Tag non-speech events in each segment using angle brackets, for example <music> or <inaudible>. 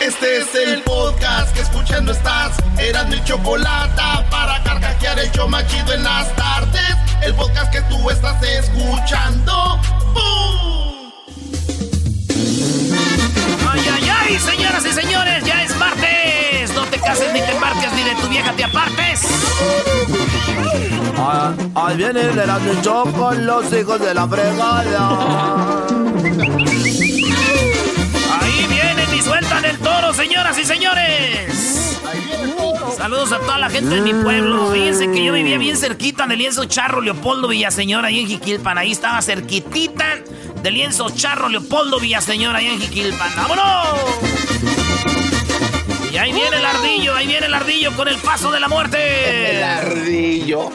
Este es el podcast que escuchando estás. Eran mi chocolate para carcajear el yo machido en las tardes. El podcast que tú estás escuchando. ¡Bum! ¡Ay, ay, ay! Señoras y señores, ya es martes. No te cases ni te embarques ni de tu vieja te apartes. Ah, ahí viene el Erasmo con los hijos de la fregada. Toro, señoras y señores. Saludos a toda la gente de mi pueblo. Fíjense que yo vivía bien cerquita del lienzo Charro Leopoldo Villaseñor, ahí en Jiquilpan. Ahí estaba cerquitita del lienzo Charro Leopoldo Villaseñor, ahí en Jiquilpan. ¡Vámonos! Y ahí viene el ardillo, ahí viene el ardillo con el paso de la muerte. El ardillo.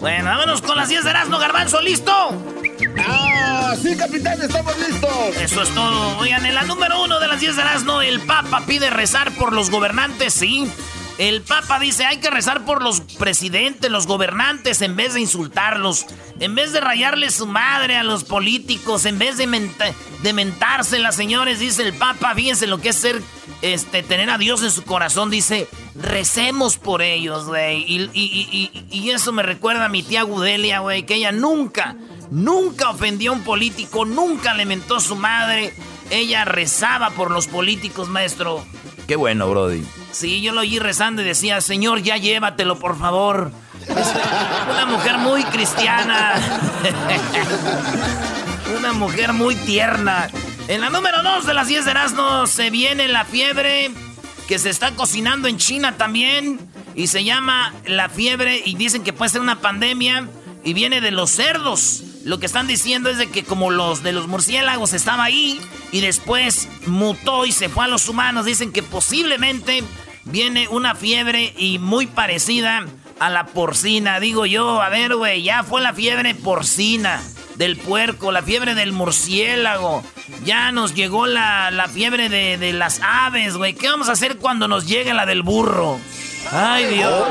Bueno, vámonos con las 10 de Erasmo Garbanzo, ¿listo? ¡Ah, sí, capitán, estamos listos! Eso es todo. Oigan, en la número uno de las 10 de Erasmo, el Papa pide rezar por los gobernantes, sí. El Papa dice, hay que rezar por los presidentes, los gobernantes, en vez de insultarlos, en vez de rayarle su madre a los políticos, en vez de, de mentárselas, señores, dice el Papa, fíjense lo que es ser, este, tener a Dios en su corazón, dice, recemos por ellos, güey. Y, y, eso me recuerda a mi tía Gudelia, güey, que ella nunca, nunca ofendió a un político, nunca le mentó a su madre. Ella rezaba por los políticos, maestro. Qué bueno, Brody. Sí, yo lo oí rezando y decía, Señor, ya llévatelo, por favor. Una mujer muy cristiana. <laughs> una mujer muy tierna. En la número 2 de las 10 de Erasmo se viene la fiebre que se está cocinando en China también. Y se llama la fiebre y dicen que puede ser una pandemia y viene de los cerdos. Lo que están diciendo es de que como los de los murciélagos estaba ahí y después mutó y se fue a los humanos, dicen que posiblemente viene una fiebre y muy parecida a la porcina. Digo yo, a ver, güey, ya fue la fiebre porcina del puerco, la fiebre del murciélago. Ya nos llegó la, la fiebre de, de las aves, güey. ¿Qué vamos a hacer cuando nos llegue la del burro? Ay, Dios.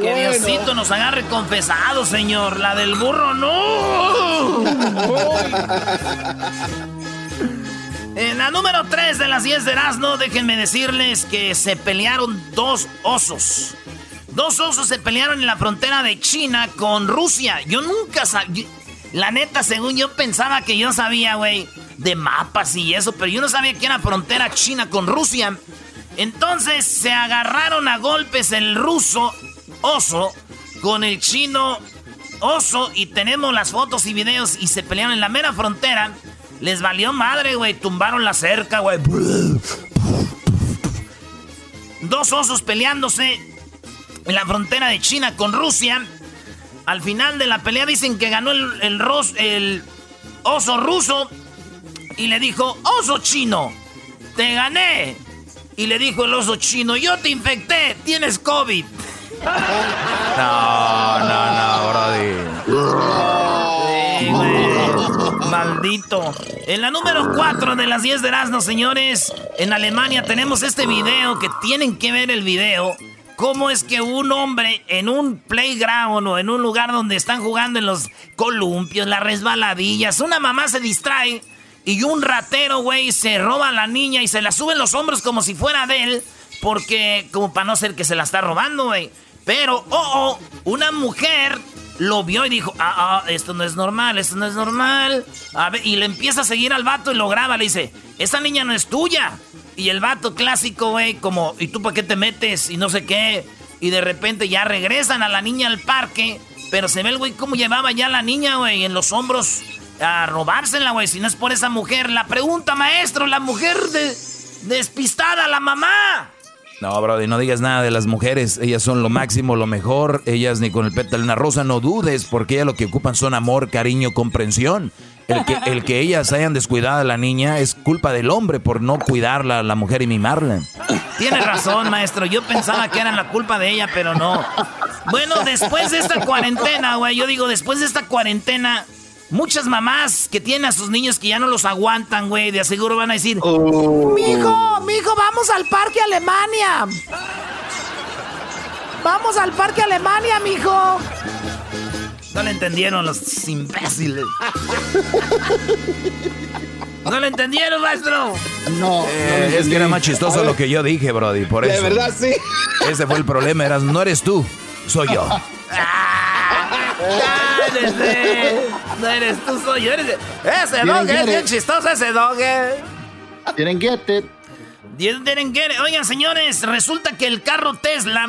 que Diosito nos agarre confesado, señor. La del burro, no. <laughs> en la número 3 de las 10 de Erasmo, déjenme decirles que se pelearon dos osos. Dos osos se pelearon en la frontera de China con Rusia. Yo nunca sabía. La neta, según yo pensaba que yo sabía, güey, de mapas y eso, pero yo no sabía que era frontera China con Rusia. Entonces se agarraron a golpes el ruso oso con el chino oso y tenemos las fotos y videos y se pelearon en la mera frontera. Les valió madre, güey. Tumbaron la cerca, güey. Dos osos peleándose en la frontera de China con Rusia. Al final de la pelea dicen que ganó el, el, el oso ruso y le dijo, oso chino, te gané. Y le dijo el oso chino, yo te infecté, tienes COVID. No, no, no, Brody. Sí. Maldito. En la número 4 de las 10 de Erasmo, señores, en Alemania tenemos este video que tienen que ver el video. ¿Cómo es que un hombre en un playground o en un lugar donde están jugando en los columpios, las resbaladillas, una mamá se distrae y un ratero, güey, se roba a la niña y se la sube en los hombros como si fuera de él. Porque, como para no ser que se la está robando, güey. Pero, oh, oh, una mujer lo vio y dijo, ah, ah, esto no es normal, esto no es normal. A ver, y le empieza a seguir al vato y lo graba, le dice, esa niña no es tuya. Y el vato clásico, güey, como, ¿y tú para qué te metes? Y no sé qué. Y de repente ya regresan a la niña al parque. Pero se ve el güey cómo llevaba ya a la niña, güey, en los hombros a robársela, güey. Si no es por esa mujer. La pregunta, maestro, la mujer de, despistada, la mamá. No, Brody, no digas nada de las mujeres. Ellas son lo máximo, lo mejor. Ellas ni con el pétalo en la rosa, no dudes, porque ellas lo que ocupan son amor, cariño, comprensión. El que, el que ellas hayan descuidado a la niña es culpa del hombre por no cuidarla, la mujer y mimarla. Tiene razón, maestro. Yo pensaba que era la culpa de ella, pero no. Bueno, después de esta cuarentena, güey, yo digo, después de esta cuarentena, Muchas mamás que tienen a sus niños que ya no los aguantan, güey, de aseguro van a decir, oh. mijo, mijo, vamos al parque Alemania. Vamos al parque Alemania, mijo. No le entendieron los imbéciles. <laughs> ¿No lo entendieron, maestro? No. Eh, es que era más chistoso lo que yo dije, Brody, por eso. De verdad, sí. Ese fue el problema, eras, no eres tú, soy yo. <laughs> ¡Cállese! No eres tú, soy yo. Eres... Ese dog es bien chistoso, ese dog. Didn't get it. Didn't get it. Oigan, señores, resulta que el carro Tesla,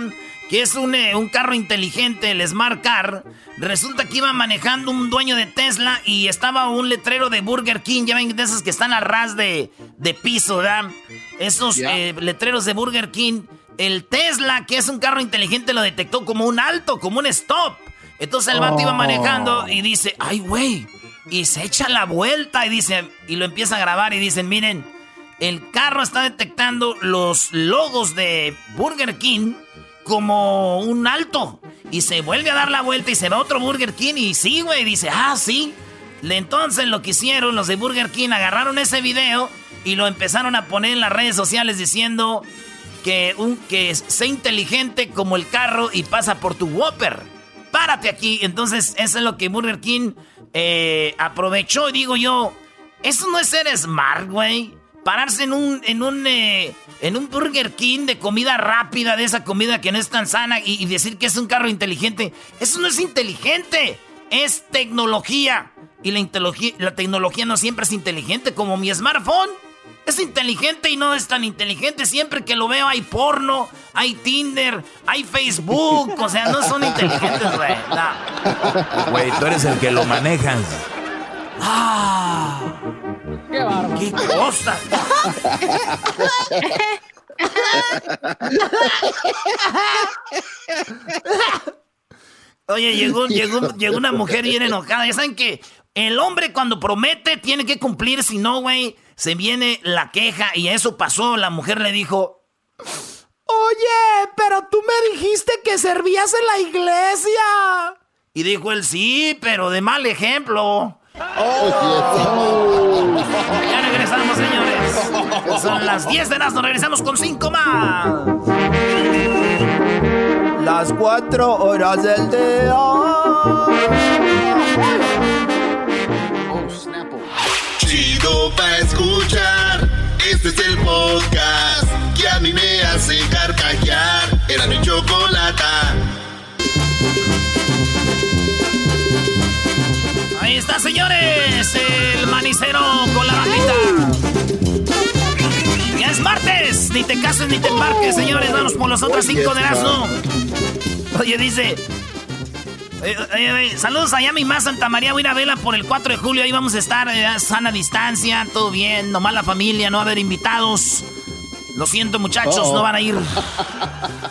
que es un, eh, un carro inteligente, el Smart Car, resulta que iba manejando un dueño de Tesla y estaba un letrero de Burger King. Ya ven de esos que están a ras de, de piso, ¿verdad? Esos eh, letreros de Burger King. El Tesla, que es un carro inteligente, lo detectó como un alto, como un stop. Entonces el vato iba manejando y dice, ay, güey. Y se echa la vuelta y dice, y lo empieza a grabar y dicen, miren, el carro está detectando los logos de Burger King como un alto. Y se vuelve a dar la vuelta y se va otro Burger King y sí, güey, dice, ah, sí. Entonces lo que hicieron los de Burger King, agarraron ese video y lo empezaron a poner en las redes sociales diciendo que, un, que sea inteligente como el carro y pasa por tu Whopper. Párate aquí. Entonces eso es lo que Burger King eh, aprovechó. Y digo yo, eso no es ser smart, güey pararse en un, en un, eh, en un Burger King de comida rápida, de esa comida que no es tan sana, y, decir que es un carro inteligente. Eso no es inteligente, es tecnología. Y la, la tecnología no siempre es inteligente, como mi smartphone. Es inteligente y no es tan inteligente. Siempre que lo veo hay porno, hay Tinder, hay Facebook. O sea, no son inteligentes, güey. Güey, tú eres el que lo manejas. ¡Ah! ¡Qué bárbaro! ¡Qué cosa! Oye, llegó, llegó, llegó una mujer bien enojada. Ya saben que el hombre cuando promete tiene que cumplir, si no, güey, se viene la queja y eso pasó. La mujer le dijo... Oye, pero tú me dijiste que servías en la iglesia. Y dijo él, sí, pero de mal ejemplo. Oh, ya regresamos, señores. Son las 10 de las, nos regresamos con 5 más. Las 4 horas del día. Escuchar. Este es el podcast que a mí me hace carcajear. Era mi chocolata. Ahí está, señores, el manicero con la bandita. Ya es martes, ni te cases ni te embarques, señores. Vamos por los otros cinco de asno. Oye, dice. Saludos allá a mi más Santa María. Voy a ir a vela por el 4 de julio. Ahí vamos a estar, eh, sana distancia, todo bien. Nomás la familia, no va a haber invitados. Lo siento, muchachos, no van a ir. <laughs>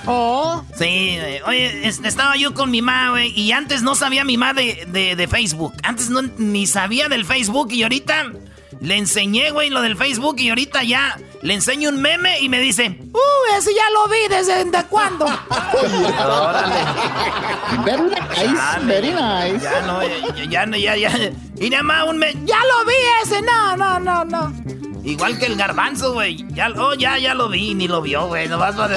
Oh. Sí, eh, oye, estaba yo con mi mamá, güey, y antes no sabía mi mamá de, Facebook. Antes no, ni sabía del Facebook y ahorita le enseñé, güey, lo del Facebook y ahorita ya le enseño un meme y me dice... ¡Uh, ese ya lo vi desde, ¿de cuándo? <laughs> Very nice, very nice. Ya no, ya, no, ya, ya. Y nada más un meme... ¡Ya lo vi ese! No, no, no, no. Igual que el garbanzo, güey. Ya, oh, ya, ya lo vi, ni lo vio, güey. No vas a.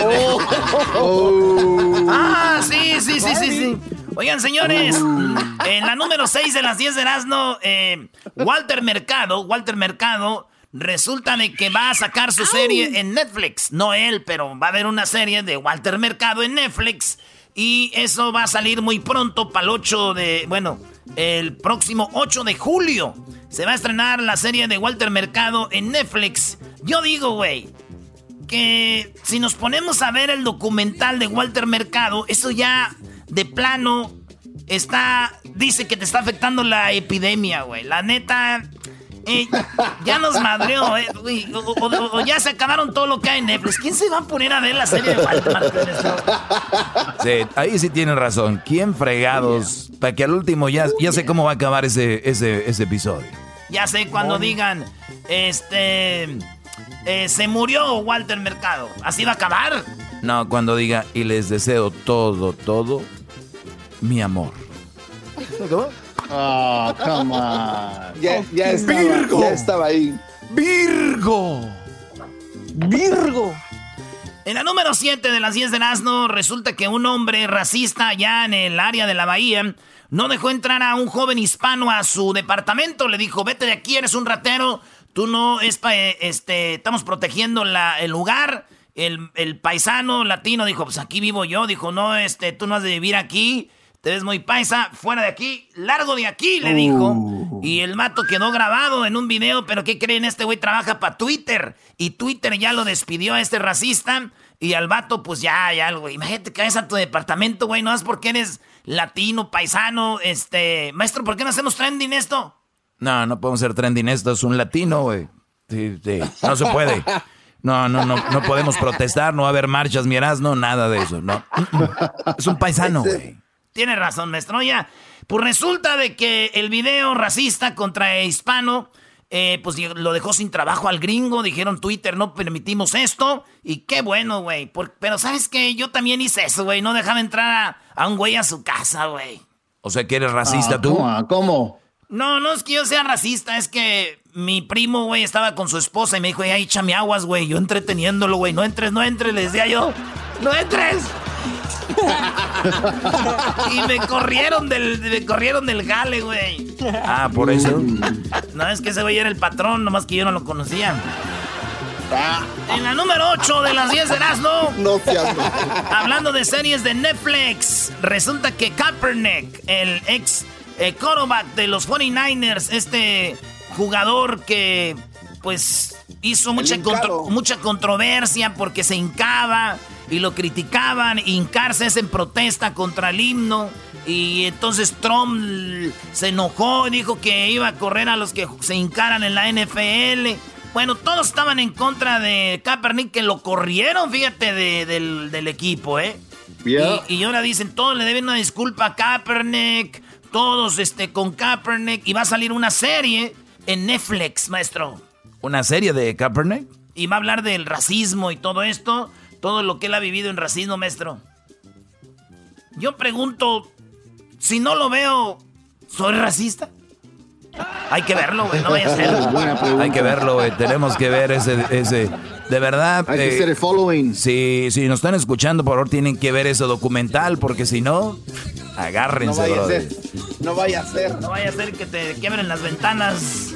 Oh. Ah, sí, sí, sí, sí, sí. Oigan, señores, en la número 6 de las 10 de Erasmo, eh, Walter Mercado, Walter Mercado, resulta de que va a sacar su serie en Netflix. No él, pero va a haber una serie de Walter Mercado en Netflix. Y eso va a salir muy pronto para el 8 de, bueno, el próximo 8 de julio. Se va a estrenar la serie de Walter Mercado en Netflix. Yo digo, güey, que si nos ponemos a ver el documental de Walter Mercado, eso ya de plano está, dice que te está afectando la epidemia, güey. La neta, eh, ya nos madreó, eh, o, ya se acabaron todo lo que hay en Netflix. ¿Quién se va a poner a ver la serie de Walter Mercado? Sí, ahí sí tienen razón. ¿Quién fregados? Para que al último ya, ya sé cómo va a acabar ese, ese, ese episodio. Ya sé cuando digan, este, eh, se murió Walter Mercado. ¿Así va a acabar? No, cuando diga, y les deseo todo, todo, mi amor. Oh, come on. Ya, ya, estaba, Virgo. ya estaba ahí. Virgo. Virgo. En la número 7 de las 10 de Nazno, resulta que un hombre racista allá en el área de la bahía no dejó entrar a un joven hispano a su departamento. Le dijo, vete de aquí, eres un ratero. tú no es pa, eh, este, estamos protegiendo la, el lugar. El, el, paisano latino dijo, pues aquí vivo yo. Dijo, no, este, tú no has de vivir aquí. Te ves muy paisa, fuera de aquí, largo de aquí, le dijo. Uh. Y el mato quedó grabado en un video, pero ¿qué creen? Este güey trabaja para Twitter. Y Twitter ya lo despidió a este racista. Y al vato, pues ya, ya, güey. Imagínate que vayas a tu departamento, güey. No es porque eres latino, paisano, este... Maestro, ¿por qué no hacemos trending esto? No, no podemos hacer trending esto. Es un latino, güey. Sí, sí. No se puede. No, no, no, no podemos protestar, no va a haber marchas, miras, no, nada de eso, no. Es un paisano, güey. Tiene razón, maestro. Ya, pues resulta de que el video racista contra hispano, eh, pues lo dejó sin trabajo al gringo. Dijeron Twitter, no permitimos esto. Y qué bueno, güey. Pero ¿sabes qué? Yo también hice eso, güey. No dejaba entrar a, un güey a su casa, güey. O sea que eres racista ah, tú. ¿Cómo? No, no es que yo sea racista, es que mi primo, güey, estaba con su esposa y me dijo, ay, échame aguas, güey. Yo entreteniéndolo, güey. No entres, no entres, le decía yo. ¡No entres! <laughs> y me corrieron del, me corrieron del gale, güey. Ah, por eso. No, es que ese güey era el patrón, nomás que yo no lo conocía. En la número 8 de las 10 de Erasmo. No Hablando de series de Netflix, resulta que Kaepernick, el ex eh, quarterback de los 49ers, este jugador que pues hizo mucha, mucha controversia porque se hincaba y lo criticaban. Hincarse es en protesta contra el himno. Y entonces Trump se enojó y dijo que iba a correr a los que se hincaran en la NFL. Bueno, todos estaban en contra de Kaepernick, que lo corrieron, fíjate, del, equipo, ¿eh? Y, ahora dicen, todos le deben una disculpa a Kaepernick, todos este, con Kaepernick, y va a salir una serie en Netflix, maestro. ¿Una serie de Kaepernick? Y va a hablar del racismo y todo esto todo lo que él ha vivido en racismo, maestro. Yo pregunto, si no lo veo, ¿soy racista? Hay que verlo, güey, no vaya a ser. <laughs> Hay que verlo, güey, tenemos que ver ese, ese, de verdad. Hay que eh, hacer el following. Si, si nos están escuchando, por favor, tienen que ver ese documental, porque si no, agárrense, no vaya A ser. No vaya a ser. No vaya a ser que te quiebren las ventanas.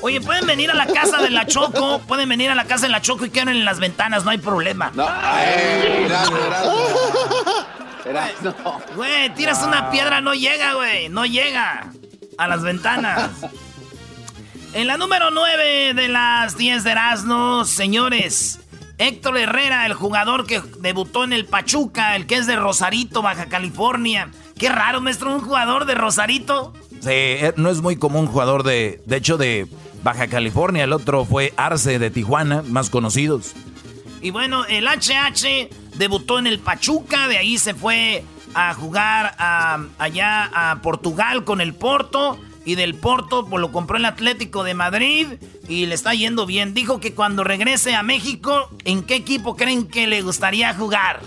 Oye, pueden venir a la casa de la Choco, pueden venir a la casa de la Choco y queden en las ventanas, no hay problema. No, no. Güey, tiras una piedra, no llega, güey, no llega a las ventanas. En la número 9 de las 10 de Erasmo, señores, Héctor Herrera, el jugador que debutó en el Pachuca, el que es de Rosarito, Baja California. Qué raro, maestro, un jugador de Rosarito. Sí, eh, no es muy común jugador de, de hecho, de Baja California. El otro fue Arce de Tijuana, más conocidos. Y bueno, el HH debutó en el Pachuca, de ahí se fue a jugar allá a Portugal con el Porto. Y del Porto pues, lo compró el Atlético de Madrid y le está yendo bien. Dijo que cuando regrese a México, ¿en qué equipo creen que le gustaría jugar?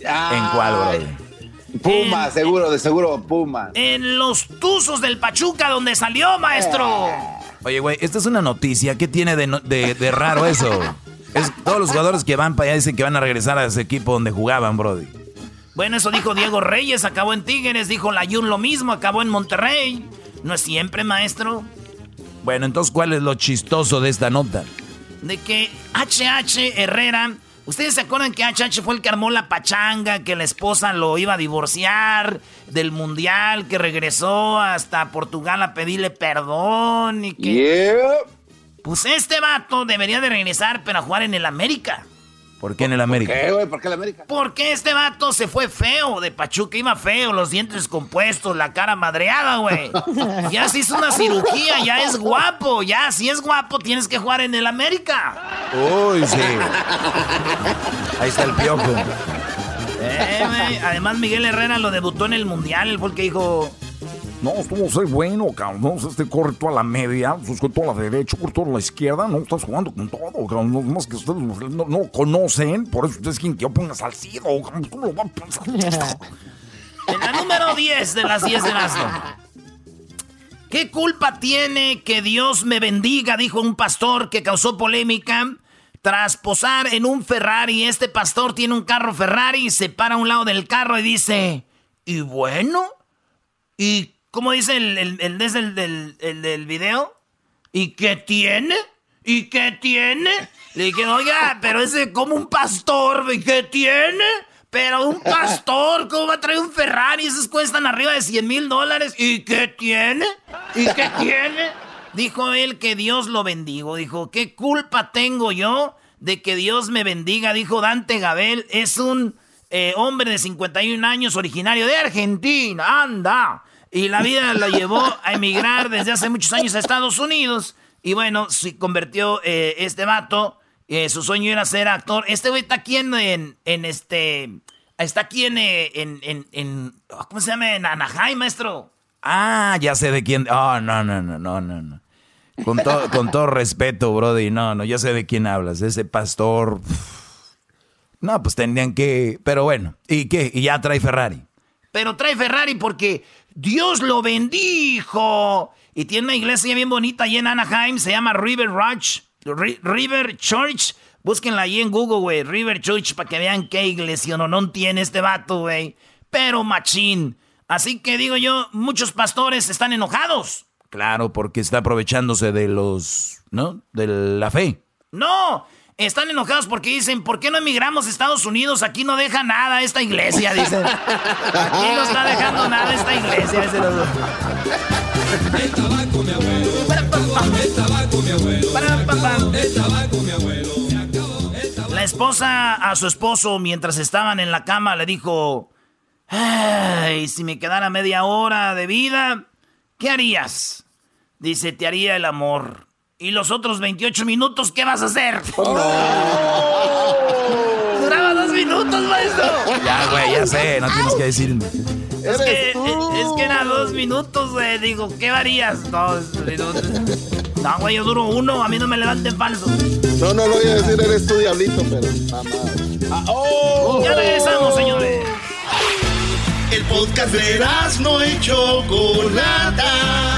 ¿En cuál, bro? Puma, seguro, de seguro Puma. En los Tuzos del Pachuca, donde salió, maestro. Oye, güey, esta es una noticia. ¿Qué tiene de, raro eso? Es, todos los jugadores que van para allá dicen que van a regresar a ese equipo donde jugaban, Brody. Bueno, eso dijo Diego Reyes, acabó en Tigres, dijo Layun lo mismo, acabó en Monterrey. No es siempre, maestro. Bueno, entonces, ¿cuál es lo chistoso de esta nota? De que HH Herrera ¿Ustedes se acuerdan que HH fue el que armó la pachanga, que la esposa lo iba a divorciar del mundial, que regresó hasta Portugal a pedirle perdón y que... Pues este vato debería de regresar pero a jugar en el América. ¿Por qué en el América? ¿Por qué, güey? ¿Por qué el América? Porque este vato se fue feo de Pachuca, iba feo, los dientes compuestos, la cara madreada, güey. <laughs> Ya se hizo una cirugía, ya es guapo, ya si es guapo tienes que jugar en el América. Uy, sí. Ahí está el piojo. Eh, Además, Miguel Herrera lo debutó en el Mundial, el fue el que dijo... No, estuvo ser bueno, cabrón. No, este corre toda la media, pues con toda la derecha, por toda la izquierda. No, estás jugando con todo, cabrón. No, más que ustedes no, conocen, por eso ustedes quieren que yo ponga salcido, ¿Cómo lo van a pensar? <laughs> En la número 10 de las 10 de Asno. ¿Qué culpa tiene que Dios me bendiga? Dijo un pastor que causó polémica tras posar en un Ferrari. Este pastor tiene un carro Ferrari se para a un lado del carro y dice, ¿y bueno? ¿Y ¿Cómo dice el, el, el, el, del video? ¿Y qué tiene? ¿Y qué tiene? Le dije, oiga, pero ese como un pastor, ¿y qué tiene? Pero un pastor, ¿cómo va a traer un Ferrari? Esos cuestan arriba de 100 mil dólares. ¿Y qué tiene? ¿Y qué tiene? Dijo él que Dios lo bendigo. Dijo, ¿qué culpa tengo yo de que Dios me bendiga? Dijo Dante Gabel, es un eh, hombre de 51 años originario de Argentina. Anda. Y la vida lo llevó a emigrar desde hace muchos años a Estados Unidos. Y bueno, se convirtió eh, este vato eh, su sueño era ser actor. Este güey está aquí en, en, este. Está aquí en, eh, en, en, ¿Cómo se llama? En Anaheim, maestro. Ah, ya sé de quién. Oh, no, no, no, no, no. Con, con todo respeto, Brody. No, no, ya sé de quién hablas. Ese pastor. No, pues tendrían que. Pero bueno, ¿y qué? Y ya trae Ferrari. Pero trae Ferrari porque Dios lo bendijo. Y tiene una iglesia bien bonita allí en Anaheim. Se llama River Ranch. River Church. Búsquenla ahí en Google, güey. River Church para que vean qué iglesia no, no tiene este vato, güey. Pero machín. Así que digo yo, muchos pastores están enojados. Claro, porque está aprovechándose de los, ¿no? De la fe. No, están enojados porque dicen, ¿por qué no emigramos a Estados Unidos? Aquí no deja nada esta iglesia, dicen. Aquí no está dejando nada esta iglesia. Tabaco, mi abuelo. La esposa a su esposo, mientras estaban en la cama, le dijo: Ay, si me quedara media hora de vida, ¿qué harías? Dice: Te haría el amor. ¿Y los otros 28 minutos qué vas a hacer? <laughs> Duraba dos minutos, maestro. Ya, güey, ya sé, no tienes que decir. Es que, es que era dos minutos, güey. Digo, ¿qué varías? Dos minutos. No, güey, yo duro uno. A mí no me levanten falso. No, no lo voy a decir, eres tu diablito, pero ah, oh. Ya regresamos, señores. El podcast de no hecho Chocolata.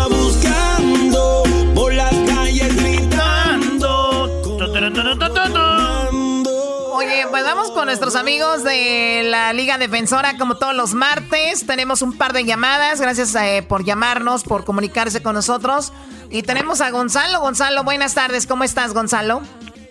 Con nuestros amigos de la Liga Defensora como todos los martes. Tenemos un par de llamadas. Gracias eh, por llamarnos, por comunicarse con nosotros. Y tenemos a Gonzalo. Gonzalo, buenas tardes. ¿Cómo estás, Gonzalo?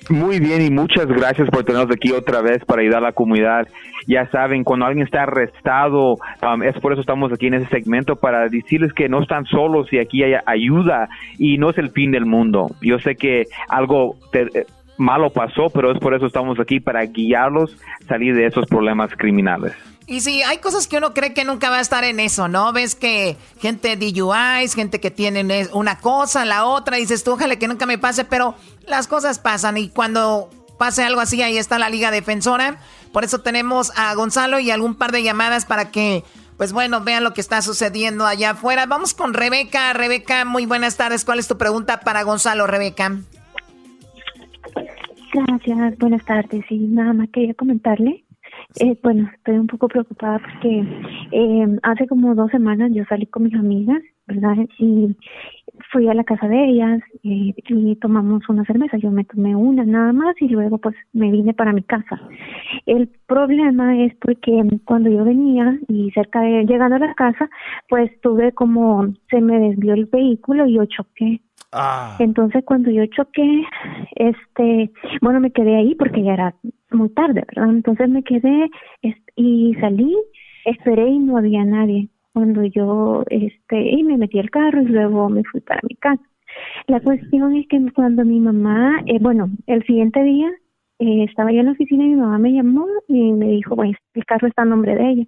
Muy bien y muchas gracias por tenernos aquí otra vez para ayudar a la comunidad. Ya saben, cuando alguien está arrestado, um, es por eso estamos aquí en ese segmento para decirles que no están solos y aquí hay ayuda y no es el fin del mundo. Yo sé que algo eh, malo pasó, pero es por eso estamos aquí para guiarlos salir de esos problemas criminales. Y sí, hay cosas que uno cree que nunca va a estar en eso, ¿no? Ves que gente DUIs, gente que tiene una cosa, la otra, y dices tú, ojalá que nunca me pase, pero las cosas pasan y cuando pase algo así, ahí está la Liga Defensora. Por eso tenemos a Gonzalo y algún par de llamadas para que, pues bueno, vean lo que está sucediendo allá afuera. Vamos con Rebeca. Rebeca, muy buenas tardes. ¿Cuál es tu pregunta para Gonzalo, Rebeca? Gracias, buenas tardes. Y nada más quería comentarle eh, bueno, estoy un poco preocupada porque eh, hace como dos semanas yo salí con mis amigas, ¿verdad? Y fui a la casa de ellas eh, y tomamos una cerveza. Yo me tomé una nada más y luego pues me vine para mi casa. El problema es porque cuando yo venía y cerca de llegando a la casa, pues tuve como se me desvió el vehículo y yo choqué Ah. Entonces cuando yo choqué, este, bueno, me quedé ahí porque ya era muy tarde, ¿verdad? Entonces me quedé y salí, esperé y no había nadie. Cuando yo, este, y me metí al carro y luego me fui para mi casa. La cuestión es que cuando mi mamá, eh, bueno, el siguiente día eh, estaba yo en la oficina y mi mamá me llamó y me dijo, bueno, el carro está a nombre de ella.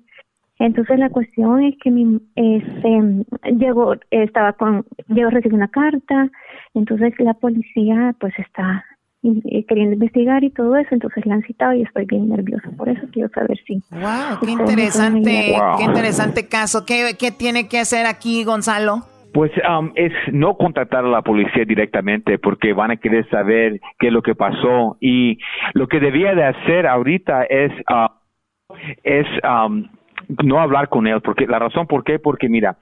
Entonces la cuestión es que mi, este, llegó, estaba con, llegó a recibir una carta, entonces la policía pues está eh, queriendo investigar y todo eso, entonces la han citado y estoy bien nerviosa por eso, quiero saber si. Wow, qué interesante, qué interesante caso. ¿Qué, ¿Qué tiene que hacer aquí Gonzalo? Pues um, es no contactar a la policía directamente porque van a querer saber qué es lo que pasó y lo que debía de hacer ahorita es uh, es um, no hablar con él, porque la razón por qué, porque mira,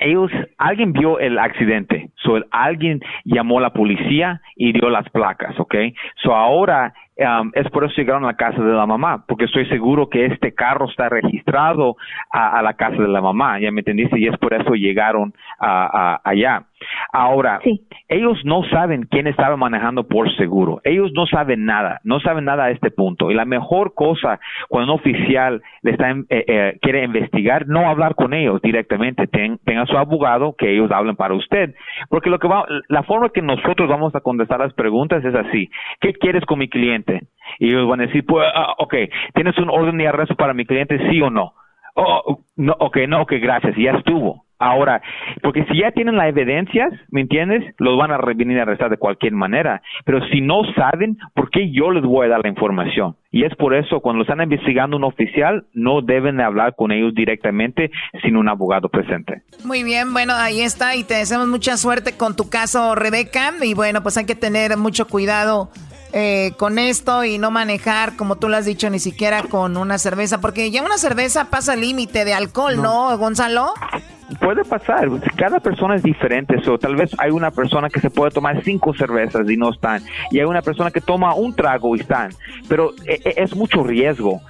ellos, alguien vio el accidente, so, alguien llamó a la policía y dio las placas, ¿ok? So ahora um, es por eso llegaron a la casa de la mamá, porque estoy seguro que este carro está registrado a, la casa de la mamá, ya me entendiste, y es por eso llegaron a, allá. Ahora, ellos no saben quién estaba manejando por seguro, ellos no saben nada, no saben nada a este punto, y la mejor cosa cuando un oficial le está, eh, eh, quiere investigar, no hablar con ellos directamente, tenga su abogado que ellos hablen para usted, porque lo que va, la forma que nosotros vamos a contestar las preguntas es así, ¿qué quieres con mi cliente? Y ellos van a decir, pues, ah, ok, ¿tienes un orden de arresto para mi cliente, sí o no? Oh, no, ok, no, ok, gracias, ya estuvo. Ahora, porque si ya tienen las evidencias, ¿me entiendes? Los van a venir a arrestar de cualquier manera. Pero si no saben, ¿por qué yo les voy a dar la información? Y es por eso, cuando están investigando un oficial, no deben de hablar con ellos directamente sin un abogado presente. Muy bien, bueno, ahí está. Y te deseamos mucha suerte con tu caso, Rebeca. Y bueno, pues hay que tener mucho cuidado eh, con esto y no manejar, como tú lo has dicho, ni siquiera con una cerveza, porque ya una cerveza pasa el límite de alcohol, ¿no, Gonzalo? Puede pasar, cada persona es diferente, o tal vez hay una persona que se puede tomar cinco cervezas y no están, y hay una persona que toma un trago y están, pero e, e, es mucho riesgo.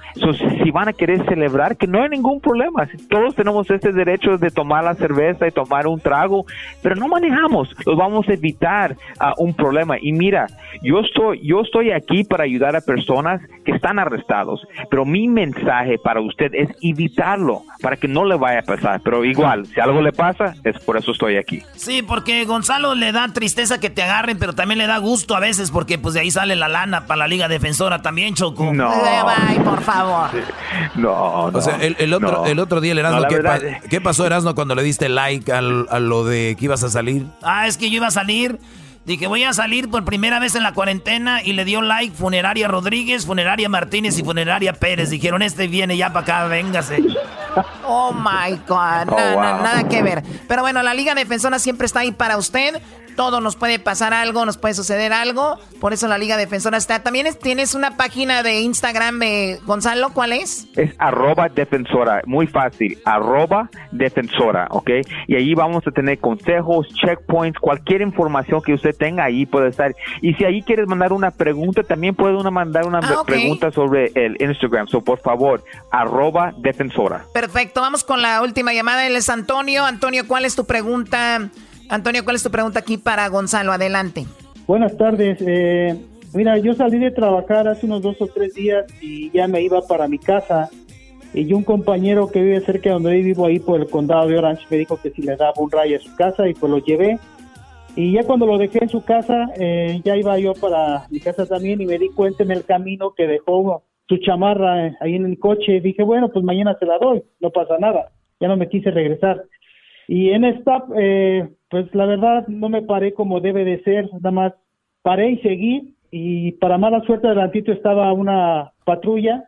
si van a querer celebrar, que no hay ningún problema, todos tenemos este derecho de tomar la cerveza y tomar un trago, pero no manejamos, los vamos a evitar ah, un problema. Y mira, yo estoy, yo estoy aquí para ayudar a personas que están arrestados, pero mi mensaje para usted es evitarlo, para que no le vaya a pasar, pero igual, si algo le pasa, es por eso estoy aquí. Sí, porque Gonzalo le da tristeza que te agarren, pero también le da gusto a veces porque pues de ahí sale la lana para la Liga Defensora también, Choco. No. Bye, por favor. No, no. O sea, el, otro, el otro día el Erasmo, ¿qué, pasó Erasmo cuando le diste like al, a lo de que ibas a salir? Ah, es que yo iba a salir Dije, voy a salir por primera vez en la cuarentena y le dio like Funeraria Rodríguez, Funeraria Martínez y Funeraria Pérez. Dijeron, este viene ya para acá, véngase. <laughs> Oh my God, oh, nada que ver. Pero bueno, la Liga Defensora siempre está ahí para usted todo nos puede pasar algo, nos puede suceder algo. Por eso la Liga Defensora está. También tienes una página de Instagram, eh, Gonzalo, ¿cuál es? Es arroba defensora, muy fácil, arroba defensora, ¿ok? Y ahí vamos a tener consejos, checkpoints, cualquier información que usted tenga ahí puede estar. Y si ahí quieres mandar una pregunta, también puede uno mandar una ah, pregunta sobre el Instagram. So, por favor, arroba defensora. Perfecto, vamos con la última llamada. Él es Antonio. Antonio, ¿cuál es tu pregunta? Antonio, ¿cuál es tu pregunta aquí para Gonzalo? Adelante. Buenas tardes. Eh, mira, yo salí de trabajar hace unos dos o tres días y ya me iba para mi casa. Y un compañero que vive cerca de donde vivo ahí por el condado de Orange me dijo que si le daba un rayo a su casa y pues lo llevé. Y ya cuando lo dejé en su casa, eh, ya iba yo para mi casa también y me di cuenta en el camino que dejó su chamarra eh, ahí en el coche. Dije, bueno, pues mañana se la doy, no pasa nada. Ya no me quise regresar. Y en esta, eh, pues la verdad no me paré como debe de ser, nada más paré y seguí y para mala suerte adelantito estaba una patrulla,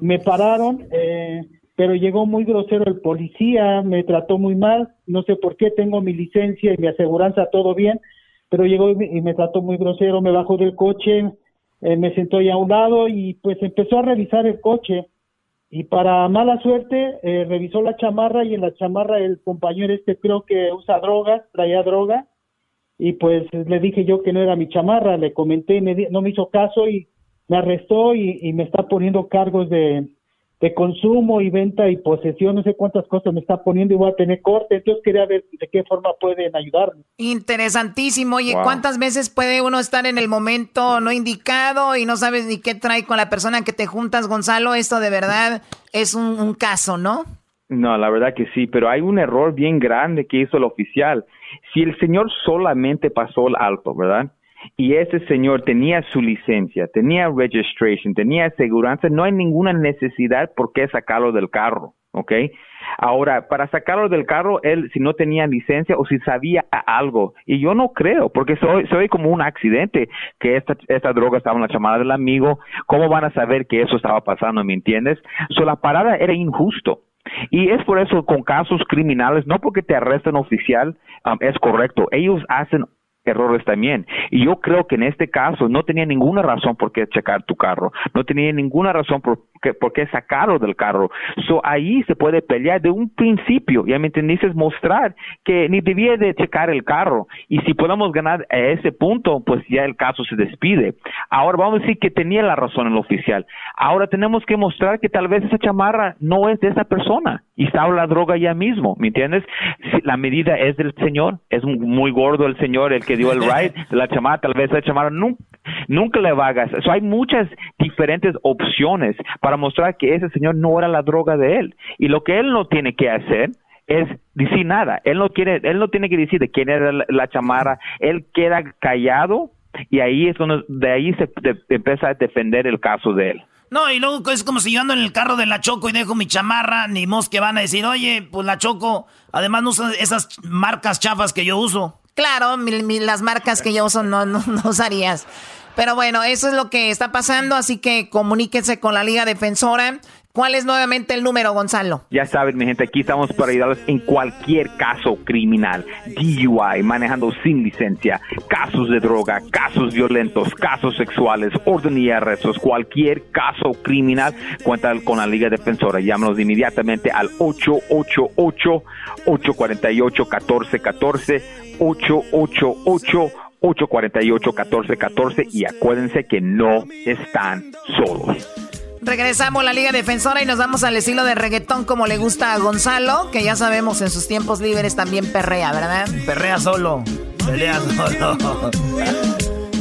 me pararon, eh, pero llegó muy grosero el policía, me trató muy mal, no sé por qué, tengo mi licencia y mi aseguranza, todo bien, pero llegó y me trató muy grosero, me bajó del coche, eh, me sentó ya a un lado y pues empezó a revisar el coche y para mala suerte eh, revisó la chamarra y en la chamarra el compañero este creo que usa drogas, traía droga. Y pues le dije yo que no era mi chamarra, le comenté, me, no me hizo caso y me arrestó y me está poniendo cargos de, de consumo y venta y posesión, no sé cuántas cosas me está poniendo y voy a tener corte, entonces quería ver de qué forma pueden ayudarme. Interesantísimo, oye, ¿cuántas veces puede uno estar en el momento no indicado y no sabes ni qué trae con la persona que te juntas, Gonzalo? Esto de verdad es un, un caso, ¿no? No, la verdad que sí, pero hay un error bien grande que hizo el oficial. Si el señor solamente pasó el alto, ¿verdad? Y ese señor tenía su licencia, tenía registration, tenía aseguranza, no hay ninguna necesidad por qué sacarlo del carro, ¿ok? Ahora, para sacarlo del carro, él si no tenía licencia o si sabía algo, y yo no creo, porque soy, como un accidente, que esta, esta droga estaba en la chamada del amigo, ¿cómo van a saber que eso estaba pasando, me entiendes? So, la parada era injusto. Y es por eso con casos criminales, no porque te arresten oficial, um, es correcto. Ellos hacen errores también. Y yo creo que en este caso no tenía ninguna razón por qué checar tu carro, no tenía ninguna razón por, por qué sacarlo del carro. So, ahí se puede pelear de un principio, ya me entendiste, mostrar que ni debía de checar el carro. Y si podemos ganar a ese punto, pues ya el caso se despide. Ahora vamos a decir que tenía la razón el oficial. Ahora tenemos que mostrar que tal vez esa chamarra no es de esa persona y estaba la droga ya mismo, ¿me entiendes? La medida es del señor, es muy gordo el señor, el que dio el ride de <laughs> la chamarra, tal vez la chamarra nunca, nunca le va a gastar. hay muchas diferentes opciones para mostrar que ese señor no era la droga de él. Y lo que él no tiene que hacer es decir nada. Él no quiere, él no tiene que decir de quién era la, chamarra. Él queda callado y ahí es donde de ahí se empieza a defender el caso de él. No, y luego es como si yo ando en el carro de la Choco y dejo mi chamarra, ni mos que van a decir, oye, pues la Choco, además no usa esas marcas chafas que yo uso. Claro, las marcas que yo uso no, no, no usarías. Pero bueno, eso es lo que está pasando, así que comuníquense con la Liga Defensora. ¿Cuál es nuevamente el número, Gonzalo? Ya saben, mi gente, aquí estamos para ayudarlos en cualquier caso criminal, DUI, manejando sin licencia, casos de droga, casos violentos, casos sexuales, orden y arrestos, cualquier caso criminal, cuenta con la Liga Defensora. Llámanos inmediatamente al 888-848-1414, 888 848-1414 y acuérdense que no están solos. Regresamos a la Liga Defensora y nos vamos al estilo de reggaetón como le gusta a Gonzalo, que ya sabemos en sus tiempos libres también perrea, ¿verdad? Perrea solo, pelea <laughs> solo.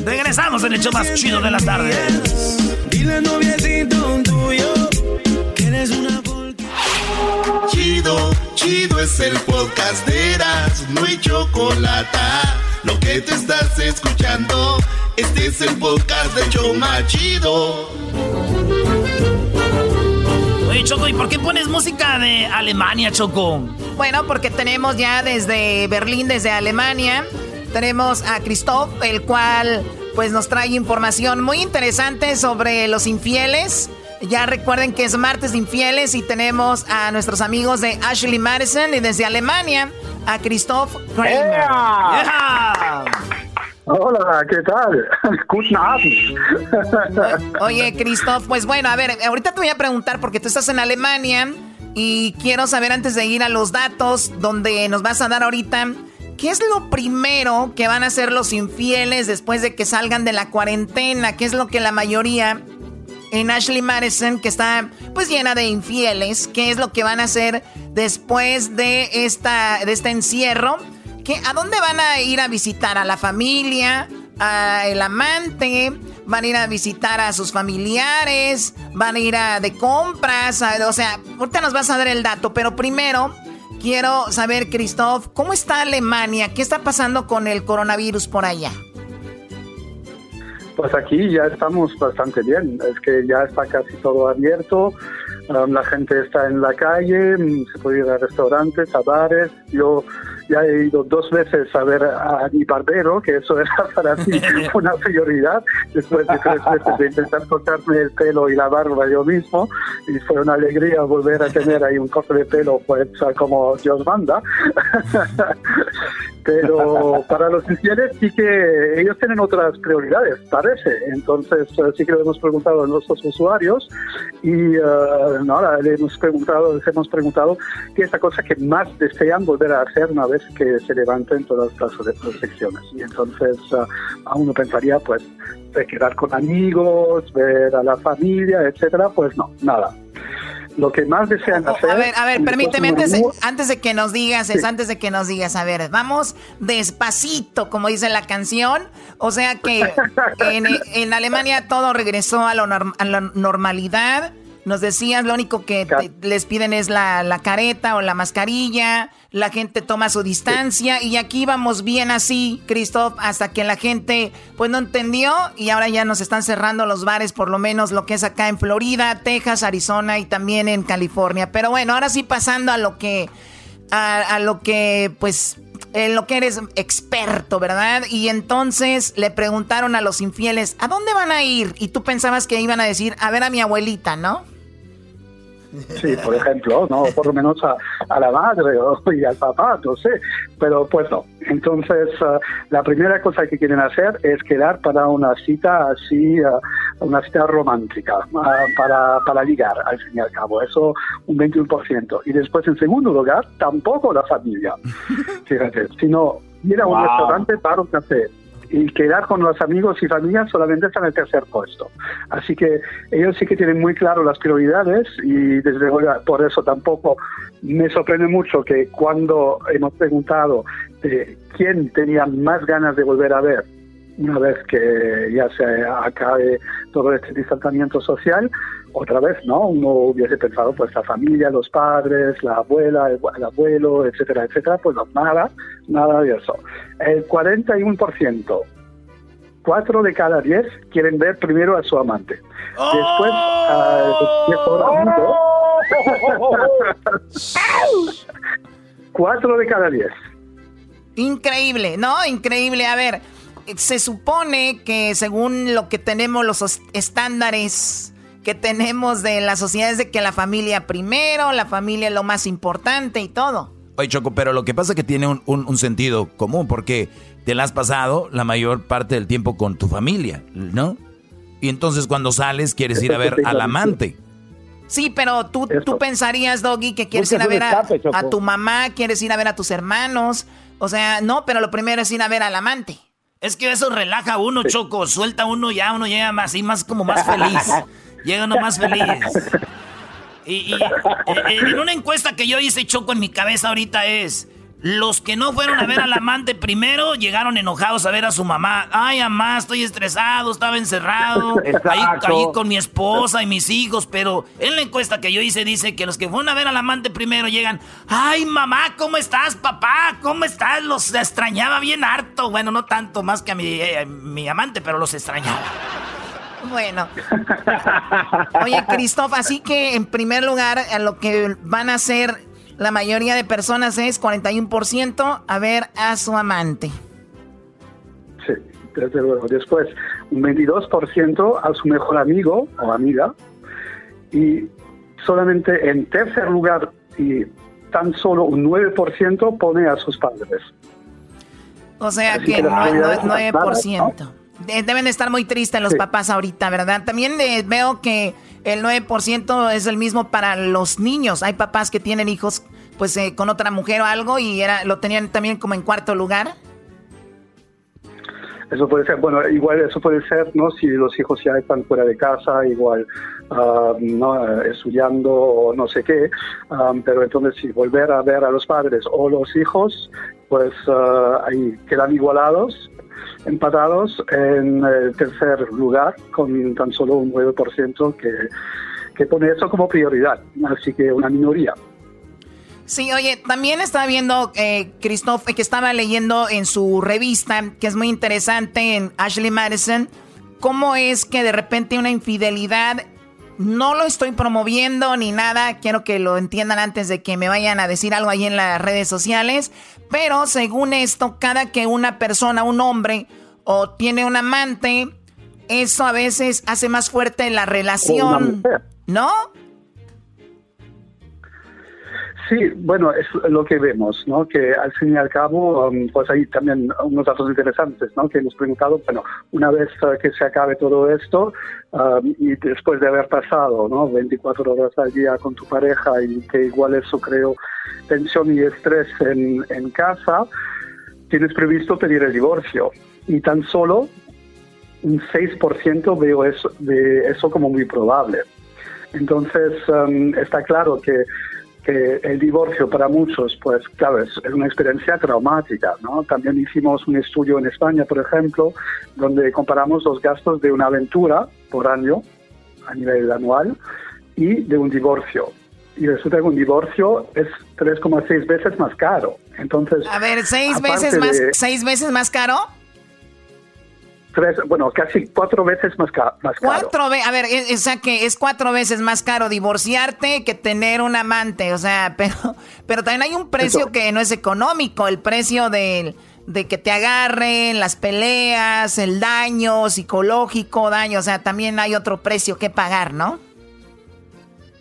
Regresamos en el hecho más chido de las tardes. Dile noviecito tuyo que eres una Chido, chido es el podcast de Eras, no hay chocolate. Lo que te estás escuchando, este es el podcast de Choma Chido. Oye, Choco, ¿y por qué pones música de Alemania, Choco? Bueno, porque tenemos ya desde Berlín, desde Alemania, tenemos a Christoph, el cual pues nos trae información muy interesante sobre los infieles. Ya recuerden que es martes de infieles y tenemos a nuestros amigos de Ashley Madison y desde Alemania a Christoph Kramer. Hola, ¿qué tal? <laughs> Guten Abend. Oye, Christoph, pues bueno, a ver, ahorita te voy a preguntar porque tú estás en Alemania y quiero saber antes de ir a los datos donde nos vas a dar ahorita, ¿qué es lo primero que van a hacer los infieles después de que salgan de la cuarentena? ¿Qué es lo que la mayoría en Ashley Madison, que está pues llena de infieles, qué es lo que van a hacer después de, esta, de este encierro? ¿A dónde van a ir a visitar? ¿A la familia? ¿A el amante? ¿Van a ir a visitar a sus familiares? ¿Van a ir a de compras? o sea, ahorita nos vas a dar el dato, pero primero quiero saber, Christoph, ¿cómo está Alemania? ¿Qué está pasando con el coronavirus por allá? Pues aquí ya estamos bastante bien, es que ya está casi todo abierto, um, la gente está en la calle, mm, se puede ir a restaurantes, a bares, yo ya he ido dos veces a ver a mi barbero, que eso era <laughs> para mí <laughs> una prioridad, después de tres veces de intentar cortarme el pelo y la barba yo mismo, y fue una alegría volver a tener ahí un corte de pelo pues como Dios manda. <laughs> Pero para los infieles sí que ellos tienen otras prioridades, parece. Entonces eh, sí que lo hemos preguntado a nuestros usuarios y uh, no, le hemos preguntado, les hemos preguntado qué es la cosa que más desean volver a hacer una vez que se levanten todas las restricciones. Y entonces uh, a uno pensaría pues de quedar con amigos, ver a la familia, etcétera, pues no, nada lo que más desean hacer. A ver, a ver, permíteme, antes de, antes de que nos digas, es antes de que nos digas, a ver, vamos despacito, como dice la canción. O sea que <laughs> en, Alemania todo regresó a, a la normalidad. Nos decías, lo único que les piden es la, la, careta o la mascarilla, la gente toma su distancia y aquí vamos bien así, Christoph, hasta que la gente pues no entendió y ahora ya nos están cerrando los bares, por lo menos lo que es acá en Florida, Texas, Arizona y también en California. Pero bueno, ahora sí pasando a lo que, a, lo que pues en lo que eres experto, ¿verdad? Y entonces le preguntaron a los infieles, ¿a dónde van a ir? Y tú pensabas que iban a decir, a ver a mi abuelita, ¿no? Sí, por ejemplo, ¿no? Por lo menos a, a la madre o, <laughs> y al papá, no sé, pero pues no. Entonces, ah, la primera cosa que quieren hacer es quedar para una cita así uh, una cita romántica ah, para, para ligar, al fin y al cabo. Eso un 21%. Y después, en segundo lugar, tampoco la familia. <laughs> Fíjate, sino ir a un restaurante para un café y quedar con los amigos y familias solamente está en el tercer puesto. Así que ellos sí que tienen muy claro las prioridades y desde luego por eso tampoco me sorprende mucho que cuando hemos preguntado quién tenía más ganas de volver a ver una vez que ya se acabe todo este distanciamiento social, otra vez, ¿no? Uno hubiese pensado, pues la familia, los padres, la abuela, el, abuelo, etcétera, etcétera, pues no, nada, nada de eso. El 41%, 4 de cada 10 quieren ver primero a su amante. Después, al amigo, 4 de cada 10. Increíble, ¿no? Increíble. A ver, se supone que según lo que tenemos, los estándares que tenemos de la sociedad es de que la familia primero, la familia es lo más importante y todo. Oye, Choco, pero lo que pasa es que tiene un, sentido común, porque te la has pasado la mayor parte del tiempo con tu familia, ¿no? Y entonces cuando sales quieres ir a ver al amante. Sí, pero tú, tú pensarías, Doggy, que quieres ir a ver a, a, tu mamá, quieres ir a ver a tus hermanos. O sea, no, pero lo primero es ir a ver al amante. Es que eso relaja a uno, Choco. Suelta uno ya, uno llega más y más como más feliz. <laughs> llega uno más feliz. Y, eh, eh, en una encuesta que yo hice, Choco, en mi cabeza ahorita es... Los que no fueron a ver al amante primero llegaron enojados a ver a su mamá. Ay, mamá, estoy estresado, estaba encerrado. Ahí caí con mi esposa y mis hijos. Pero en la encuesta que yo hice dice que los que fueron a ver al amante primero llegan. Ay, mamá, ¿cómo estás, papá? ¿Cómo estás? Los extrañaba bien harto. Bueno, no tanto más que a mi, eh, mi amante, pero los extrañaba. Bueno. Oye, Cristóbal, así que en primer lugar, a lo que van a hacer la mayoría de personas es 41% a ver a su amante. Sí, desde luego. Después, un 22% a su mejor amigo o amiga. Y solamente en tercer lugar y tan solo un 9% pone a sus padres. O sea que, no, 9%. Deben estar muy tristes los papás ahorita, ¿verdad? También eh, veo que el 9% es el mismo para los niños. Hay papás que tienen hijos pues eh, con otra mujer o algo y era lo tenían también como en cuarto lugar. Eso puede ser, bueno, igual eso puede ser, ¿no? Si los hijos ya están fuera de casa, igual, ah, ¿no? Estudiando o no sé qué, ah, pero entonces si volver a ver a los padres o los hijos, pues uh, ahí quedan igualados empatados en el tercer lugar con tan solo un 9% que, que pone eso como prioridad. Así que una minoría. Sí, oye, también estaba viendo, eh, Christoph, que estaba leyendo en su revista, que es muy interesante, en Ashley Madison, cómo es que de repente una infidelidad, no lo estoy promoviendo ni nada, quiero que lo entiendan antes de que me vayan a decir algo ahí en las redes sociales, pero según esto, cada que una persona, un hombre, o tiene un amante, eso a veces hace más fuerte la relación, ¿no? Sí, bueno, es lo que vemos, ¿no? Que al fin y al cabo, um, pues hay también unos datos interesantes, ¿no? Que hemos preguntado, bueno, una vez que se acabe todo esto um, y después de haber pasado, ¿no? 24 horas al día con tu pareja y que igual eso creó tensión y estrés en, en casa, tienes previsto pedir el divorcio y tan solo un 6% veo eso, de eso como muy probable. Entonces, um, está claro que, el divorcio para muchos, pues claro, es, una experiencia traumática. ¿no? También hicimos un estudio en España, por ejemplo, donde comparamos los gastos de una aventura por año, a nivel anual, y de un divorcio. Y resulta que un divorcio es 3,6 veces más caro. Entonces, a ver, ¿seis veces, más, ¿seis veces más caro? Bueno, casi cuatro veces más, caro. Cuatro a ver, o sea que es cuatro veces más caro divorciarte que tener un amante, o sea, <laughs> pero, pero también hay un precio que no es económico, el precio de, de que te agarren, las peleas, el daño psicológico, daño, o sea, también hay otro precio que pagar, ¿no?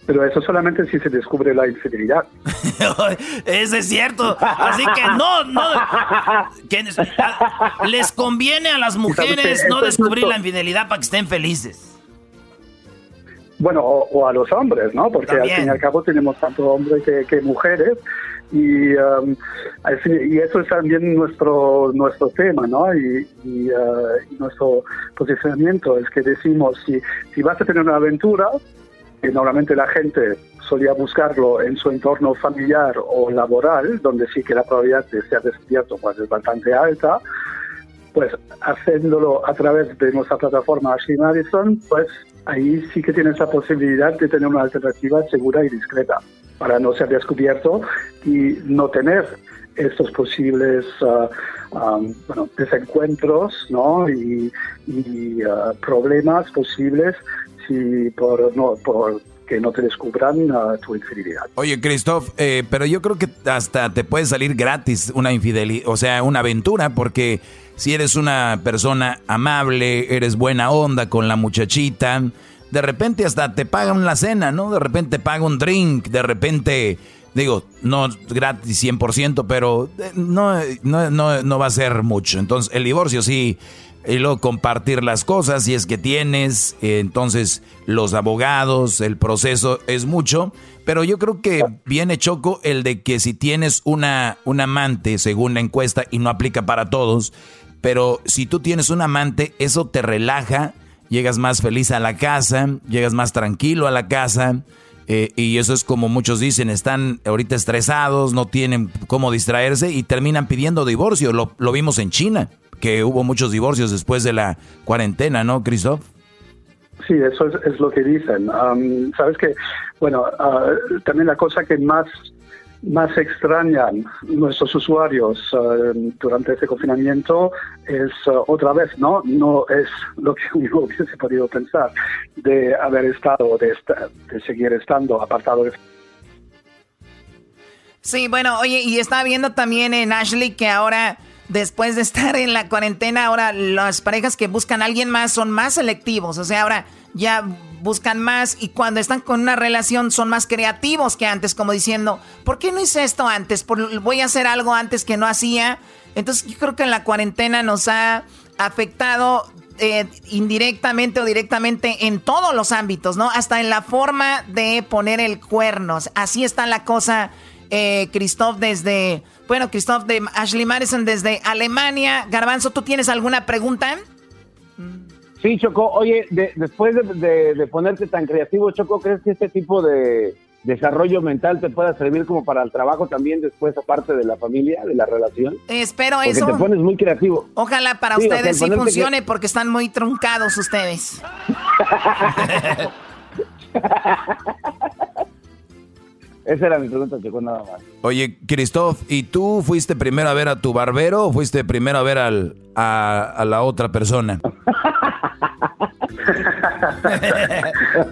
Pero eso solamente si se descubre la infidelidad. <laughs> eso es cierto. Así que no, no. les conviene a las mujeres no descubrir la infidelidad para que estén felices. bueno, o, a los hombres, ¿no? Porque al fin y al cabo tenemos tanto hombres que, mujeres y, um, y eso es también nuestro nuestro tema, ¿no? Y, uh, nuestro posicionamiento es que decimos, si, si vas a tener una aventura, y normalmente la gente solía buscarlo en su entorno familiar o laboral, donde sí que la probabilidad de ser despierto pues, es bastante alta, pues haciéndolo a través de nuestra plataforma Ashley Madison, pues ahí sí que tienes la posibilidad de tener una alternativa segura y discreta para no ser descubierto y no tener estos posibles uh, um, desencuentros ¿no? y, uh, problemas posibles si por, no, por que no te descubran uh, tu infidelidad. Oye, Christoph, eh, pero yo creo que hasta te puede salir gratis una infidelidad, o sea, una aventura, porque si eres una persona amable, eres buena onda con la muchachita, de repente hasta te pagan la cena, ¿no? De repente te paga un drink, de repente, digo, no gratis 100%, pero eh, no, no, no, no va a ser mucho. Entonces, el divorcio sí, y luego compartir las cosas, si es que tienes, eh, entonces los abogados, el proceso es mucho, pero yo creo que viene choco el de que si tienes una, un amante, según la encuesta, y no aplica para todos, pero si tú tienes un amante, eso te relaja, llegas más feliz a la casa, llegas más tranquilo a la casa. Eh, y eso es como muchos dicen, están ahorita estresados, no tienen cómo distraerse y terminan pidiendo divorcio. Lo, lo vimos en China, que hubo muchos divorcios después de la cuarentena, ¿no, Christoph? Sí, eso es, lo que dicen. Sabes que, bueno, ah, también la cosa que más más extrañan nuestros usuarios eh, durante este confinamiento es eh, otra vez, ¿no? No es lo que <laughs> uno hubiese podido pensar de haber estado, de, de seguir estando apartado de... Sí, bueno, oye, y estaba viendo también en Ashley que ahora, después de estar en la cuarentena, ahora las parejas que buscan a alguien más son más selectivos. O sea, ahora ya buscan más y cuando están con una relación son más creativos que antes, como diciendo, ¿por qué no hice esto antes? voy a hacer algo antes que no hacía. Entonces yo creo que la cuarentena nos ha afectado eh, indirectamente o directamente en todos los ámbitos, ¿no? Hasta en la forma de poner el cuerno. Así está la cosa, eh, Christoph, desde, bueno, Christoph de Ashley Madison desde Alemania. Garbanzo, ¿tú tienes alguna pregunta? Sí, Choco, oye, después de, ponerte tan creativo, Choco, ¿crees que este tipo de desarrollo mental te pueda servir como para el trabajo también después, aparte de la familia, de la relación? espero porque eso. te pones muy creativo. Ojalá para ustedes sí funcione porque están muy truncados ustedes. <laughs> <laughs> Esa era mi pregunta, Choco, nada más. Oye, Christoph, ¿y tú fuiste primero a ver a tu barbero o fuiste primero a ver al, a la otra persona? <laughs>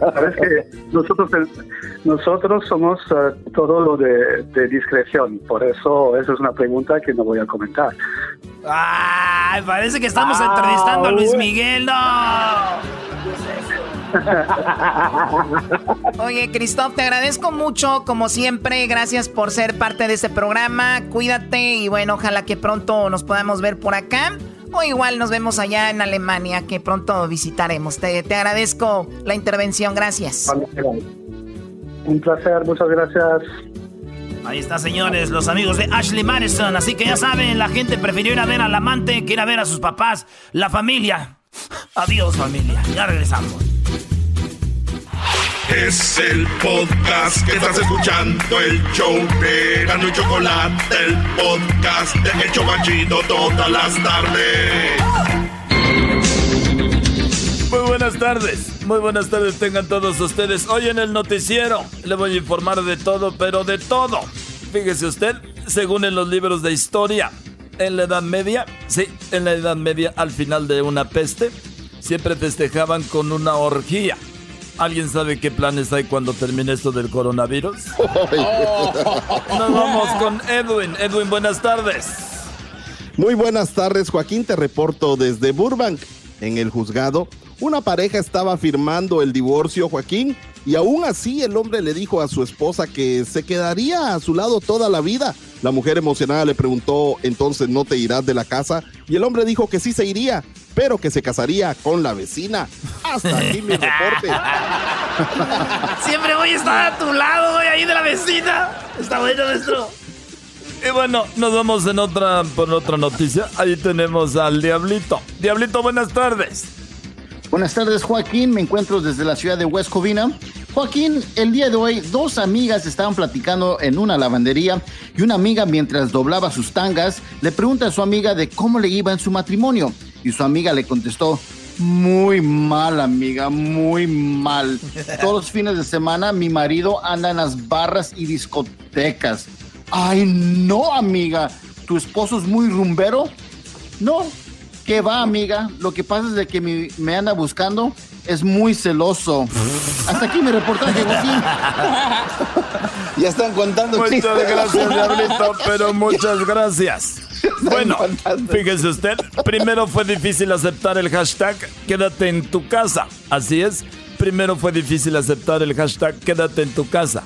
Sabes que nosotros, nosotros somos eh, todo lo de, discreción, por eso esa es una pregunta que no voy a comentar. ¡Ay! Parece que estamos ah, entrevistando a Luis Miguel, no. Oye, Cristóbal, te agradezco mucho, como siempre. Gracias por ser parte de este programa. Cuídate y bueno, ojalá que pronto nos podamos ver por acá. O igual nos vemos allá en Alemania, que pronto visitaremos. Te, te agradezco la intervención, gracias. Un placer, muchas gracias. Ahí está, señores, los amigos de Ashley Madison. Así que ya saben, la gente prefirió ir a ver al amante que ir a ver a sus papás, la familia. Adiós, familia. Ya regresamos. Es el podcast que estás escuchando, el show de Gano y Chocolate, el podcast de Hecho Banchito todas las tardes. Muy buenas tardes, muy buenas tardes tengan todos ustedes. Hoy en el noticiero le voy a informar de todo, pero de todo. Fíjese usted, según en los libros de historia, en la Edad Media, sí, en la Edad Media, al final de una peste, siempre festejaban con una orgía ¿Alguien sabe qué planes hay cuando termine esto del coronavirus? <laughs> Nos vamos con Edwin. Edwin, buenas tardes. Muy buenas tardes, Joaquín. Te reporto desde Burbank. En el juzgado, una pareja estaba firmando el divorcio, Joaquín, y aún así el hombre le dijo a su esposa que se quedaría a su lado toda la vida. La mujer emocionada le preguntó, entonces no te irás de la casa, y el hombre dijo que sí se iría, pero que se casaría con la vecina. Hasta aquí mi reporte. <laughs> Siempre voy a estar a tu lado, voy ahí de la vecina. Está bueno, maestro. Y bueno, nos vamos en otra, por otra noticia. Ahí tenemos al Diablito. Diablito, buenas tardes. Buenas tardes, Joaquín. Me encuentro desde la ciudad de West Covina. Joaquín, el día de hoy dos amigas estaban platicando en una lavandería y una amiga mientras doblaba sus tangas le pregunta a su amiga de cómo le iba en su matrimonio y su amiga le contestó, muy mal, amiga, muy mal. <laughs> Todos los fines de semana mi marido anda en las barras y discotecas. Ay, no, amiga, ¿tu esposo es muy rumbero? No, ¿qué va, amiga? Lo que pasa es de que me, me anda buscando, es muy celoso. Hasta aquí mi reportaje, Joaquín. <laughs> Ya están contando Muchas chistes. gracias, Diablito, pero muchas gracias. <laughs> Bueno, fíjese usted, primero fue difícil aceptar el hashtag quédate en tu casa. Así es, primero fue difícil aceptar el hashtag quédate en tu casa.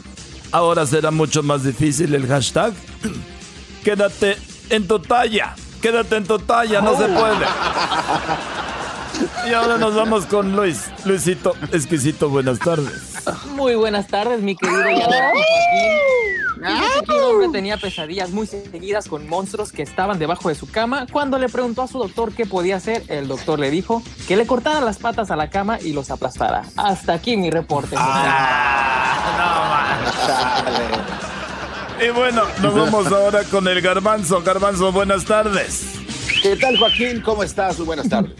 Ahora será mucho más difícil el hashtag <clears throat> quédate en tu talla. Quédate en tu talla, no se puede. <laughs> Y ahora nos vamos con Luis. Luisito, exquisito, buenas tardes. Muy buenas tardes, mi querido Joaquín. Hombre tenía pesadillas muy seguidas con monstruos que estaban debajo de su cama. Cuando le preguntó a su doctor qué podía hacer, el doctor le dijo que le cortara las patas a la cama y los aplastara. Hasta aquí mi reporte. Y bueno, nos vamos ahora con el garbanzo. Garbanzo, buenas tardes. ¿Qué tal, Joaquín? ¿Cómo estás? Muy buenas tardes.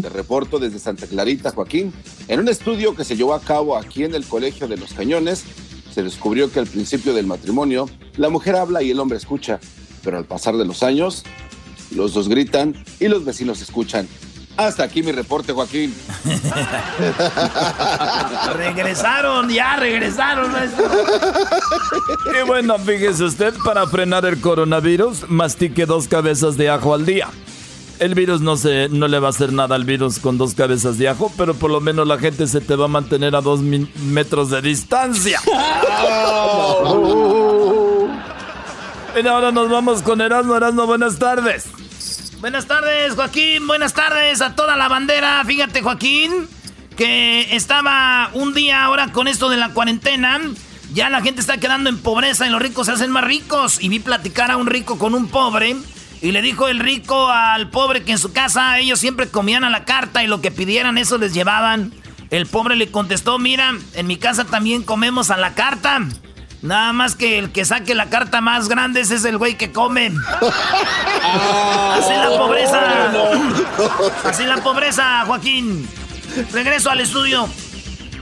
Te reporto desde Santa Clarita, Joaquín. En un estudio que se llevó a cabo aquí en el Colegio de los Cañones, se descubrió que al principio del matrimonio, la mujer habla y el hombre escucha, pero al pasar de los años, los dos gritan y los vecinos escuchan. Hasta aquí mi reporte, Joaquín. <laughs> regresaron, ya regresaron, maestro. Y bueno, fíjese usted, para frenar el coronavirus, mastique dos cabezas de ajo al día. El virus no, se, no le va a hacer nada al virus con dos cabezas de ajo, pero por lo menos la gente se te va a mantener a dos metros de distancia. <laughs> Y ahora nos vamos con Erasmo. Erasmo, buenas tardes. Buenas tardes, Joaquín. Buenas tardes a toda la bandera. Fíjate, Joaquín, que estaba un día ahora con esto de la cuarentena. Ya la gente está quedando en pobreza y los ricos se hacen más ricos. Y vi platicar a un rico con un pobre. Y le dijo el rico al pobre que en su casa ellos siempre comían a la carta y lo que pidieran eso les llevaban. El pobre le contestó, mira, en mi casa también comemos a la carta. Nada más que el que saque la carta más grande ese es el güey que come. Así la pobreza. Así la pobreza, Joaquín. Regreso al estudio.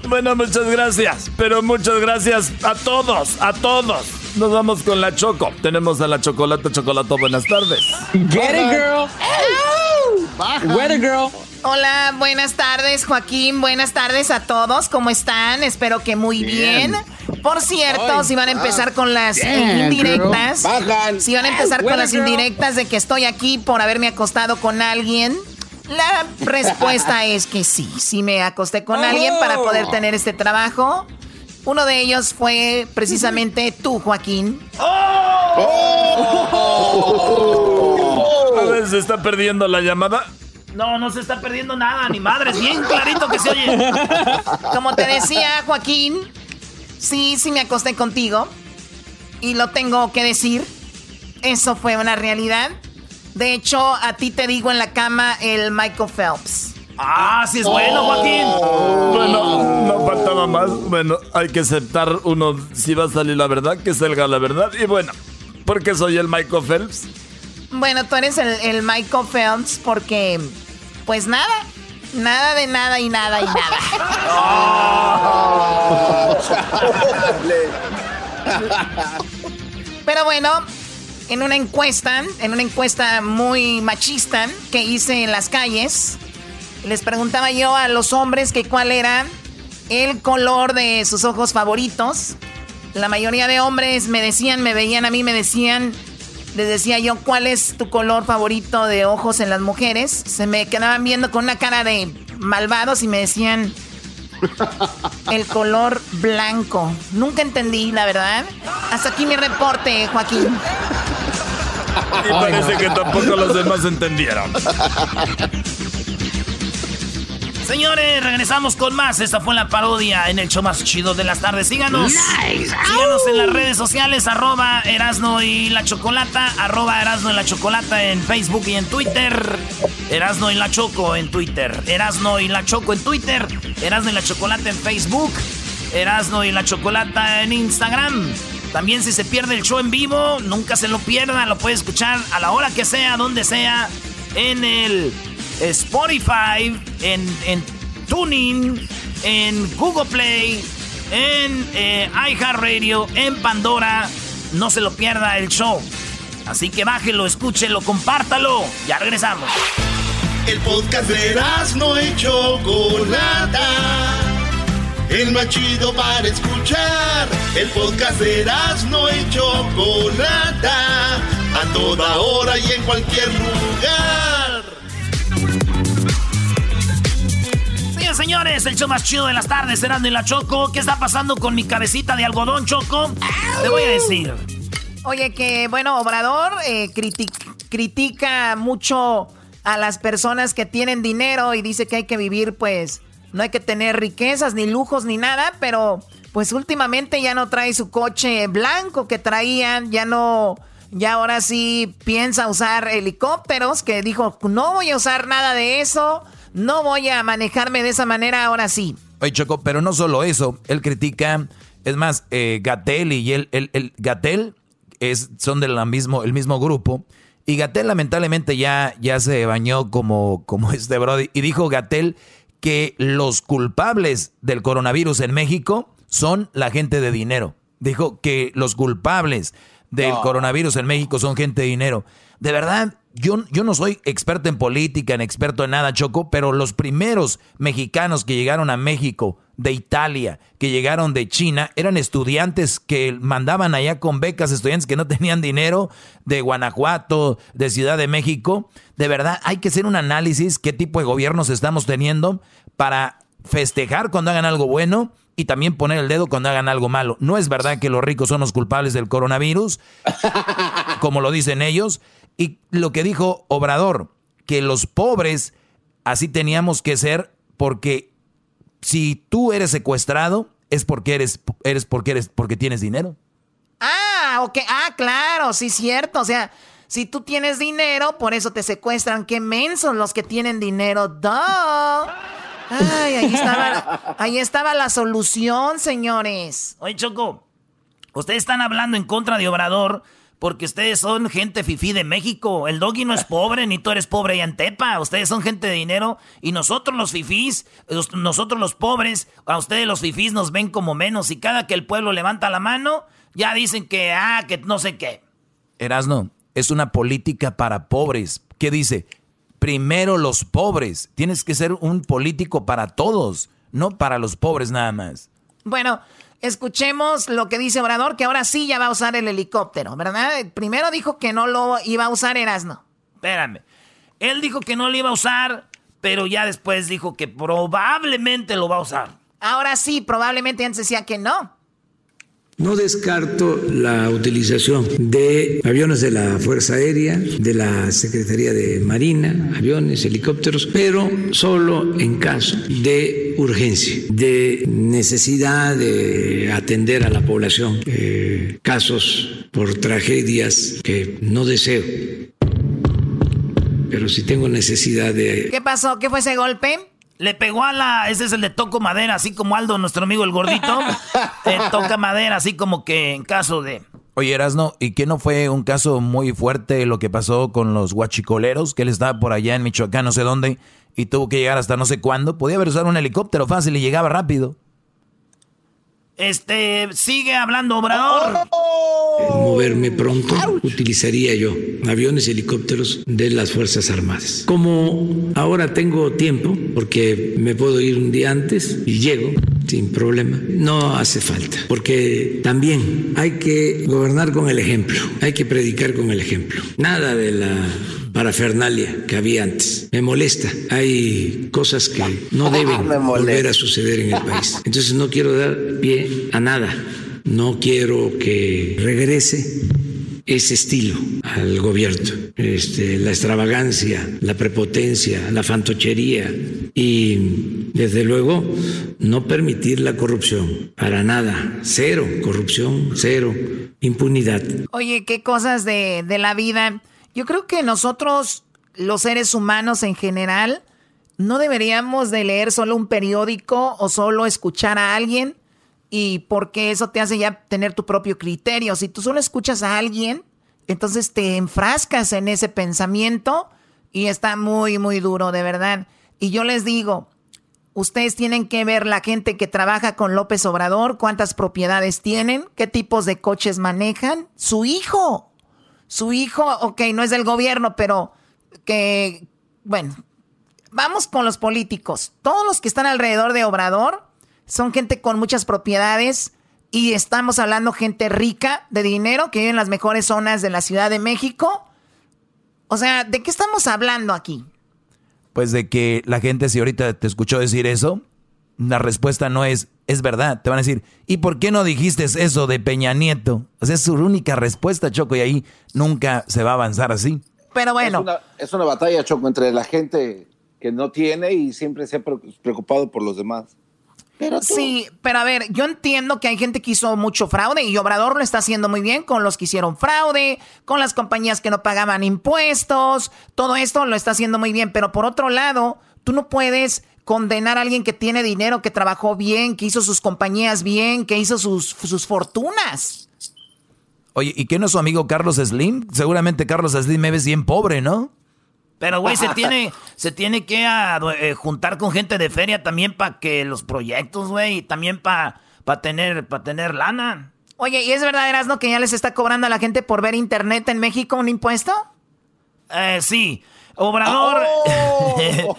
Bueno, muchas gracias. Pero muchas gracias a todos, a todos. Nos vamos con la Choco. Tenemos a la Chocolata Chocolata. Buenas tardes. Get it, girl. Weather girl. Hola, buenas tardes, Joaquín. Buenas tardes a todos. ¿Cómo están? Espero que muy bien. Por cierto, Ay, si van a empezar ah, con las damn, indirectas. Bajan. si van a empezar con las girl. indirectas de que estoy aquí por haberme acostado con alguien, la respuesta <laughs> es que sí, sí me acosté con alguien para poder tener este trabajo. Uno de ellos fue precisamente tú, Joaquín. A ver, se está perdiendo la llamada. No, no se está perdiendo nada, ni madres. Bien clarito que se oye. <laughs> Como te decía, Joaquín, sí, sí me acosté contigo. Y lo tengo que decir. Eso fue una realidad. De hecho, a ti te digo en la cama el Michael Phelps. Ah, sí es bueno, Joaquín. Bueno, no faltaba más. Bueno, hay que aceptar uno. Si va a salir la verdad, que salga la verdad. Y bueno, porque soy el Michael Phelps. Bueno, tú eres el, el Michael Phelps porque, pues nada, nada de nada y nada y nada. Pero bueno, en una encuesta, en una encuesta muy machista que hice en las calles, les preguntaba yo a los hombres que cuál era el color de sus ojos favoritos. La mayoría de hombres me decían, me veían a mí, me decían, les decía yo, ¿cuál es tu color favorito de ojos en las mujeres? Se me quedaban viendo con una cara de malvados y me decían, <laughs> el color blanco. Nunca entendí, la verdad. Hasta aquí mi reporte, Joaquín. Y parece que tampoco los demás entendieron. <laughs> Señores, regresamos con más. Esta fue la parodia en el show más chido de las tardes. Síganos. Síganos en las redes sociales, arroba Erasno y la Chocolata, arroba Erasno y la Chocolata en Facebook y en Twitter. Erasno y la Choco en Twitter. Erasno y la Choco en Twitter. Erasno y la Chocolata en Facebook. Erasno y la Chocolata en Instagram. También si se pierde el show en vivo, nunca se lo pierda, lo puede escuchar a la hora que sea, donde sea, en el Spotify, en, en Tuning, en Google Play, en eh, iHeartRadio, en Pandora. No se lo pierda el show. Así que bájelo, escúchelo, compártalo. Ya regresamos. El podcast de no y Chocolata. El más chido para escuchar. El podcast de no y Chocolata. A toda hora y en cualquier lugar. Señores, el show más chido de las tardes, Serando y la Choco. ¿Qué está pasando con mi cabecita de algodón, Choco? Te voy a decir. Oye, que bueno, Obrador eh, critica mucho a las personas que tienen dinero y dice que hay que vivir, pues, no hay que tener riquezas, ni lujos, ni nada, pero pues últimamente ya no trae su coche blanco que traían, ya no, ya ahora sí piensa usar helicópteros, que dijo, no voy a usar nada de eso no voy a manejarme de esa manera ahora sí. Oye, Choco, pero no solo eso, él critica, es más, eh, Gatel y él, el, Gatel es, son del mismo, el mismo grupo. Y Gatel lamentablemente ya, ya se bañó como, como <laughs> este Brody. Y dijo Gatel que los culpables del coronavirus en México son la gente de dinero. Dijo que los culpables del coronavirus en México son gente de dinero. De verdad, yo, no soy experto en política, en experto en nada, Choco, pero los primeros mexicanos que llegaron a México de Italia, que llegaron de China, eran estudiantes que mandaban allá con becas, estudiantes que no tenían dinero, de Guanajuato, de Ciudad de México. De verdad, hay que hacer un análisis qué tipo de gobiernos estamos teniendo para festejar cuando hagan algo bueno y también poner el dedo cuando hagan algo malo. No es verdad que los ricos son los culpables del coronavirus, como lo dicen ellos. Y lo que dijo Obrador, que los pobres así teníamos que ser porque si tú eres secuestrado es porque eres, eres porque eres porque tienes dinero. Ah, ok. Ah, claro, sí, cierto. O sea, si tú tienes dinero, por eso te secuestran. Qué mensos los que tienen dinero. ¡Duh! Ay, ahí estaba, ahí estaba la solución, señores. Oye, Choco, ustedes están hablando en contra de Obrador porque ustedes son gente fifí de México. El doggy no es <laughs> pobre, ni tú eres pobre y antepa. Ustedes son gente de dinero. Y nosotros los fifís, nosotros los pobres, a ustedes los fifís nos ven como menos. Y cada que el pueblo levanta la mano, ya dicen que, ah, que no sé qué. Erasno, es una política para pobres. ¿Qué dice? Primero los pobres. Tienes que ser un político para todos, no para los pobres nada más. Bueno, Escuchemos lo que dice Obrador, que ahora sí ya va a usar el helicóptero, ¿verdad? Primero dijo que no lo iba a usar Erasno. Espérame. Él dijo que no lo iba a usar, pero ya después dijo que probablemente lo va a usar. Ahora sí, probablemente antes decía que no. No descarto la utilización de aviones de la Fuerza Aérea, de la Secretaría de Marina, aviones, helicópteros, pero solo en caso de urgencia, de necesidad de atender a la población, eh, casos por tragedias que no deseo. Pero si tengo necesidad de... ¿Qué pasó? ¿Qué fue ese golpe? Le pegó a la. Ese es el de Toco Madera, así como Aldo, nuestro amigo el gordito. eh, <laughs> toca madera, así como que en caso de. Oye, Erasno, ¿y qué no fue un caso muy fuerte lo que pasó con los guachicoleros? Que él estaba por allá en Michoacán, no sé dónde, y tuvo que llegar hasta no sé cuándo. Podía haber usado un helicóptero fácil y llegaba rápido. Este, sigue hablando Obrador. moverme pronto, utilizaría yo aviones y helicópteros de las Fuerzas Armadas. Como ahora tengo tiempo, porque me puedo ir un día antes y llego sin problema, no hace falta, porque también hay que gobernar con el ejemplo, hay que predicar con el ejemplo. Nada de la parafernalia que había antes. Me molesta. Hay cosas que no <laughs> deben volver a suceder en el país. Entonces no quiero dar pie a nada. No quiero que regrese ese estilo al gobierno, este, la extravagancia, la prepotencia, la fantochería y y desde luego no permitir la corrupción, para nada, cero corrupción, cero impunidad. Oye, qué cosas de, de la vida. Yo creo que nosotros, los seres humanos en general, no deberíamos de leer solo un periódico o solo escuchar a alguien y porque eso te hace ya tener tu propio criterio. Si tú solo escuchas a alguien, entonces te enfrascas en ese pensamiento y está muy, muy duro, de verdad. Y yo les digo, ustedes tienen que ver la gente que trabaja con López Obrador, cuántas propiedades tienen, qué tipos de coches manejan, su hijo. Su hijo, ok, no es del gobierno, pero que, bueno, vamos con los políticos. Todos los que están alrededor de Obrador son gente con muchas propiedades y estamos hablando gente rica de dinero que vive en las mejores zonas de la Ciudad de México. O sea, ¿de qué estamos hablando aquí? Pues de que la gente, si ahorita te escuchó decir eso, la respuesta no es, es verdad. Te van a decir, ¿y por qué no dijiste eso de Peña Nieto? O sea, es su única respuesta, Choco, y ahí nunca se va a avanzar así. Pero bueno. Es una, es una batalla, Choco, entre la gente que no tiene y siempre se ha preocupado por los demás. Pero Sí, pero a ver, yo entiendo que hay gente que hizo mucho fraude y Obrador lo está haciendo muy bien con los que hicieron fraude, con las compañías que no pagaban impuestos, todo esto lo está haciendo muy bien, pero por otro lado, tú no puedes condenar a alguien que tiene dinero, que trabajó bien, que hizo sus compañías bien, que hizo sus, sus fortunas. Oye, ¿y qué no es su amigo Carlos Slim? Seguramente Carlos Slim me ves bien pobre, ¿no? Pero, güey, se <laughs> tiene, se tiene que ah, eh, juntar con gente de feria también para que los proyectos, güey, también para tener, para tener lana. Oye, ¿y es verdad, Erasno, que ya les está cobrando a la gente por ver internet en México un impuesto? Eh, sí. Obrador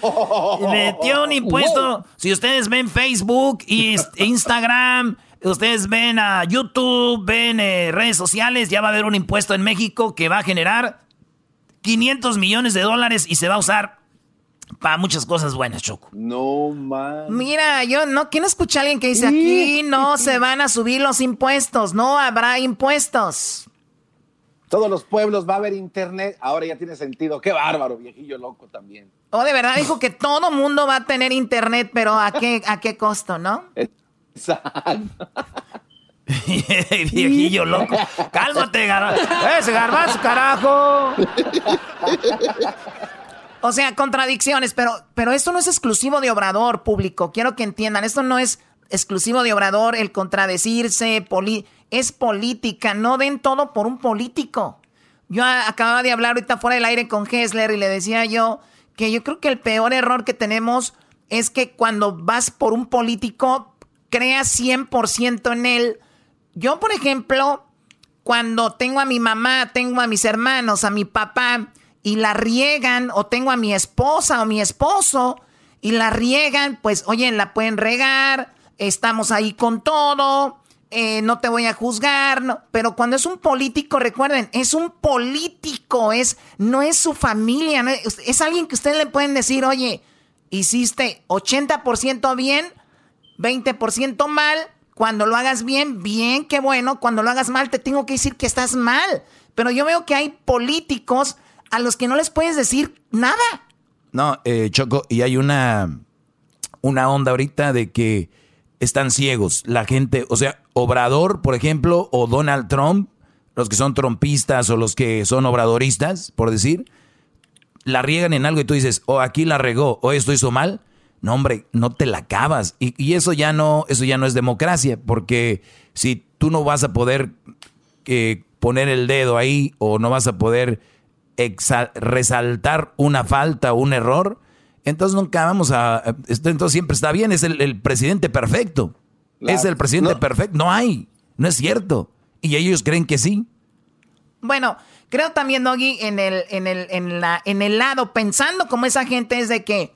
oh. <laughs> metió un impuesto. Si ustedes ven Facebook y Instagram, ustedes ven a YouTube, ven eh, redes sociales, ya va a haber un impuesto en México que va a generar 500 millones de dólares y se va a usar para muchas cosas buenas, Choco. No, man. Mira, yo no, ¿quién escucha a alguien que dice aquí no se van a subir los impuestos? No habrá impuestos. Todos los pueblos va a haber internet, ahora ya tiene sentido. Qué bárbaro, viejillo loco también. Oh, de verdad dijo que todo mundo va a tener internet, pero ¿a qué, a qué costo, no? Exacto. <laughs> Viejillo loco. Cálmate, garbanzo. Ese garbanzo, carajo. <laughs> O sea, contradicciones, pero, pero esto no es exclusivo de Obrador público. Quiero que entiendan, esto no es exclusivo de Obrador el contradecirse, es política. No den todo por un político. Yo acababa de hablar ahorita fuera del aire con Hessler y le decía yo que yo creo que el peor error que tenemos es que cuando vas por un político, creas 100% en él yo, por ejemplo, cuando tengo a mi mamá, tengo a mis hermanos, a mi papá y la riegan, o tengo a mi esposa o mi esposo y la riegan, pues oye, la pueden regar, estamos ahí con todo, eh, no te voy a juzgar, pero cuando es un político, recuerden, es un político, es, no es su familia, es, es alguien que ustedes le pueden decir, oye, hiciste 80% bien, 20% mal, cuando lo hagas bien, bien, qué bueno. Cuando lo hagas mal, te tengo que decir que estás mal. Pero yo veo que hay políticos a los que no les puedes decir nada. No, eh, Choco, y hay una, una onda ahorita de que están ciegos. La gente, o sea, Obrador, por ejemplo, o Donald Trump, los que son trompistas o los que son obradoristas, por decir, la riegan en algo y tú dices, o oh, aquí la regó, o esto hizo mal. No, hombre, no te la acabas. Y, eso ya no, eso ya no es democracia, porque si tú no vas a poder eh, poner el dedo ahí o no vas a poder resaltar una falta o un error, entonces nunca vamos a. Entonces siempre está bien, es el, presidente perfecto. es el presidente perfecto. No hay, no es cierto. Y ellos creen que sí. Bueno, creo también, Doggy, en el, en el, en la, en el lado, pensando como esa gente es de que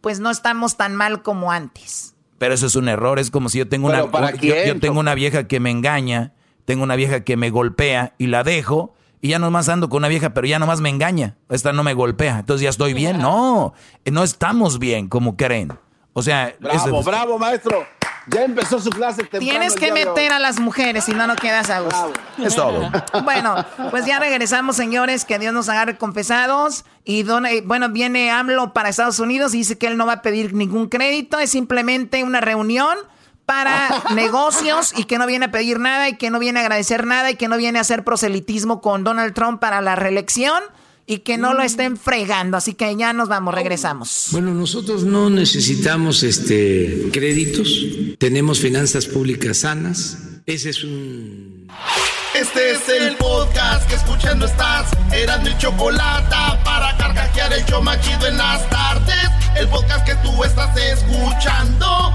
pues no estamos tan mal como antes. Pero eso es un error, es como si yo tengo una yo, tengo una vieja que me engaña, tengo una vieja que me golpea y la dejo y ya nomás ando con una vieja, pero ya nomás me engaña. Esta no me golpea, entonces ya estoy bien. No, no estamos bien como creen. O sea, bravo, bravo, maestro. Ya empezó su clase temprano. Tienes que meter a las mujeres, si no, no quedas a gusto. Es todo. <laughs> Bueno, pues ya regresamos, señores. Que Dios nos agarre confesados. Y eh, bueno, viene AMLO para Estados Unidos y dice que él no va a pedir ningún crédito. Es simplemente una reunión para <laughs> negocios y que no viene a pedir nada y que no viene a agradecer nada y que no viene a hacer proselitismo con Donald Trump para la reelección y que no lo mm. estén fregando. Así que ya nos vamos, regresamos. Bueno, nosotros no necesitamos este créditos, tenemos finanzas públicas sanas. Ese es un Este es el podcast que escuchando estás. Eran mi chocolate para carcajear el yo machido en las tardes. El podcast que tú estás escuchando.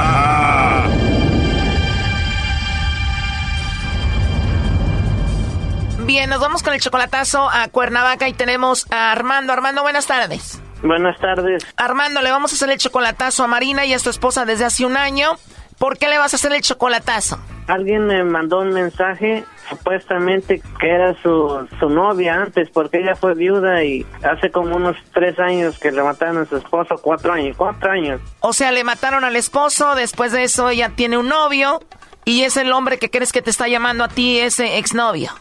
Bien, nos vamos con el chocolatazo a Cuernavaca y tenemos a Armando. Armando, buenas tardes. Buenas tardes. Armando, le vamos a hacer el chocolatazo a Marina y a su esposa desde hace un año. ¿Por qué le vas a hacer el chocolatazo? Alguien me mandó un mensaje supuestamente que era su, su novia antes porque ella fue viuda y hace como unos tres años que le mataron a su esposo, cuatro años, cuatro años. O sea, le mataron al esposo, después de eso ella tiene un novio y es el hombre que crees que te está llamando a ti, ese exnovio.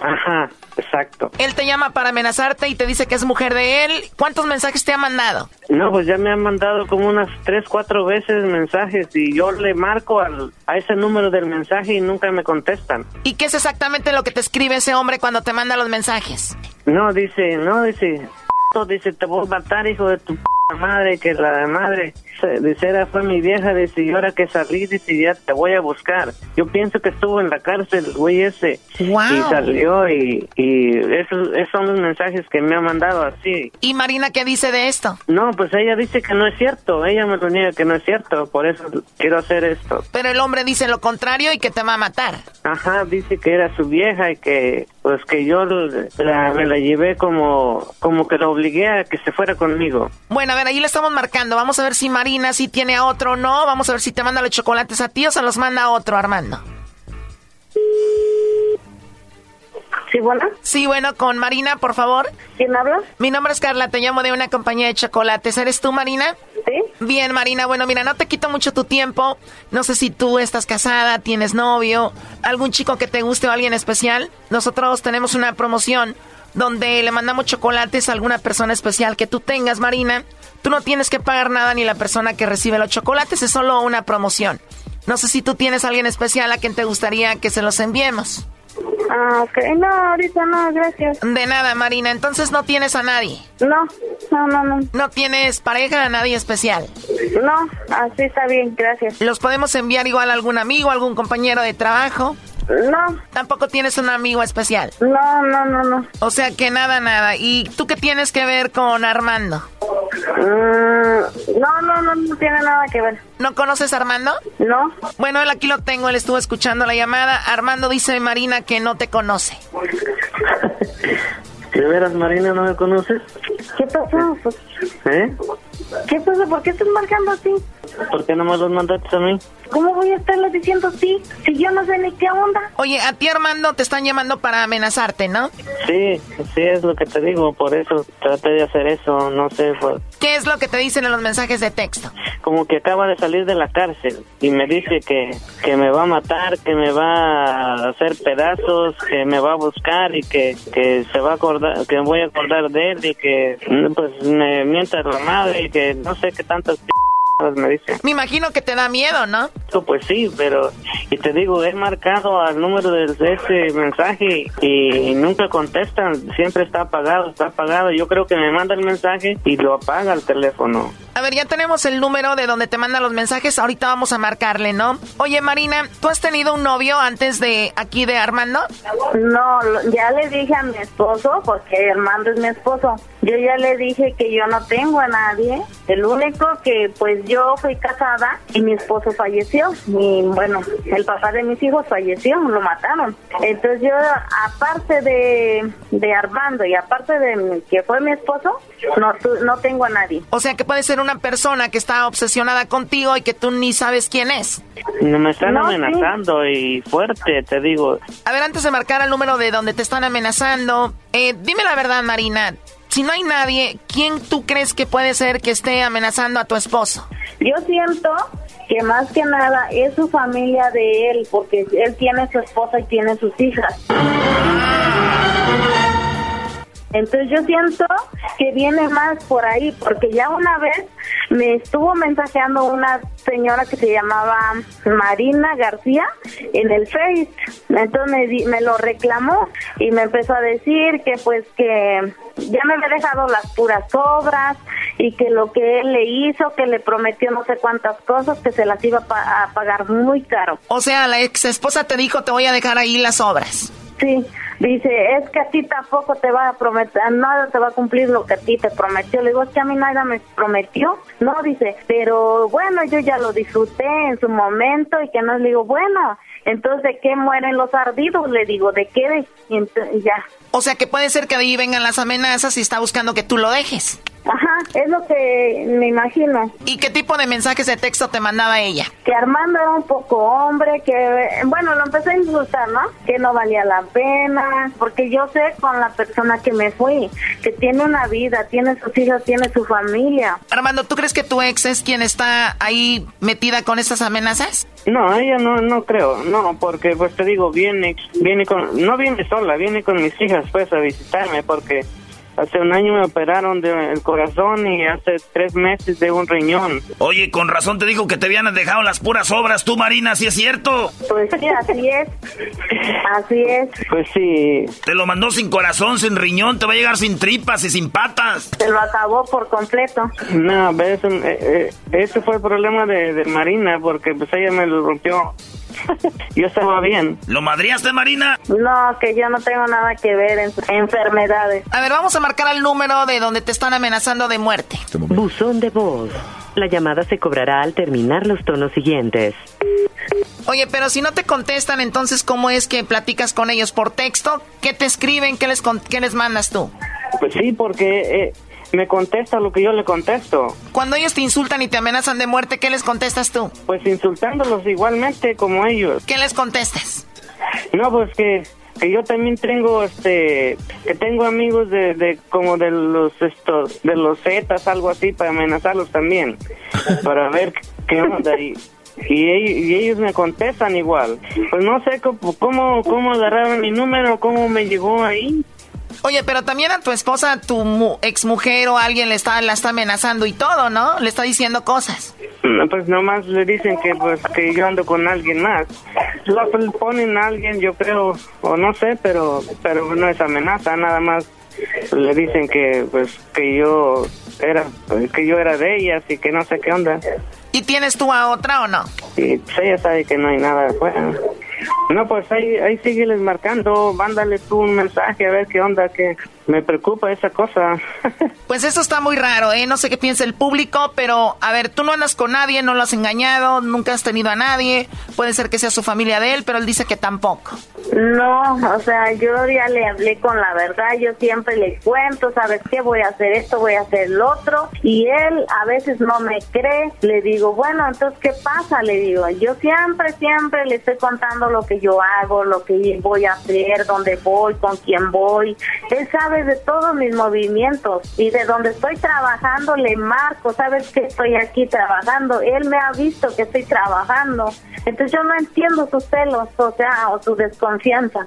Ajá, exacto. Él te llama para amenazarte y te dice que es mujer de él. ¿Cuántos mensajes te ha mandado? No, pues ya me han mandado como unas tres, cuatro veces mensajes y yo le marco al, a ese número del mensaje y nunca me contestan. ¿Y qué es exactamente lo que te escribe ese hombre cuando te manda los mensajes? No, dice, no, dice, <laughs> dice, te voy a matar, hijo de tu madre, que la madre, dice, era fue mi vieja, dice, y ahora que salí, dice, ya te voy a buscar. Yo pienso que estuvo en la cárcel, güey ese, y salió, y, y esos, esos son los mensajes que me ha mandado así. ¿Y Marina qué dice de esto? No, pues ella dice que no es cierto, ella me lo niega que no es cierto, por eso quiero hacer esto. Pero el hombre dice lo contrario y que te va a matar. Ajá, dice que era su vieja y que, pues que yo la, me la llevé como, como que la obligué a que se fuera conmigo. Bueno, a ver, ahí le estamos marcando. Vamos a ver si Marina sí tiene a otro o no. Vamos a ver si te manda los chocolates a ti o se los manda a otro, Armando. Sí, bueno. Sí, bueno, con Marina, por favor. ¿Quién habla? Mi nombre es Carla, te llamo de una compañía de chocolates. ¿Eres tú, Marina? Sí. Bien, Marina, bueno, mira, no te quito mucho tu tiempo. No sé si tú estás casada, tienes novio, algún chico que te guste o alguien especial. Nosotros tenemos una promoción donde le mandamos chocolates a alguna persona especial que tú tengas, Marina. Tú no tienes que pagar nada ni la persona que recibe los chocolates, es solo una promoción. No sé si tú tienes a alguien especial a quien te gustaría que se los enviemos. Ah, ok. No, ahorita no, gracias. De nada, Marina. Entonces no tienes a nadie. No, no, no, no. ¿No tienes pareja a nadie especial? No, así está bien, gracias. ¿Los podemos enviar igual a algún amigo, algún compañero de trabajo? No. ¿Tampoco tienes un amigo especial? No, no, no, no. O sea que nada, nada. ¿Y tú qué tienes que ver con Armando? Mm, no, no, no, no tiene nada que ver. ¿No conoces a Armando? No. Bueno, él aquí lo tengo, él estuvo escuchando la llamada. Armando dice Marina que no te conoce. <laughs> ¿De veras, Marina, no me conoces? ¿Qué pasó? ¿Eh? ¿Qué pasa? ¿Por qué estás marcando así? ¿Por qué no me los mandaste a mí? ¿Cómo voy a estarlo diciendo sí? Si yo no sé ni qué onda. Oye, a ti Armando te están llamando para amenazarte, ¿no? Sí, sí es lo que te digo, por eso traté de hacer eso, no sé. Pues. ¿Qué es lo que te dicen en los mensajes de texto? Como que acaba de salir de la cárcel y me dice que, que me va a matar, que me va a hacer pedazos, que me va a buscar y que, que se va a acordar, que voy a acordar de él y que pues me mienta la madre y que no sé qué tantas me dice. Me imagino que te da miedo, ¿no? Pues sí, pero y te digo, he marcado al número de ese mensaje y nunca contestan, siempre está apagado, está apagado. Yo creo que me manda el mensaje y lo apaga el teléfono. A ver, ya tenemos el número de donde te mandan los mensajes, ahorita vamos a marcarle, ¿no? Oye, Marina, ¿tú has tenido un novio antes de aquí de Armando? No, ya le dije a mi esposo, porque Armando es mi esposo. Yo ya le dije que yo no tengo a nadie. El único que pues yo fui casada y mi esposo falleció. y bueno, el papá de mis hijos falleció, lo mataron. Entonces yo, aparte de, de Armando y aparte de que fue mi esposo, no, no tengo a nadie. O sea que puede ser una persona que está obsesionada contigo y que tú ni sabes quién es. No me están amenazando y fuerte, te digo. A ver, antes de marcar el número de donde te están amenazando, eh, dime la verdad, Marina. Si no hay nadie, ¿quién tú crees que puede ser que esté amenazando a tu esposo? Yo siento que más que nada es su familia de él, porque él tiene su esposa y tiene sus hijas. Entonces yo siento que viene más por ahí, porque ya una vez me estuvo mensajeando una señora que se llamaba Marina García en el Face. Entonces me, me lo reclamó y me empezó a decir que pues que ya me había dejado las puras obras y que lo que él le hizo, que le prometió no sé cuántas cosas, que se las iba a, a pagar muy caro. O sea, la ex esposa te dijo te voy a dejar ahí las obras. Sí, dice, es que a ti tampoco te va a prometer, nada te va a cumplir lo que a ti te prometió. Le digo, es que a mí nada me prometió. No, dice, pero bueno, yo ya lo disfruté en su momento y que no le digo, bueno, entonces, ¿de qué mueren los ardidos? Le digo, ¿de qué? Y ya. O sea, que puede ser que ahí vengan las amenazas y está buscando que tú lo dejes. Ajá, es lo que me imagino. ¿Y qué tipo de mensajes de texto te mandaba ella? Que Armando era un poco hombre, que, bueno, lo empecé a insultar, ¿no? Que no valía la pena, porque yo sé con la persona que me fui, que tiene una vida, tiene sus hijos, tiene su familia. Armando, ¿tú crees que tu ex es quien está ahí metida con estas amenazas? No, ella no, no creo, no, porque pues te digo, viene, viene con, no viene sola, viene con mis hijas pues a visitarme, porque Hace un año me operaron del corazón y hace tres meses de un riñón. Oye, con razón te digo que te habían dejado las puras obras, tú, Marina, ¿sí es cierto? Pues sí, así es. Así es. Pues sí. Te lo mandó sin corazón, sin riñón, te va a llegar sin tripas y sin patas. Se lo acabó por completo. No, ves, eh, eh, ese fue el problema de, de Marina, porque pues ella me lo rompió <laughs> yo estaba bien. ¿Lo madriaste, Marina? No, que yo no tengo nada que ver en enfermedades. A ver, vamos a marcar el número de donde te están amenazando de muerte. Buzón de voz. La llamada se cobrará al terminar los tonos siguientes. Oye, pero si no te contestan, entonces, ¿cómo es que platicas con ellos? ¿Por texto? ¿Qué te escriben? ¿Qué les, qué les mandas tú? Pues sí, porque eh, me contesta lo que yo le contesto. Cuando ellos te insultan y te amenazan de muerte, ¿qué les contestas tú? Pues insultándolos igualmente como ellos. ¿Qué les contestas? No, pues que, que yo también tengo este que tengo amigos de, de como de los estos de los zetas algo así para amenazarlos también <laughs> para ver qué onda y y ellos, me contestan igual. Pues no sé cómo, cómo, cómo agarraron mi número, cómo me llegó ahí. Oye, pero también a tu esposa, tu ex mujer o alguien le está, la está amenazando y todo, ¿no? Le está diciendo cosas. No, pues nomás le dicen que pues que yo ando con alguien más. Lo ponen a alguien, yo creo, o no sé, pero pero no es amenaza, nada más le dicen que pues que yo era que yo era de ellas y que no sé qué onda. ¿Y tienes tú a otra o no? Sí, pues ella sabe que no hay nada afuera. No, pues ahí, ahí sígueles marcando, mándale tú un mensaje a ver qué onda, que me preocupa esa cosa. <laughs> pues eso está muy raro, ¿eh? No sé qué piensa el público, pero a ver, tú no andas con nadie, no lo has engañado, nunca has tenido a nadie, puede ser que sea su familia de él, pero él dice que tampoco. No, o sea, yo ya le hablé con la verdad, yo siempre le cuento, ¿sabes qué? Voy a hacer esto, voy a hacer lo otro, y él a veces no me cree, le digo, bueno, entonces, ¿qué pasa? Le digo, yo siempre, siempre le estoy contando lo que yo hago, lo que voy a hacer, dónde voy, con quién voy. Él sabe de todos mis movimientos y de donde estoy trabajando le marco, sabes que estoy aquí trabajando. Él me ha visto que estoy trabajando. Entonces yo no entiendo sus celos, o sea, o su desconfianza.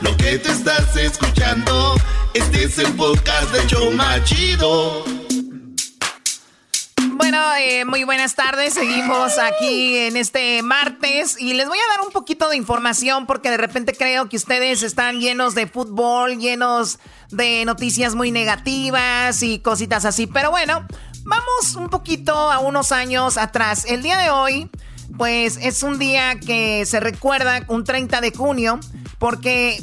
lo que te estás escuchando, este es el podcast de Choma Chido. Bueno, eh, muy buenas tardes. Seguimos aquí en este martes y les voy a dar un poquito de información porque de repente creo que ustedes están llenos de fútbol, llenos de noticias muy negativas y cositas así. Pero bueno, vamos un poquito a unos años atrás. El día de hoy, pues es un día que se recuerda, un 30 de junio, porque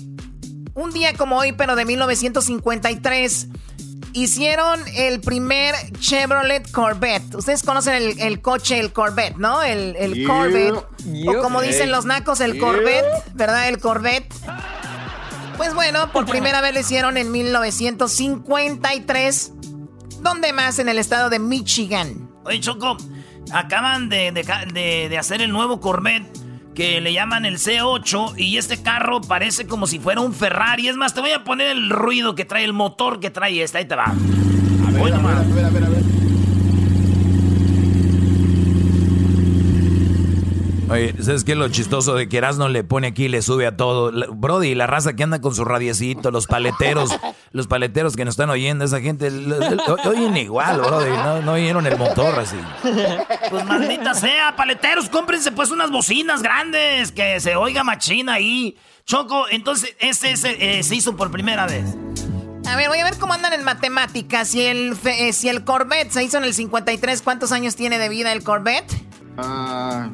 un día como hoy, pero de 1953 hicieron el primer Chevrolet Corvette. Ustedes conocen el, coche, el Corvette, ¿no? El, Corvette. O como dicen los nacos, el Corvette, ¿verdad? El Corvette. Pues bueno, por <laughs> primera vez lo hicieron en 1953. ¿Dónde más? En el estado de Michigan. Oye, Choco, acaban de, de hacer el nuevo Corvette que le llaman el C8 y este carro parece como si fuera un Ferrari. Es más, te voy a poner el ruido que trae el motor que trae este. Ahí te va. A ver, a ver, a ver, a ver. Oye, ¿sabes qué es lo chistoso de que Erasmo le pone aquí y le sube a todo? Brody, la raza que anda con su radiecito, los paleteros, <laughs> los paleteros que nos están oyendo, esa gente, oyen igual, Brody, no, no oyeron el motor así. Pues maldita sea, paleteros, cómprense pues unas bocinas grandes, que se oiga machina ahí. Choco, entonces ese, eh, se hizo por primera vez. A ver, voy a ver cómo andan en matemáticas. Si el, eh, si el Corvette se hizo en el 53, ¿cuántos años tiene de vida el Corvette? Ah...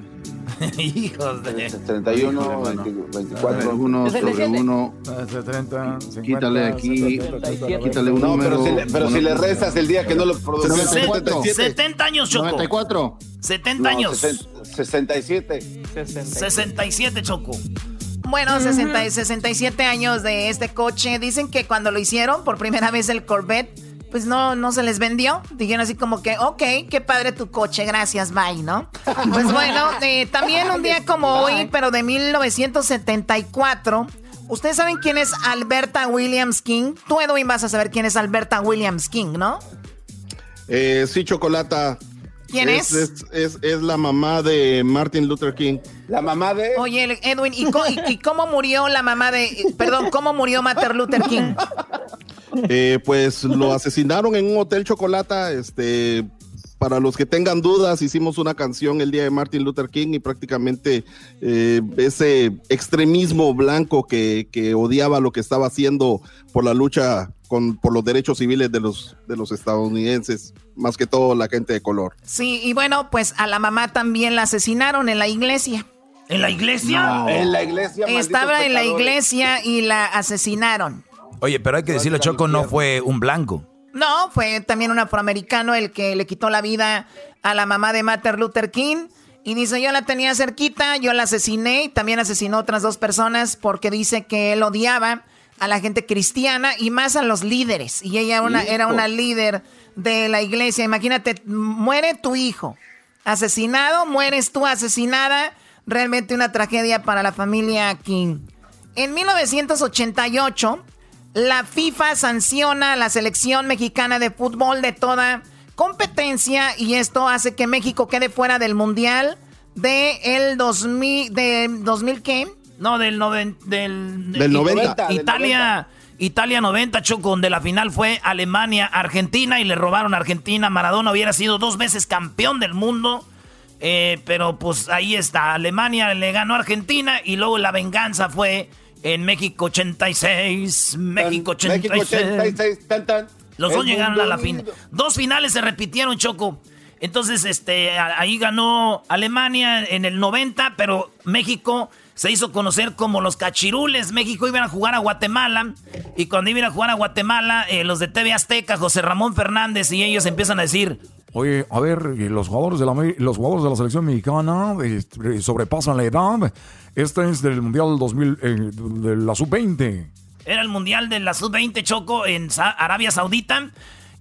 <laughs> Hijos de... 31, 24. 1 sobre 1. 70, 50, quítale aquí. Quítale un número. Pero, si le, pero si le rezas el día que no lo produces. 70 años, Choco. 94. 70 años. 67. 67, Choco. Bueno, 60, 67 años de este coche. Dicen que cuando lo hicieron por primera vez el Corvette pues no, no se les vendió. Dijeron así como que, ok, qué padre tu coche, gracias, bye, ¿no? Pues bueno, eh, también un día como hoy, pero de 1974. ¿Ustedes saben quién es Alberta Williams King? Tú, Edwin, vas a saber quién es Alberta Williams King, ¿no? Eh, sí, Chocolata. ¿Quién es? Es, es? la mamá de Martin Luther King. La mamá de... Oye, Edwin, ¿y, y cómo murió la mamá de... Perdón, ¿cómo murió Martin Luther King? <laughs> Eh, pues lo <laughs> asesinaron en un hotel chocolata. Este, para los que tengan dudas, hicimos una canción el día de Martin Luther King y prácticamente eh, ese extremismo blanco que, odiaba lo que estaba haciendo por la lucha con, por los derechos civiles de los, de los estadounidenses, más que todo la gente de color. Sí, y bueno, pues a la mamá también la asesinaron en la iglesia. ¿En la iglesia? En la iglesia. Estaba en la iglesia y la asesinaron. Oye, pero hay que decirlo, Choco no fue un blanco. No, fue también un afroamericano el que le quitó la vida a la mamá de Martin Luther King. Y dice, yo la tenía cerquita, yo la asesiné y también asesinó otras dos personas porque dice que él odiaba a la gente cristiana y más a los líderes. Y ella una, era una líder de la iglesia. Imagínate, muere tu hijo asesinado, mueres tú asesinada. Realmente una tragedia para la familia King. En 1988 la FIFA sanciona a la selección mexicana de fútbol de toda competencia y esto hace que México quede fuera del Mundial de el 2000, de 2000 qué? No, del, del, del 90. Italia, Italia 90, Choco, donde la final fue Alemania-Argentina y le robaron a Argentina. Maradona hubiera sido dos veces campeón del mundo. Eh, pero pues ahí está, Alemania le ganó a Argentina y luego la venganza fue en México 86, México 86. México 86 tan, tan. Los dos llegaron a la final. Dos finales se repitieron, Choco. Entonces, este, ahí ganó Alemania en el 90, pero México se hizo conocer como los cachirules. México iba a jugar a Guatemala y cuando iban a jugar a Guatemala, eh, los de TV Azteca, José Ramón Fernández y ellos empiezan a decir, Oye, a ver, los jugadores de la, los jugadores de la selección mexicana eh, sobrepasan la edad. Este es del Mundial 2000, eh, de la Sub-20. Era el Mundial de la Sub-20 Choco en Arabia Saudita.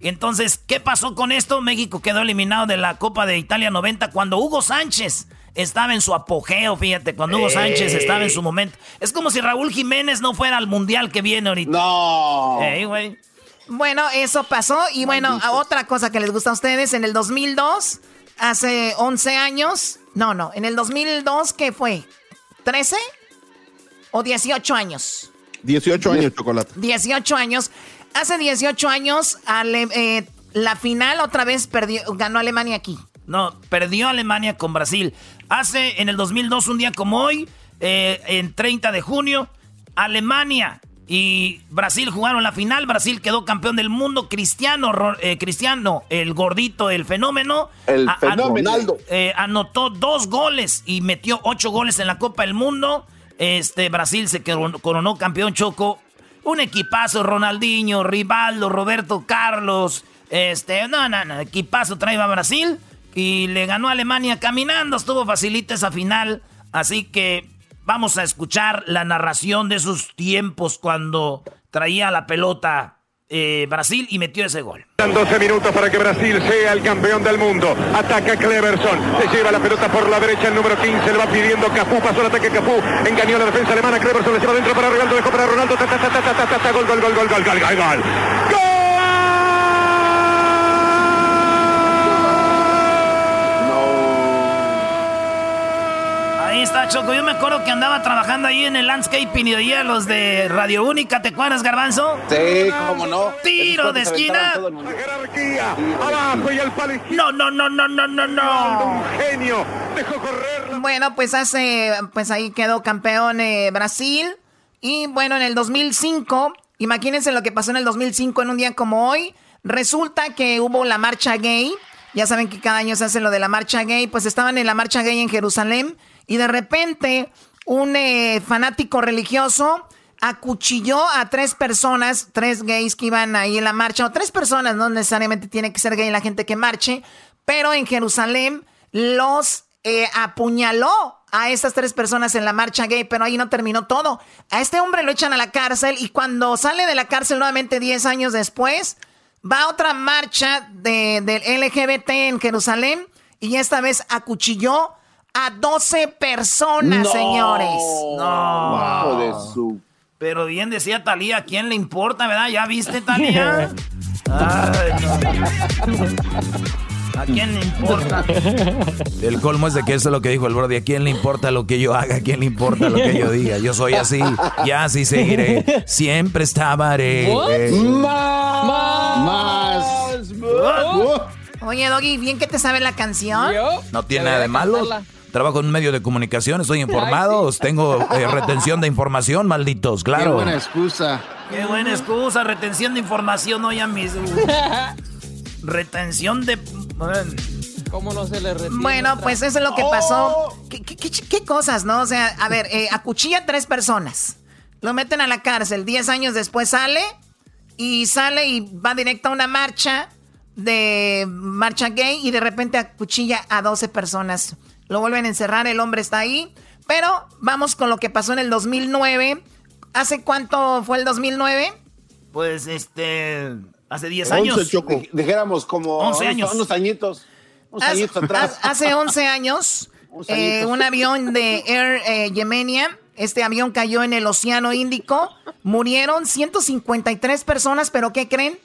Entonces, ¿qué pasó con esto? México quedó eliminado de la Copa de Italia 90 cuando Hugo Sánchez estaba en su apogeo, fíjate, cuando Hugo Sánchez estaba en su momento. Es como si Raúl Jiménez no fuera al Mundial que viene ahorita. No. güey. Bueno, eso pasó. Y bueno, otra cosa que les gusta a ustedes, en el 2002, hace 11 años, no, no, en el 2002, ¿qué fue? ¿13 o 18 años? 18 años, chocolate. 18 años. Hace 18 años, eh, la final otra vez perdió, ganó Alemania aquí. No, perdió Alemania con Brasil. Hace en el 2002, un día como hoy, eh, en 30 de junio, Alemania y Brasil jugaron la final. Brasil quedó campeón del mundo. Cristiano, eh, Cristiano, el gordito, el fenómeno. El fenómeno. Eh, anotó dos goles y metió ocho goles en la Copa del Mundo. Este, Brasil se coronó campeón choco. Un equipazo, Ronaldinho, Rivaldo, Roberto Carlos. Este, no, no, no, equipazo traía a Brasil. Y le ganó a Alemania caminando. Estuvo facilita esa final. Así que vamos a escuchar la narración de esos tiempos cuando traía la pelota eh, Brasil y metió ese gol. 12 minutos para que Brasil sea el campeón del mundo. Ataca Cleverson. Se lleva la pelota por la derecha. El número 15 le va pidiendo Cafú. Pasó el ataque Cafú. Engañó la defensa alemana. Cleverson le lleva dentro para Ronaldo. Dejó para Ronaldo. Gol, gol, gol, gol, gol, gol, gol, gol. ¡Gol! Está, Choco. Yo me acuerdo que andaba trabajando ahí en el landscaping y oía los de Radio Única. ¿Te acuerdas, Garbanzo? Sí, cómo no. Tiro de esquina. No, no, no, no, no, no, no. Un genio. Dejó correr. Bueno, pues hace, pues ahí quedó campeón eh, Brasil. Y bueno, en el 2005, imagínense lo que pasó en el 2005 en un día como hoy. Resulta que hubo la marcha gay. Ya saben que cada año se hace lo de la marcha gay. Pues estaban en la marcha gay en Jerusalén y de repente un eh, fanático religioso acuchilló a tres personas, tres gays que iban ahí en la marcha, o tres personas, no necesariamente tiene que ser gay la gente que marche, pero en Jerusalén los eh, apuñaló a estas tres personas en la marcha gay, pero ahí no terminó todo. A este hombre lo echan a la cárcel y cuando sale de la cárcel nuevamente 10 años después, va a otra marcha de, del LGBT en Jerusalén y esta vez acuchilló a 12 personas, señores. No. de su... Pero bien decía Talía, ¿a quién le importa, verdad? ¿Ya viste, Talía? <laughs> ¿A quién le importa? El colmo es de que eso es lo que dijo el Brody. ¿A quién le importa lo que yo haga? ¿A quién le importa lo que yo diga? Yo soy así y así seguiré. Siempre estaré. Más. Más. Oye, Doggy, ¿bien que te sabe la canción? No tiene nada de malo. Trabajo en un medio de comunicación, estoy informado, tengo eh, retención de información, malditos, claro. Qué buena excusa. Qué buena excusa, retención de información hoy a mis... <laughs> retención de... ¿Cómo no se le retiene Bueno, pues eso es lo que pasó. ¡Oh! ¿Qué, cosas, no? O sea, a ver, eh, acuchilla a tres personas. Lo meten a la cárcel. Diez años después sale y sale y va directo a una marcha de marcha gay y de repente acuchilla a 12 personas. Lo vuelven a encerrar, el hombre está ahí. Pero vamos con lo que pasó en el 2009. ¿Hace cuánto fue el 2009? Pues este. Hace 10 años. Dijéramos como 11 años. unos añitos. Unos hace, añitos atrás. Hace 11 años, <laughs> eh, un avión de Air eh, Yemenia, este avión cayó en el Océano Índico. Murieron 153 personas, pero ¿qué creen?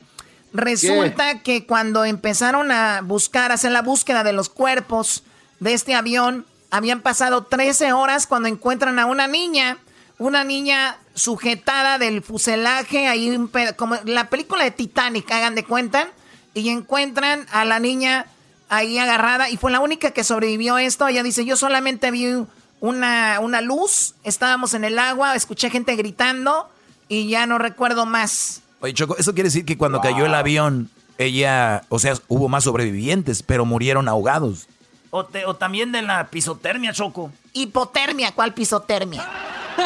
Resulta que cuando empezaron a buscar, hacer la búsqueda de los cuerpos de este avión, habían pasado 13 horas cuando encuentran a una niña, una niña sujetada del fuselaje, ahí como la película de Titanic, hagan de cuenta, y encuentran a la niña ahí agarrada y fue la única que sobrevivió esto. Ella dice, yo solamente vi una, una luz, estábamos en el agua, escuché gente gritando y ya no recuerdo más. Oye, Choco, eso quiere decir que cuando cayó el avión, ella, o sea, hubo más sobrevivientes, pero murieron ahogados. O, también de la pisotermia, Choco. Hipotermia, ¿cuál pisotermia?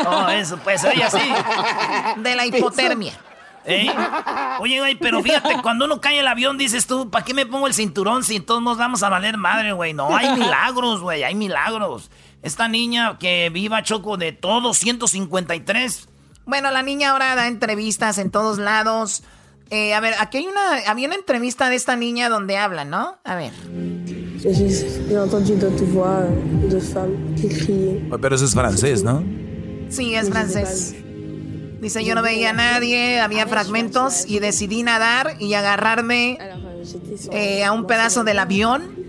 No, eso, pues ella sí. De la hipotermia. Oye, güey, pero fíjate, cuando uno cae el avión, dices tú, ¿para qué me pongo el cinturón si todos nos vamos a valer madre, güey? No, hay milagros, güey, hay milagros. Esta niña que viva Choco de todos, 153. Bueno, la niña ahora da entrevistas en todos lados. Eh, a ver, aquí hay una, había una entrevista de esta niña donde habla, ¿no? A ver. Pero eso es francés, ¿no? Sí, es francés. Dice, yo no veía a nadie, había fragmentos y decidí nadar y agarrarme eh, a un pedazo del avión.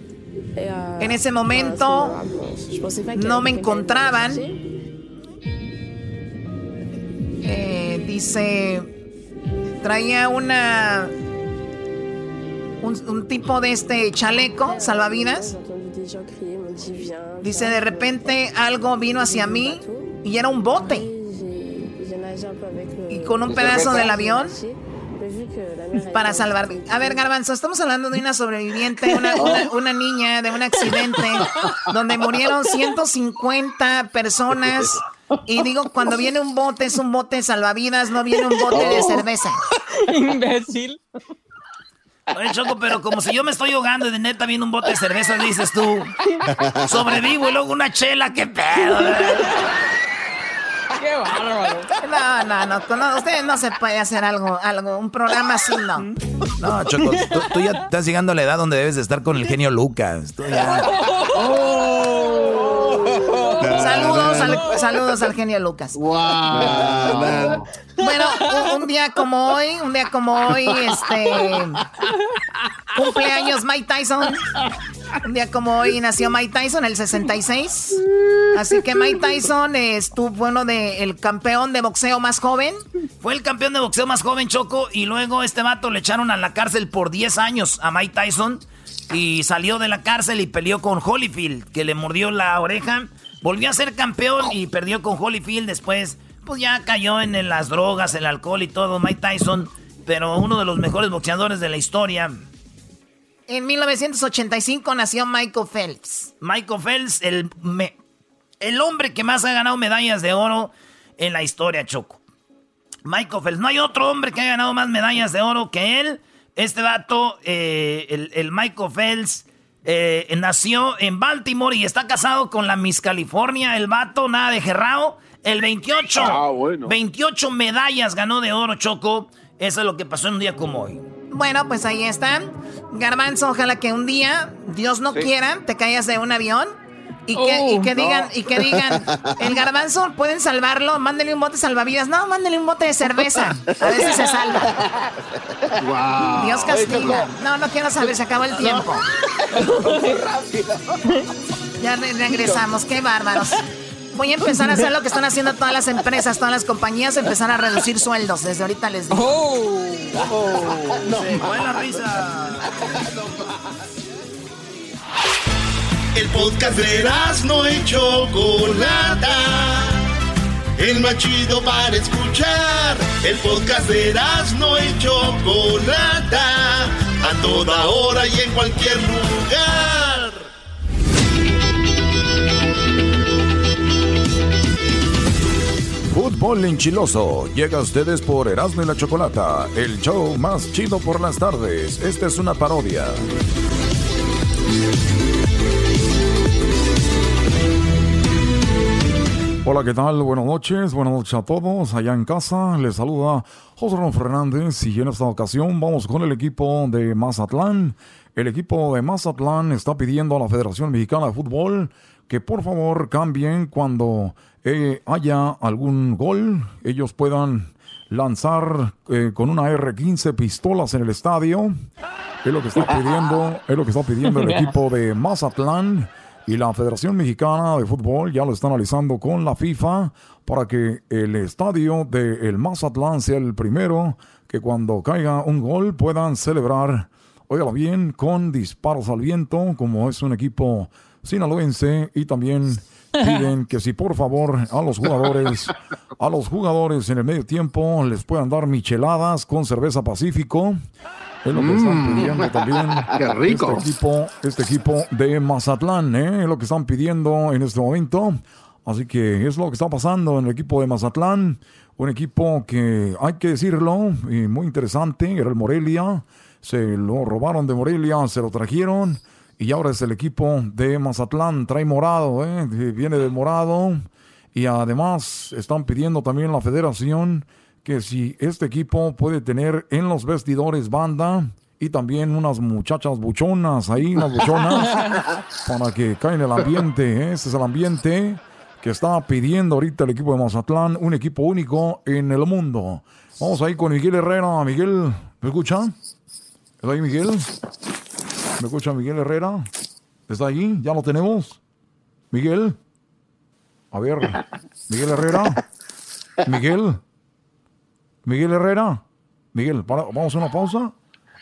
En ese momento no me encontraban. Eh, dice, traía una un, tipo de este chaleco salvavidas. Dice, de repente algo vino hacia mí y era un bote. Y con un pedazo del avión para salvarme. A ver, Garbanzo, estamos hablando de una sobreviviente, una, <laughs> una, niña de un accidente donde murieron 150 personas. Y digo, cuando viene un bote, es un bote salvavidas, no viene un bote de cerveza. <laughs> Imbécil. Oye, Choco, pero como si yo me estoy ahogando y de neta viene un bote de cerveza, dices tú. Sobrevivo y luego una chela, qué pedo. Qué bárbaro. No, no, no, no, ustedes no se puede hacer algo, algo, un programa así, no. No, Choco, tú, ya estás llegando a la edad donde debes de estar con el genio Lucas. Saludos <laughs> al, saludos al genio Lucas. Bueno, un, día como hoy, un día como hoy, este cumpleaños Mike Tyson. Un día como hoy nació Mike Tyson, el 66. Así que Mike Tyson estuvo bueno de el campeón de boxeo más joven. Fue el campeón de boxeo más joven, Choco, y luego este vato le echaron a la cárcel por 10 años a Mike Tyson. Y salió de la cárcel y peleó con Holyfield, que le mordió la oreja. Volvió a ser campeón y perdió con Holyfield. Después, pues ya cayó en las drogas, el alcohol y todo. Mike Tyson, pero uno de los mejores boxeadores de la historia. En 1985 nació Michael Phelps. Michael Phelps, el, el hombre que más ha ganado medallas de oro en la historia, Choco. Michael Phelps. No hay otro hombre que haya ganado más medallas de oro que él. Este vato, eh, el, el Michael Phelps, eh, nació en Baltimore y está casado con la Miss California, el vato, nada de Gerrao. El 28, 28 ah, medallas ganó de oro, Choco. Eso es lo que pasó en un día como hoy. Bueno, pues ahí están. Garbanzo, ojalá que un día, Dios no quiera, te caigas de un avión y que, que oh, digan, y que digan, el garbanzo, ¿pueden salvarlo? Mándele un bote salvavidas. No, mándele un bote de cerveza. A ver si se salva. Dios castiga. No, no quiero saber, se acabó el tiempo. <laughs> ya regresamos, qué bárbaros. Voy a empezar a hacer lo que están haciendo todas las empresas, todas las compañías, empezar a reducir sueldos. Desde ahorita les digo. Oh, oh, buena risa. El podcast de no y Chocolata. El más chido para escuchar. El podcast de no y Chocolata. A toda hora y en cualquier lugar. Fútbol enchiloso llega a ustedes por Erasmo y la Chocolata, el show más chido por las tardes. Esta es una parodia. Hola, ¿qué tal? Buenas noches, buenas noches a todos. Allá en casa les saluda José Ron Fernández y en esta ocasión vamos con el equipo de Mazatlán. El equipo de Mazatlán está pidiendo a la Federación Mexicana de Fútbol que por favor cambien cuando eh, haya algún gol, ellos puedan lanzar eh, con una R15 pistolas en el estadio. Es lo que está pidiendo, es lo que está pidiendo el <laughs> equipo de Mazatlán. Y la Federación Mexicana de Fútbol ya lo está analizando con la FIFA para que el estadio el Mazatlán sea el primero que cuando caiga un gol puedan celebrar, óigalo bien, con disparos al viento, como es un equipo sinaloense y también piden que si por favor a los jugadores, a los jugadores en el medio tiempo les puedan dar micheladas con cerveza Pacífico es lo que están mm. pidiendo también. <laughs> Qué rico. Este equipo, este equipo de Mazatlán, ¿eh? es lo que están pidiendo en este momento. Así que es lo que está pasando en el equipo de Mazatlán. Un equipo que hay que decirlo, y muy interesante, era el Morelia. Se lo robaron de Morelia, se lo trajeron. Y ahora es el equipo de Mazatlán. Trae morado, ¿eh? viene del morado. Y además están pidiendo también la federación que si este equipo puede tener en los vestidores banda y también unas muchachas buchonas ahí, unas buchonas, <laughs> para que caiga en el ambiente. ¿eh? Ese es el ambiente que está pidiendo ahorita el equipo de Mazatlán, un equipo único en el mundo. Vamos ahí con Miguel Herrera. Miguel, ¿me escucha? ¿Está ahí Miguel? ¿Me escucha Miguel Herrera? ¿Está ahí? ¿Ya lo tenemos? Miguel. A ver, Miguel Herrera. Miguel. Miguel Herrera. Miguel, vamos a una pausa.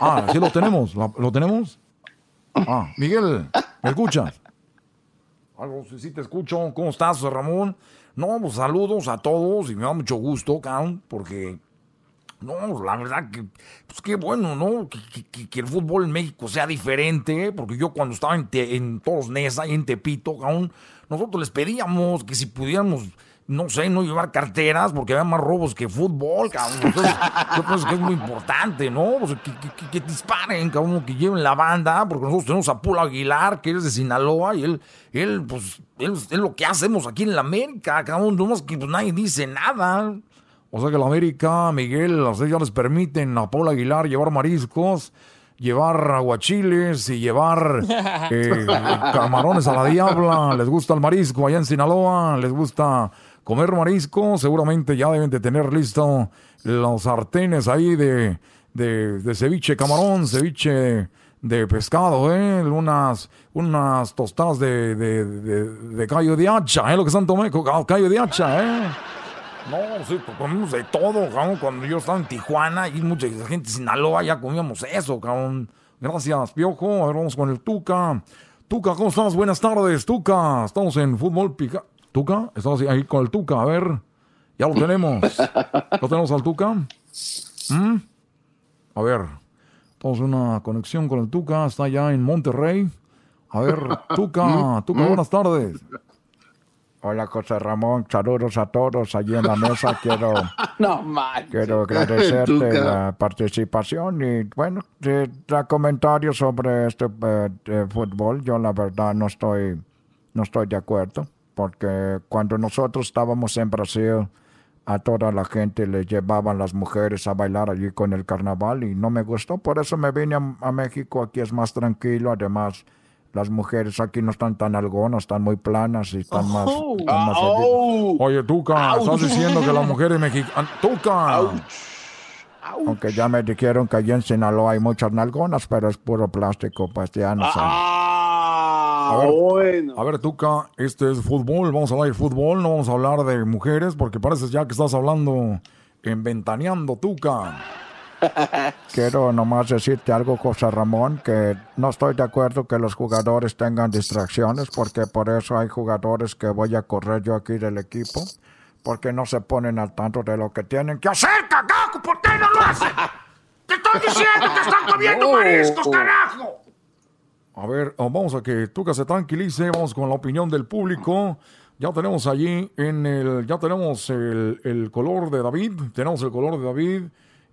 Ah, sí lo tenemos. ¿Lo tenemos? Ah, Miguel, ¿me escuchas? Algo, sí, sí te escucho. ¿Cómo estás, Ramón? No, pues saludos a todos y me da mucho gusto, cabrón, porque no, la verdad que, pues qué bueno, ¿no? Que, que, el fútbol en México sea diferente, porque yo cuando estaba en, en Toros Nesa y en Tepito, aún nosotros les pedíamos que si pudiéramos, no sé, no llevar carteras, porque había más robos que fútbol, cabrón. Entonces, yo pienso que es muy importante, ¿no? que, disparen, cabrón, que lleven la banda, porque nosotros tenemos a Pula Aguilar, que es de Sinaloa, y él, él, pues, él, es lo que hacemos aquí en la América, cabrón, no más que pues, nadie dice nada. O sea que la América, Miguel, a ya les permiten a Paul Aguilar llevar mariscos, llevar aguachiles y llevar <laughs> eh, camarones a la diabla. Les gusta el marisco allá en Sinaloa, les gusta comer marisco. Seguramente ya deben de tener listo los sartenes ahí de, de, ceviche camarón, ceviche de pescado, ¿eh? Unas, unas tostadas de, de, de, callo de hacha, ¿eh? Lo que están tomando, callo de hacha, ¿eh? No, sí, pues, comimos de todo, cabrón. Cuando yo estaba en Tijuana y mucha gente de Sinaloa ya comíamos eso, cabrón. Gracias, Piojo. A ver, vamos con el Tuca. Tuca, ¿cómo estás? Buenas tardes, Tuca. Estamos en Fútbol Pica. Tuca, estamos ahí con el Tuca. A ver, ya lo tenemos. ¿Lo tenemos al Tuca? ¿Mm? A ver, tenemos una conexión con el Tuca. Está allá en Monterrey. A ver, Tuca, Tuca, buenas tardes. Hola José Ramón, saludos a todos allí en la mesa. <laughs> Quiero, no, quiero agradecerte la participación y bueno, da comentarios sobre este eh, fútbol. Yo la verdad no estoy, no estoy de acuerdo porque cuando nosotros estábamos en Brasil a toda la gente le llevaban las mujeres a bailar allí con el carnaval y no me gustó, por eso me vine a México. Aquí es más tranquilo, además las mujeres aquí no están tan algonas, están muy planas y están más... Oh. Oh. Oye, Tuca, estás diciendo que las mujeres mexicanas... ¡Tuca! Aunque ya me dijeron que allí en Sinaloa hay muchas nalgonas, pero es puro plástico, pues ya no sé. Ah, a ver, bueno. A ver, Tuca, este es fútbol, vamos a hablar de fútbol, no vamos a hablar de mujeres, porque parece ya que estás hablando en Ventaneando, Tuca. <laughs> Quiero nomás decirte algo, José Ramón, que no estoy de acuerdo que los jugadores tengan distracciones, porque por eso hay jugadores que voy a correr yo aquí del equipo, porque no se ponen al tanto de lo que tienen que hacer, cagajo, ¿por qué no lo hacen? ¡Te estoy diciendo que están comiendo <laughs> mariscos, carajo! A ver, oh, vamos a que Tuca se tranquilice, vamos con la opinión del público. Ya tenemos allí en el, ya tenemos el, el color de David, tenemos el color de David.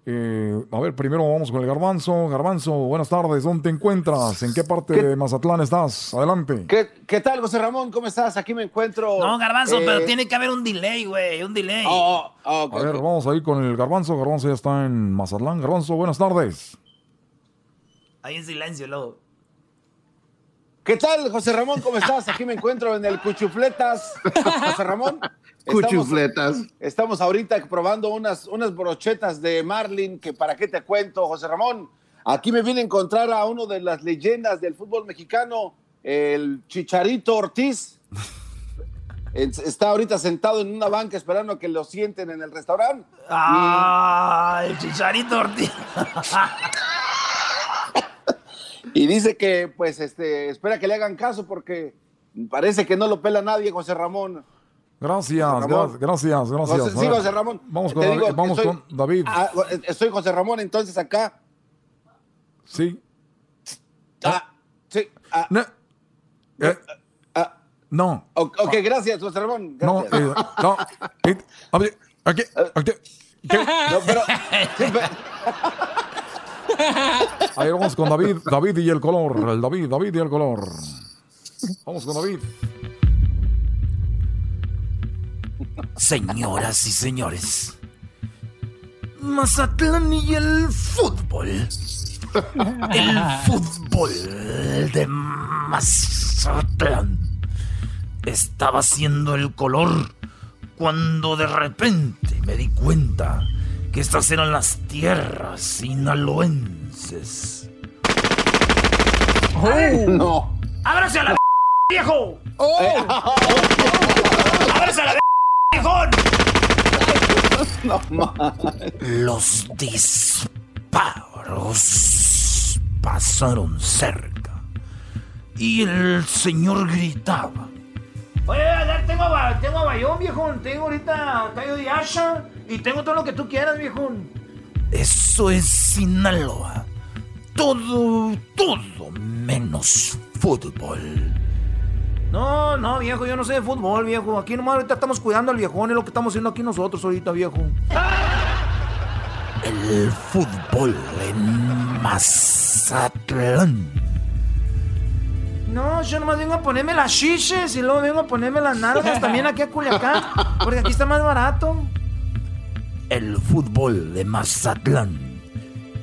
Eh, a ver, primero vamos con el Garbanzo. Garbanzo, buenas tardes. ¿Dónde te encuentras? ¿En qué parte de Mazatlán estás? Adelante. ¿Qué, tal, José Ramón? ¿Cómo estás? Aquí me encuentro. No, Garbanzo, pero eh, tiene que haber un delay, güey. Un delay. Oh, oh, a ver, vamos a ir con el Garbanzo. Garbanzo ya está en Mazatlán. Garbanzo, buenas tardes. Ahí en silencio, luego. ¿Qué tal, José Ramón? ¿Cómo estás? Aquí me encuentro en el Cuchufletas. José Ramón. Cuchufletas. Estamos, ahorita probando unas, unas brochetas de Marlin, que para qué te cuento, José Ramón. Aquí me vine a encontrar a uno de las leyendas del fútbol mexicano, el Chicharito Ortiz. Está ahorita sentado en una banca esperando a que lo sienten en el restaurante. ¡Ah! El Chicharito Ortiz. <laughs> y dice que, pues, este, espera que le hagan caso porque parece que no lo pela nadie, José Ramón. Gracias, gracias, gracias. sí, José Ramón. Vamos con, David, vamos con David. Ah, estoy José Ramón, entonces acá. Sí. Ah, sí. Ah. no. Eh, ah. no. ok, gracias, José Ramón. No, eh, no. Eh, <laughs> aquí, aquí, No, pero. <laughs> Ahí vamos con David, David y el color. El David, David y el color. Vamos con David. Señoras y señores, Mazatlán y el fútbol. El fútbol de Mazatlán estaba haciendo el color cuando de repente me di cuenta que estas eran las tierras sinaloenses. ¡Oh! ¡No! ¡Ábrase a la <laughs> viejo! ¡Oh! ¡Ábrase a la <laughs> no, Los disparos pasaron cerca. Y el señor gritaba. Oye, tengo, tengo bayón, viejo. Tengo ahorita callo de asha. Y tengo todo lo que tú quieras, viejo. Eso es Sinaloa. Todo, todo menos fútbol. No, no, viejo, yo no sé de fútbol, viejo. Aquí nomás ahorita estamos cuidando al viejón, es lo que estamos haciendo aquí nosotros ahorita, viejo. El fútbol en Mazatlán. No, yo nomás vengo a ponerme las chiches y luego vengo a ponerme las nalgas también aquí a Culiacán, porque aquí está más barato. El fútbol de Mazatlán.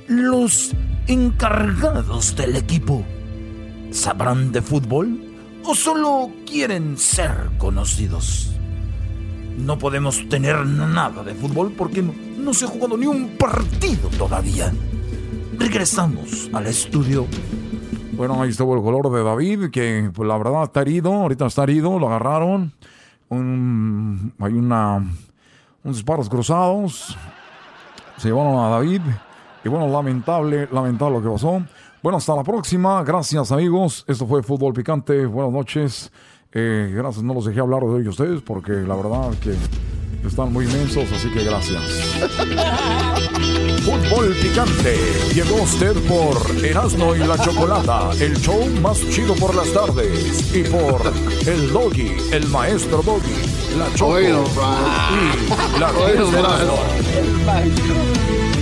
Los encargados del equipo. ¿Sabrán de fútbol o solo quieren ser conocidos? No podemos tener nada de fútbol porque no, no se ha jugado ni un partido todavía. Regresamos al estudio. Bueno, ahí estuvo el color de David, que pues, la verdad está herido, ahorita está herido, lo agarraron. hay una, unos disparos cruzados. Se llevaron a David. Y bueno, lamentable, lamentable lo que pasó. Bueno, hasta la próxima. Gracias, amigos. Esto fue Fútbol Picante. Buenas noches. Eh, gracias, no los dejé hablar de hoy ustedes porque la verdad que están muy inmensos, así que gracias. <laughs> Fútbol Picante llegó usted por Erasmo y la Chocolata, el show más chido por las tardes. Y por el Doggy, el maestro Doggy, la Choco y la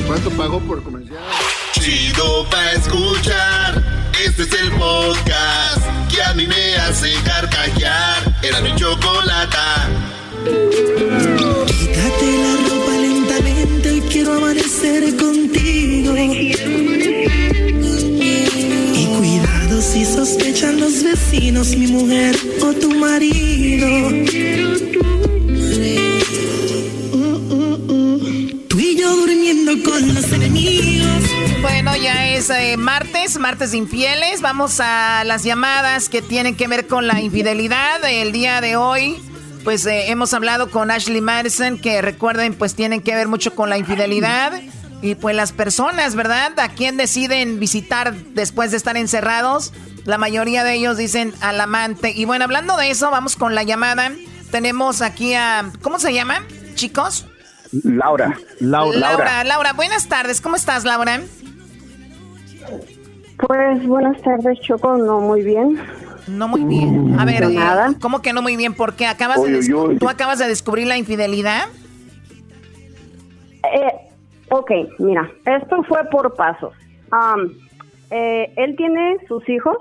¿Cuánto pagó por comercial? Chido pa' escuchar. Este es el podcast que a mí me hace carcajear. Era mi chocolata. Quítate la ropa lentamente, hoy quiero amanecer contigo. Y cuidado si sospechan los vecinos, mi mujer o tu marido. Tú y yo durmiendo con los enemigos. Bueno, ya es eh, martes, martes infieles. Vamos a las llamadas que tienen que ver con la infidelidad. El día de hoy pues eh, hemos hablado con Ashley Madison, que recuerden, pues tienen que ver mucho con la infidelidad. Y pues las personas, ¿verdad? ¿A quién deciden visitar después de estar encerrados? La mayoría de ellos dicen al amante. Y bueno, hablando de eso, vamos con la llamada. Tenemos aquí a... ¿Cómo se llama, chicos? Laura. Laura, Laura, Laura, buenas tardes. ¿Cómo estás, Laura? Pues buenas tardes, Choco. No, muy bien. No muy bien. A ver, eh, ¿cómo que no muy bien? Porque acabas de tú acabas de descubrir la infidelidad. Eh, ok, mira, esto fue por pasos. Eh, él tiene sus hijos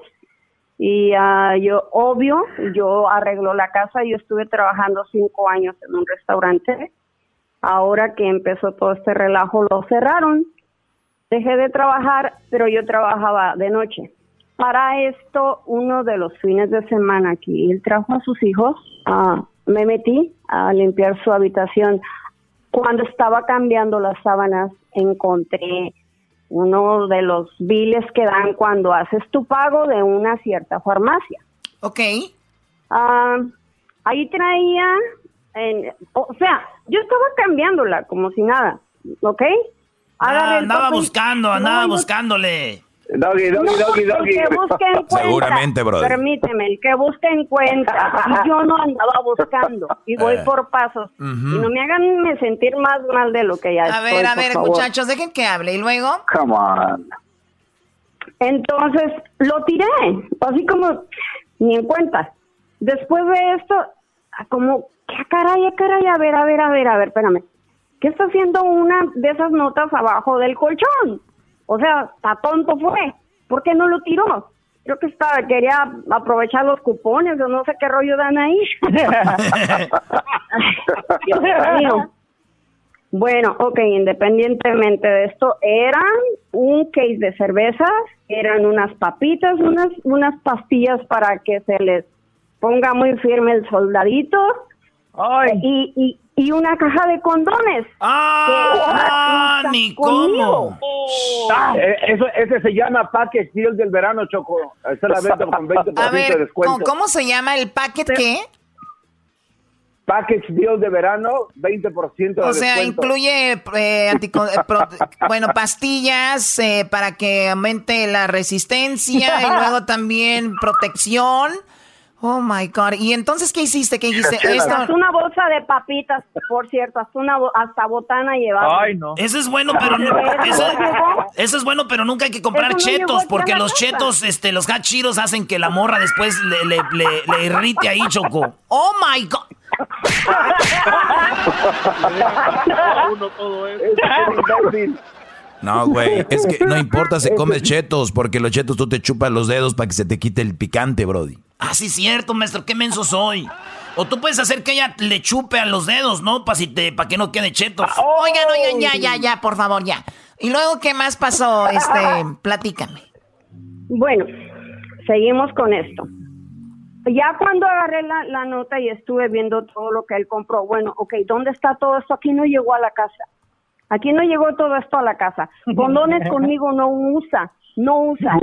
y uh, yo, obvio, yo arreglo la casa. Yo estuve trabajando cinco años en un restaurante. Ahora que empezó todo este relajo, lo cerraron. Dejé de trabajar, pero yo trabajaba de noche. Para esto, uno de los fines de semana que él trajo a sus hijos, ah, me metí a limpiar su habitación. Cuando estaba cambiando las sábanas, encontré uno de los biles que dan cuando haces tu pago de una cierta farmacia. Ok. Ah, ahí traía, o sea, yo estaba cambiándola como si nada, ¿ok? Ah, andaba buscando, andaba buscándole. Doggy, doggy, doggy, doggy. Que busque en cuenta. Seguramente, brother. Permíteme, el que busque en cuenta. Y yo no andaba buscando. Y voy eh. por pasos. Y no me hagan sentir más mal de lo que ya a estoy, A ver, a ver, muchachos, dejen que hable. ¿Y luego? Come on. Entonces, lo tiré. Así como, ni en cuenta. Después de esto, como, ¿qué caray, qué caray? A ver, a ver, a ver, a ver, espérame. ¿Qué está haciendo una de esas notas abajo del colchón? O sea, está tonto fue. ¿Por qué no lo tiró? Creo que estaba, quería aprovechar los cupones o no sé qué rollo dan ahí. <laughs> Bueno, ok, independientemente de esto, eran un case de cervezas, eran unas papitas, unas, unas pastillas para que se les ponga muy firme el soldadito. Y, y, y una caja de condones. ¡Ah! ¡Ni cómo! Ah, eh, eso, ese se llama Packet Deal del verano, Choco. Esa la venta con 20% A ver, de descuento. ¿cómo se llama el packet qué? package deal de verano, 20% de O sea, incluye, eh, eh, <laughs> bueno, pastillas eh, para que aumente la resistencia y luego también protección. Oh my God. ¿Y entonces qué hiciste? ¿Qué hiciste? Esto... Hasta una bolsa de papitas, por cierto, hasta una hasta botana llevaba. Ay, no. Eso es bueno, pero no, eso, eso, es bueno, pero nunca hay que comprar chetos, porque los chetos, este, los gachiros hacen que la morra después le, le, le, irrite ahí, Choco. Oh my God. No, güey, es que no importa si comes chetos, porque los chetos tú te chupas los dedos para que se te quite el picante, Brody. Ah, sí, cierto, maestro, qué menso soy. O tú puedes hacer que ella le chupe a los dedos, ¿no? Para si que no quede chetos. Ah, oigan, oigan, ya, ya, ya, por favor, ya. Y luego, ¿qué más pasó? Este, <laughs> platícame. Bueno, seguimos con esto. Ya cuando agarré la, la nota y estuve viendo todo lo que él compró, bueno, ok, ¿dónde está todo esto? Aquí no llegó a la casa. Aquí no llegó todo esto a la casa. <laughs> Condones conmigo no usa, no usa.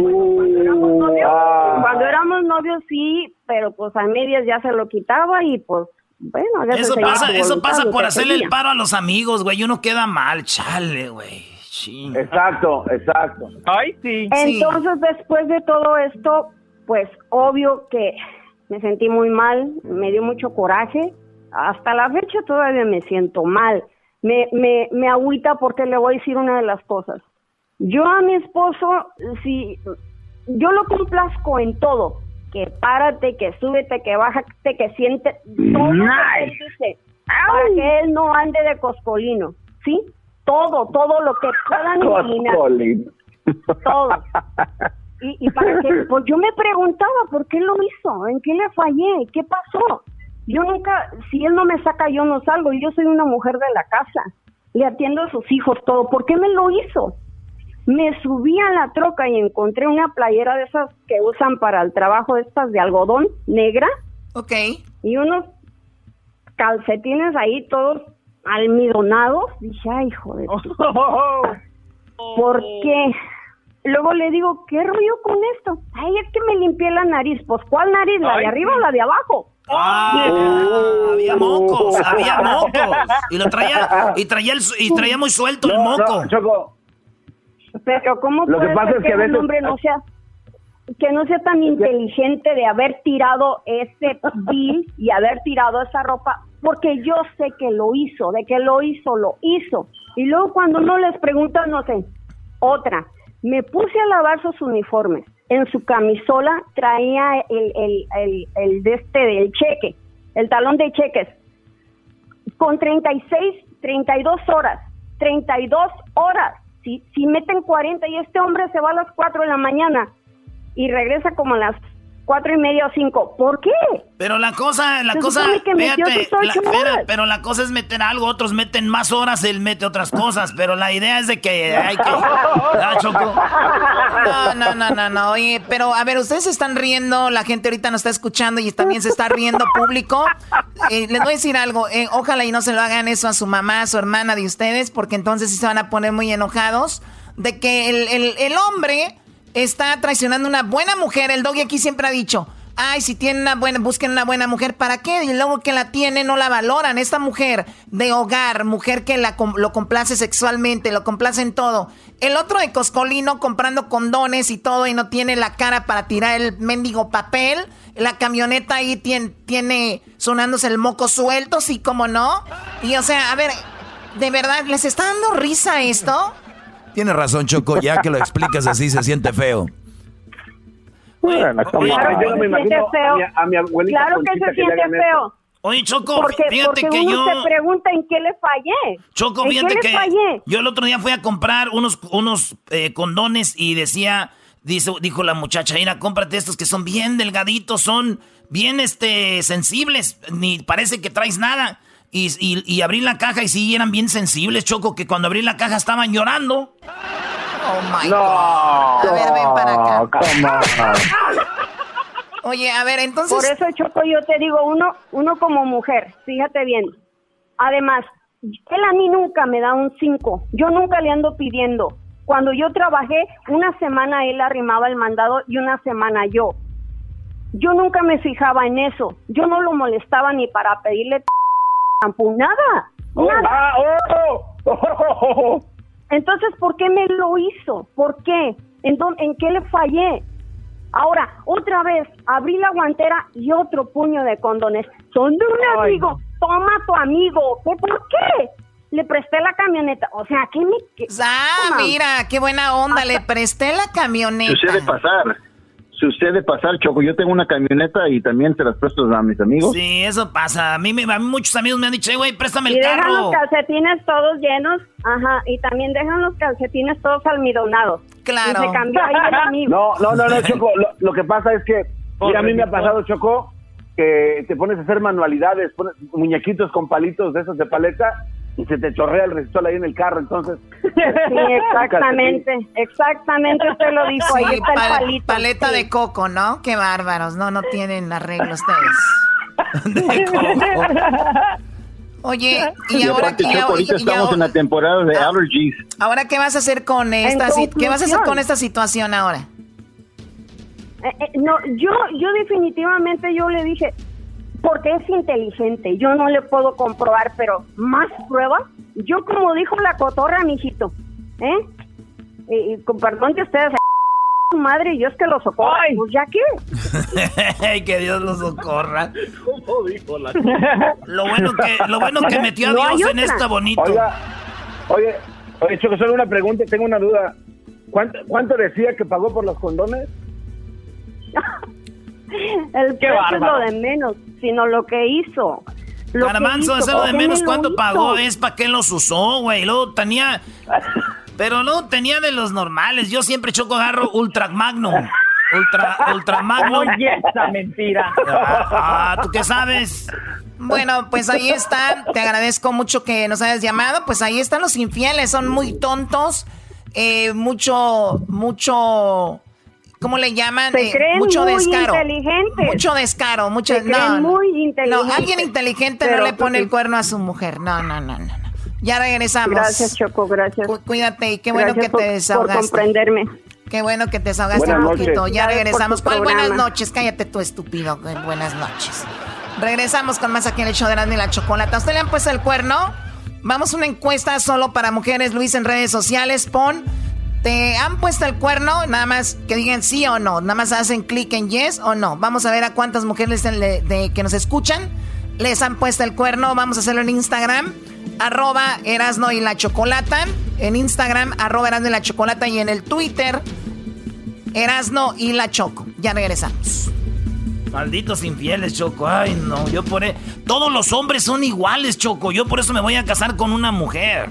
Ah. cuando, éramos novios, sí, pero pues a medias ya se lo quitaba y pues bueno, eso pasa, eso pasa por hacerle el paro a los amigos, güey. Uno queda mal, chale, güey. Exacto, exacto. Ay, sí. Entonces, después de todo esto, pues obvio que me sentí muy mal, me dio mucho coraje. Hasta la fecha todavía me siento mal me, me, me agüita porque le voy a decir una de las cosas. Yo a mi esposo, si yo lo complazco en todo, que párate, que súbete, que bájate, que siente, todo nice. para que él no ande de coscolino, ¿sí? Todo, todo lo que puedan imaginar. Todo. <laughs> Y, y para que, pues yo me preguntaba por qué lo hizo, en qué le fallé, qué pasó. Yo nunca, si él no me saca, yo no salgo. Yo soy una mujer de la casa. Le atiendo a sus hijos todo. ¿Por qué me lo hizo? Me subí a la troca y encontré una playera de esas que usan para el trabajo, estas de algodón negra. Ok. Y unos calcetines ahí todos almidonados. Dije, ay, joder. <laughs> ¿Por qué? Luego le digo, ¿qué rollo con esto? Ay, es que me limpié la nariz. Pues, ¿cuál nariz? ¿La de arriba o la de abajo? Ah, había mocos, había mocos. Y lo traía, y traía, el, y traía muy suelto el moco. Pero ¿cómo lo puede que pasa ser es que, un hombre no sea que no sea tan inteligente de haber tirado ese bill y haber tirado esa ropa, porque yo sé que lo hizo, de que lo hizo, lo hizo. Y luego cuando no les preguntan, no sé, otra, me puse a lavar sus uniformes en su camisola traía el, el, el, el de este del cheque, el talón de cheques, con 36, 32 horas, 32 horas. Si, si meten 40 y este hombre se va a las 4 de la mañana y regresa como a las cuatro y media o cinco. ¿Por qué? Pero la cosa, la cosa, pero la cosa es meter algo, otros meten más horas, él mete otras cosas, pero la idea es de que hay que... <laughs> No, no, no, no, no, oye, pero a ver, ustedes están riendo, la gente ahorita nos está escuchando y también se está riendo público. Eh, les voy a decir algo, eh, ojalá y no se lo hagan eso a su mamá, a su hermana de ustedes, porque entonces sí se van a poner muy enojados de que el, el, el hombre está traicionando una buena mujer. El doggy aquí siempre ha dicho, ay, si tienen una buena, busquen una buena mujer, ¿para qué? Y luego que la tiene no la valoran. Esta mujer de hogar, mujer que la, lo complace sexualmente, lo complace en todo. El otro de Coscolino comprando condones y todo y no tiene la cara para tirar el mendigo papel. La camioneta ahí tiene, sonándose el moco suelto, sí, como no. Y o sea, a ver, ¿de verdad les está dando risa esto? Tiene razón, Choco, ya que lo explicas así se siente feo. Bueno, claro, yo no me imagino a mi, abuelita Claro que se siente feo. Oye, Choco, fíjate que yo. se pregunta en qué le fallé. Choco, fíjate que yo el otro día fui a comprar unos, unos eh, condones y decía, dice, dijo la muchacha, mira, cómprate estos que son bien delgaditos, son bien este, sensibles, ni parece que traes nada. Y, y, abrí la caja y sí, eran bien sensibles, Choco, que cuando abrí la caja estaban llorando. Oh my God. A ver, ven para acá. <laughs> Oye, a ver, entonces. Por eso, Choco, yo te digo, uno, uno como mujer, fíjate bien. Además, él a mí nunca me da un 5. Yo nunca le ando pidiendo. Cuando yo trabajé, una semana él arrimaba el mandado y una semana yo. Yo nunca me fijaba en eso. Yo no lo molestaba ni para pedirle nada. Oh, nada. ah, oh, oh, <laughs> oh, Entonces, ¿por qué me lo hizo? ¿Por qué? ¿En, dónde- ¿En qué le fallé? Ahora, otra vez, abrí la guantera y otro puño de condones. Son de un amigo. Toma tu amigo. ¿Qué, ¿Por qué? Le presté la camioneta. O sea, ¿qué me...? qué- Ah, Toma. mira, qué buena onda. Le presté la camioneta. Sucede pasar. Sucede pasar, Choco. Yo tengo una camioneta y también se las presto a mis amigos. Sí, eso pasa. A mí, me- a mí muchos amigos me han dicho, "Eh, güey, préstame Y el dejan carro. los calcetines todos llenos. Ajá. Y también dejan los calcetines todos almidonados. Claro. Y se cambió ahí el <laughs> amigo. No, no, no, no, Choco. Lo, lo que pasa es que, mira, a mí me ha pasado, Choco, que te pones a hacer manualidades, pones muñequitos con palitos de esos de paleta y se te chorrea el resistol ahí en el carro, entonces. <laughs> Sí, exactamente, exactamente usted lo dijo, ahí Sí, el palito. paleta sí. de coco, ¿no? Qué bárbaros. No, no tienen arreglo ustedes. <laughs> Oye, y Y ahora, ahora- ahorita y estamos ahora- en la temporada de allergies. ahora, ¿qué vas a hacer con esta qué vas a hacer con esta situación ahora? Eh, eh, no, yo, yo definitivamente yo le dije, porque es inteligente, yo no le puedo comprobar, pero más pruebas. Yo como dijo la cotorra, mijito, ¿eh? Y, y con perdón que ustedes <laughs> su madre y yo es que lo socorro. Pues ya qué. Ay, <laughs> que Dios los socorra. <laughs> ¿Cómo dijo la Lo bueno que, lo bueno que metió a No Dios en esta bonito. Oiga, oye, oye, Choco, solo una pregunta, tengo una duda. ¿Cuánto, cuánto decía que pagó por los condones? El precio es lo de menos, sino lo que hizo. Lo que Garbanzo, hizo, eso es lo de ¿por qué menos cuánto hizo? pagó, es para qué los usó, güey. Luego tenía. <laughs> Pero no tenía de los normales. Yo siempre choco agarro Ultra Magnum. Ultra, Ultra Magnum. Oye, esa mentira. Ah, ¿tú qué sabes? Bueno, pues ahí está. Te agradezco mucho que nos hayas llamado. Pues ahí están los infieles. Son muy tontos. Eh, mucho, mucho. ¿Cómo le llaman? Se Eh, creen mucho muy descaro. inteligentes. Mucho descaro. Mucho, Se creen no, no. muy No, inteligentes. alguien inteligente Pero, no le pone pues, el cuerno a su mujer. No, no, no, no. no. Ya regresamos. Gracias, Choco, gracias. Cu- Cuídate y qué bueno Gracias que por- te desahogaste. Por comprenderme. Qué bueno que te desahogaste Buenas un noches. poquito. Ya Gracias regresamos. ¿Cuál buenas noches? Cállate tú, estúpido. Eh, Buenas noches. Regresamos con más aquí en el show de Erasmo y la Chocolata. ¿A usted le han puesto el cuerno? Vamos a una encuesta solo para mujeres, Luis, en redes sociales. Pon, ¿te han puesto el cuerno? Nada más que digan sí o no. Nada más hacen clic en yes o no. Vamos a ver a cuántas mujeres de, que nos escuchan les han puesto el cuerno. Vamos a hacerlo en Instagram. Arroba Erasno. En Instagram, arroba Erasno y la Chocolata. Y en el Twitter, Erasno y la Choco. Ya regresamos. Malditos infieles, Choco. Ay, no, yo por e- Todos los hombres son iguales, Choco. Yo por eso me voy a casar con una mujer.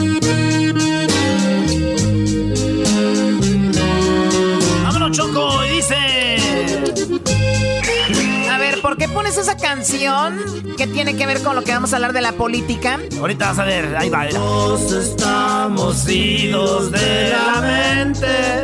Pones esa canción que tiene que ver con lo que vamos a hablar de la política? Ahorita vas a ver, ahí va. Todos estamos idos de la mente.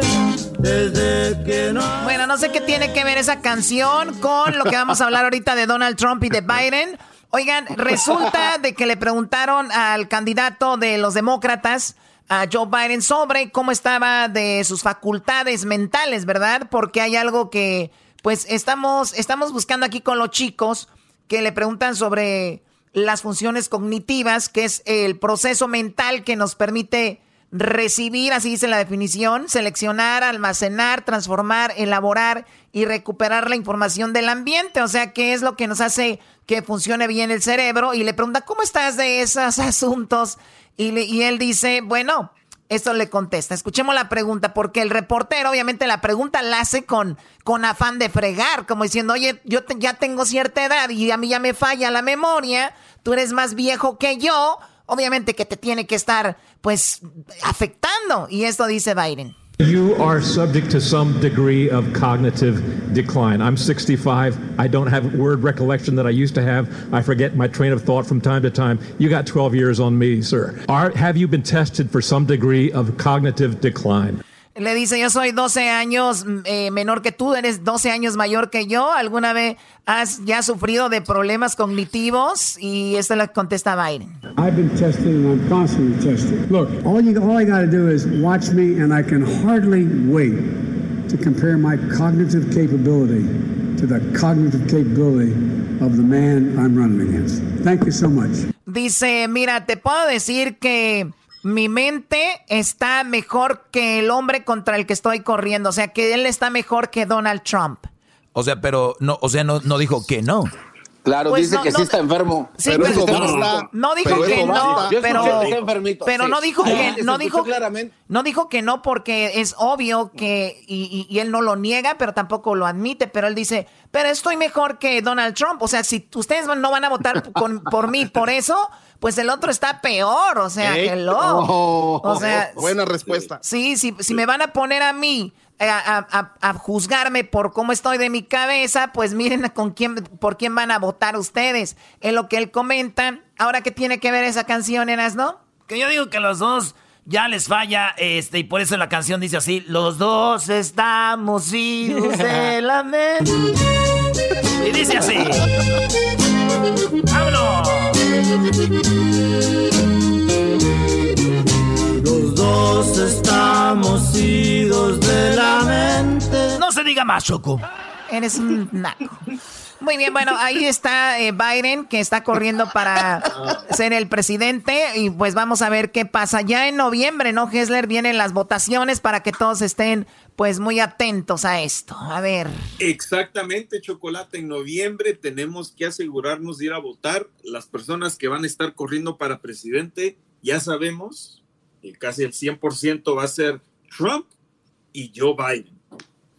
Desde que no. Bueno, no sé qué tiene que ver esa canción con lo que vamos a hablar ahorita de Donald Trump y de Biden. Oigan, resulta de que le preguntaron al candidato de los demócratas, a Joe Biden, sobre cómo estaba de sus facultades mentales, ¿verdad? Porque hay algo que, pues, estamos, estamos buscando aquí con los chicos que le preguntan sobre las funciones cognitivas, que es el proceso mental que nos permite recibir, así dice la definición, seleccionar, almacenar, transformar, elaborar y recuperar la información del ambiente. O sea, qué es lo que nos hace que funcione bien el cerebro. Y le pregunta, ¿cómo estás de esos <laughs> asuntos? Y, y él dice, bueno, esto le contesta. Escuchemos la pregunta, porque el reportero, obviamente, la pregunta la hace con, con afán de fregar, como diciendo, oye, yo ya tengo cierta edad y a mí ya me falla la memoria, tú eres más viejo que yo, obviamente que te tiene que estar, pues, afectando. Y esto dice Biden. You are subject to some degree of cognitive decline. I'm 65. I don't have word recollection that I used to have. I forget my train of thought from time to time. You got 12 years on me, sir. Are, have you been tested for some degree of cognitive decline? Le dice, yo soy 12 años mm, eh, menor que tú, eres 12 años mayor que yo. ¿Alguna vez has ya sufrido de problemas cognitivos? Y esto le contesta Biden. I've been tested and I'm constantly tested. Look, all, you, all I got to do is watch me and I can hardly wait to compare my cognitive capability to the cognitive capability of the man I'm running against. Thank you so much. Dice, mira, te puedo decir que mi mente está mejor que el hombre contra el que estoy corriendo. O sea, que él está mejor que Donald Trump. O sea, pero no, o sea, no, no dijo que no. Claro, Pues dice no, que no, sí está enfermo. Sí, pero no, dijo Pero que no. Yo pero, escuché que está enfermito. pero Sí. no dijo que no dijo claramente. no dijo que no porque es obvio que y, y- y él no lo niega, pero tampoco lo admite, pero él dice, pero estoy mejor que Donald Trump, o sea, si ustedes no van a votar <laughs> con- por mí por eso, pues el otro está peor, o sea, Ey. hello. Oh, o sea, buena respuesta. Sí, sí, si me van a poner a mí eh, a, juzgarme por cómo estoy de mi cabeza, pues miren con quién, por quién van a votar ustedes. Es lo que él comenta. Ahora, ¿qué tiene que ver esa canción, Enas, no? Que yo digo que los dos ya les falla, este, y por eso la canción dice así, los dos estamos idos de la mente. Y dice así. Los estamos idos de la mente. No se diga más, Choco. Eres un naco. Muy bien, bueno, ahí está eh, Biden, que está corriendo para ser el presidente. Y pues vamos a ver qué pasa. Ya en noviembre, ¿no, Hessler? Vienen las votaciones para que todos estén pues muy atentos a esto. A ver. Exactamente, Chocolate. En noviembre tenemos que asegurarnos de ir a votar. Las personas que van a estar corriendo para presidente, ya sabemos, casi el 100% va a ser Trump y Joe Biden.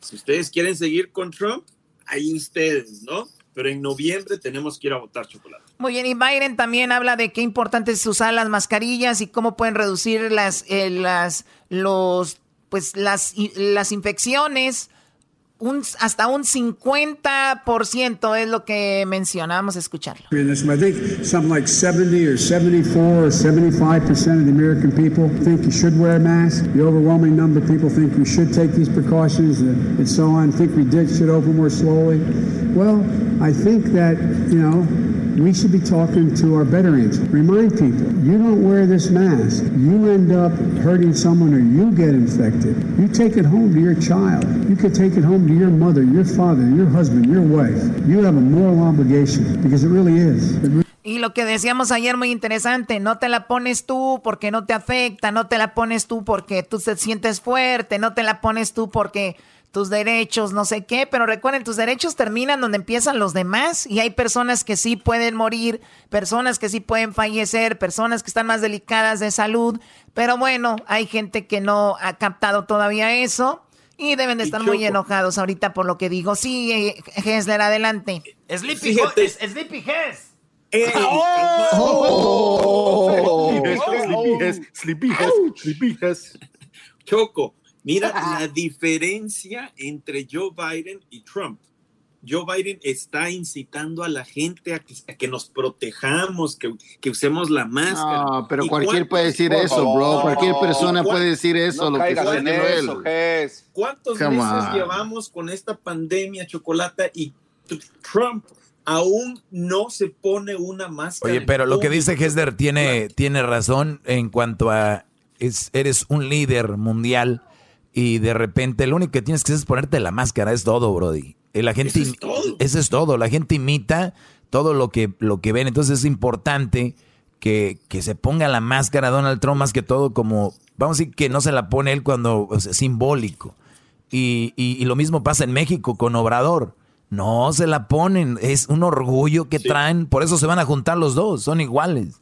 Si ustedes quieren seguir con Trump, ahí ustedes, ¿no? Pero en noviembre tenemos que ir a votar, Chocolate. Muy bien, y Biden también habla de qué importante es usar las mascarillas y cómo pueden reducir las, eh, las, los, pues las, las infecciones. Un, hasta un 50% es lo que mencionamos, escucharlo. I think something like 70 or 74 or 75 percent of the American people think you should wear a mask. The overwhelming number of people think we should take these precautions and so on. Think we did should open more slowly. Well, I think that you know we should be talking to our veterans. Remind people, you don't wear this mask, you end up hurting someone or you get infected. You take it home to your child. You could take it home to your mother, your father, your husband, your wife. You have a moral obligation because it really is. It really Y lo que decíamos ayer muy interesante, no te la pones tú porque no te afecta, no te la pones tú porque tú te sientes fuerte, no te la pones tú porque tus derechos, no sé qué, pero recuerden, tus derechos terminan donde empiezan los demás y hay personas que sí pueden morir, personas que sí pueden fallecer, personas que están más delicadas de salud, pero bueno, hay gente que no ha captado todavía eso y deben de estar muy enojados ahorita por lo que digo. Sí, eh, Hessler, adelante. Sleepy, Fíjate. Ho- Sleepy Hess. ¡Ey! Choco, mira la diferencia entre Joe Biden y Trump. Joe Biden está incitando a la gente a que, a que nos protejamos, que, que usemos la máscara. No, pero ¿Y cualquier puede decir eso, bro. Cualquier ¿y persona puede decir eso, no lo que en eso, ¿Cuántos Come meses on. llevamos con esta pandemia, Chocolata, y Trump aún no se pone una máscara? Oye, pero lo que dice Hesder tiene, tiene razón en cuanto a es, eres un líder mundial y de repente lo único que tienes que hacer es ponerte la máscara, es todo, Brody. Y la gente Eso es todo. Eso es todo. La gente imita todo lo que, lo que ven. Entonces es importante que, que se ponga la máscara Donald Trump más que todo como, vamos a decir que no se la pone él cuando o sea, es simbólico. Y, y- y lo mismo pasa en México con Obrador. No se la ponen, es un orgullo que traen, por eso se van a juntar los dos, son iguales.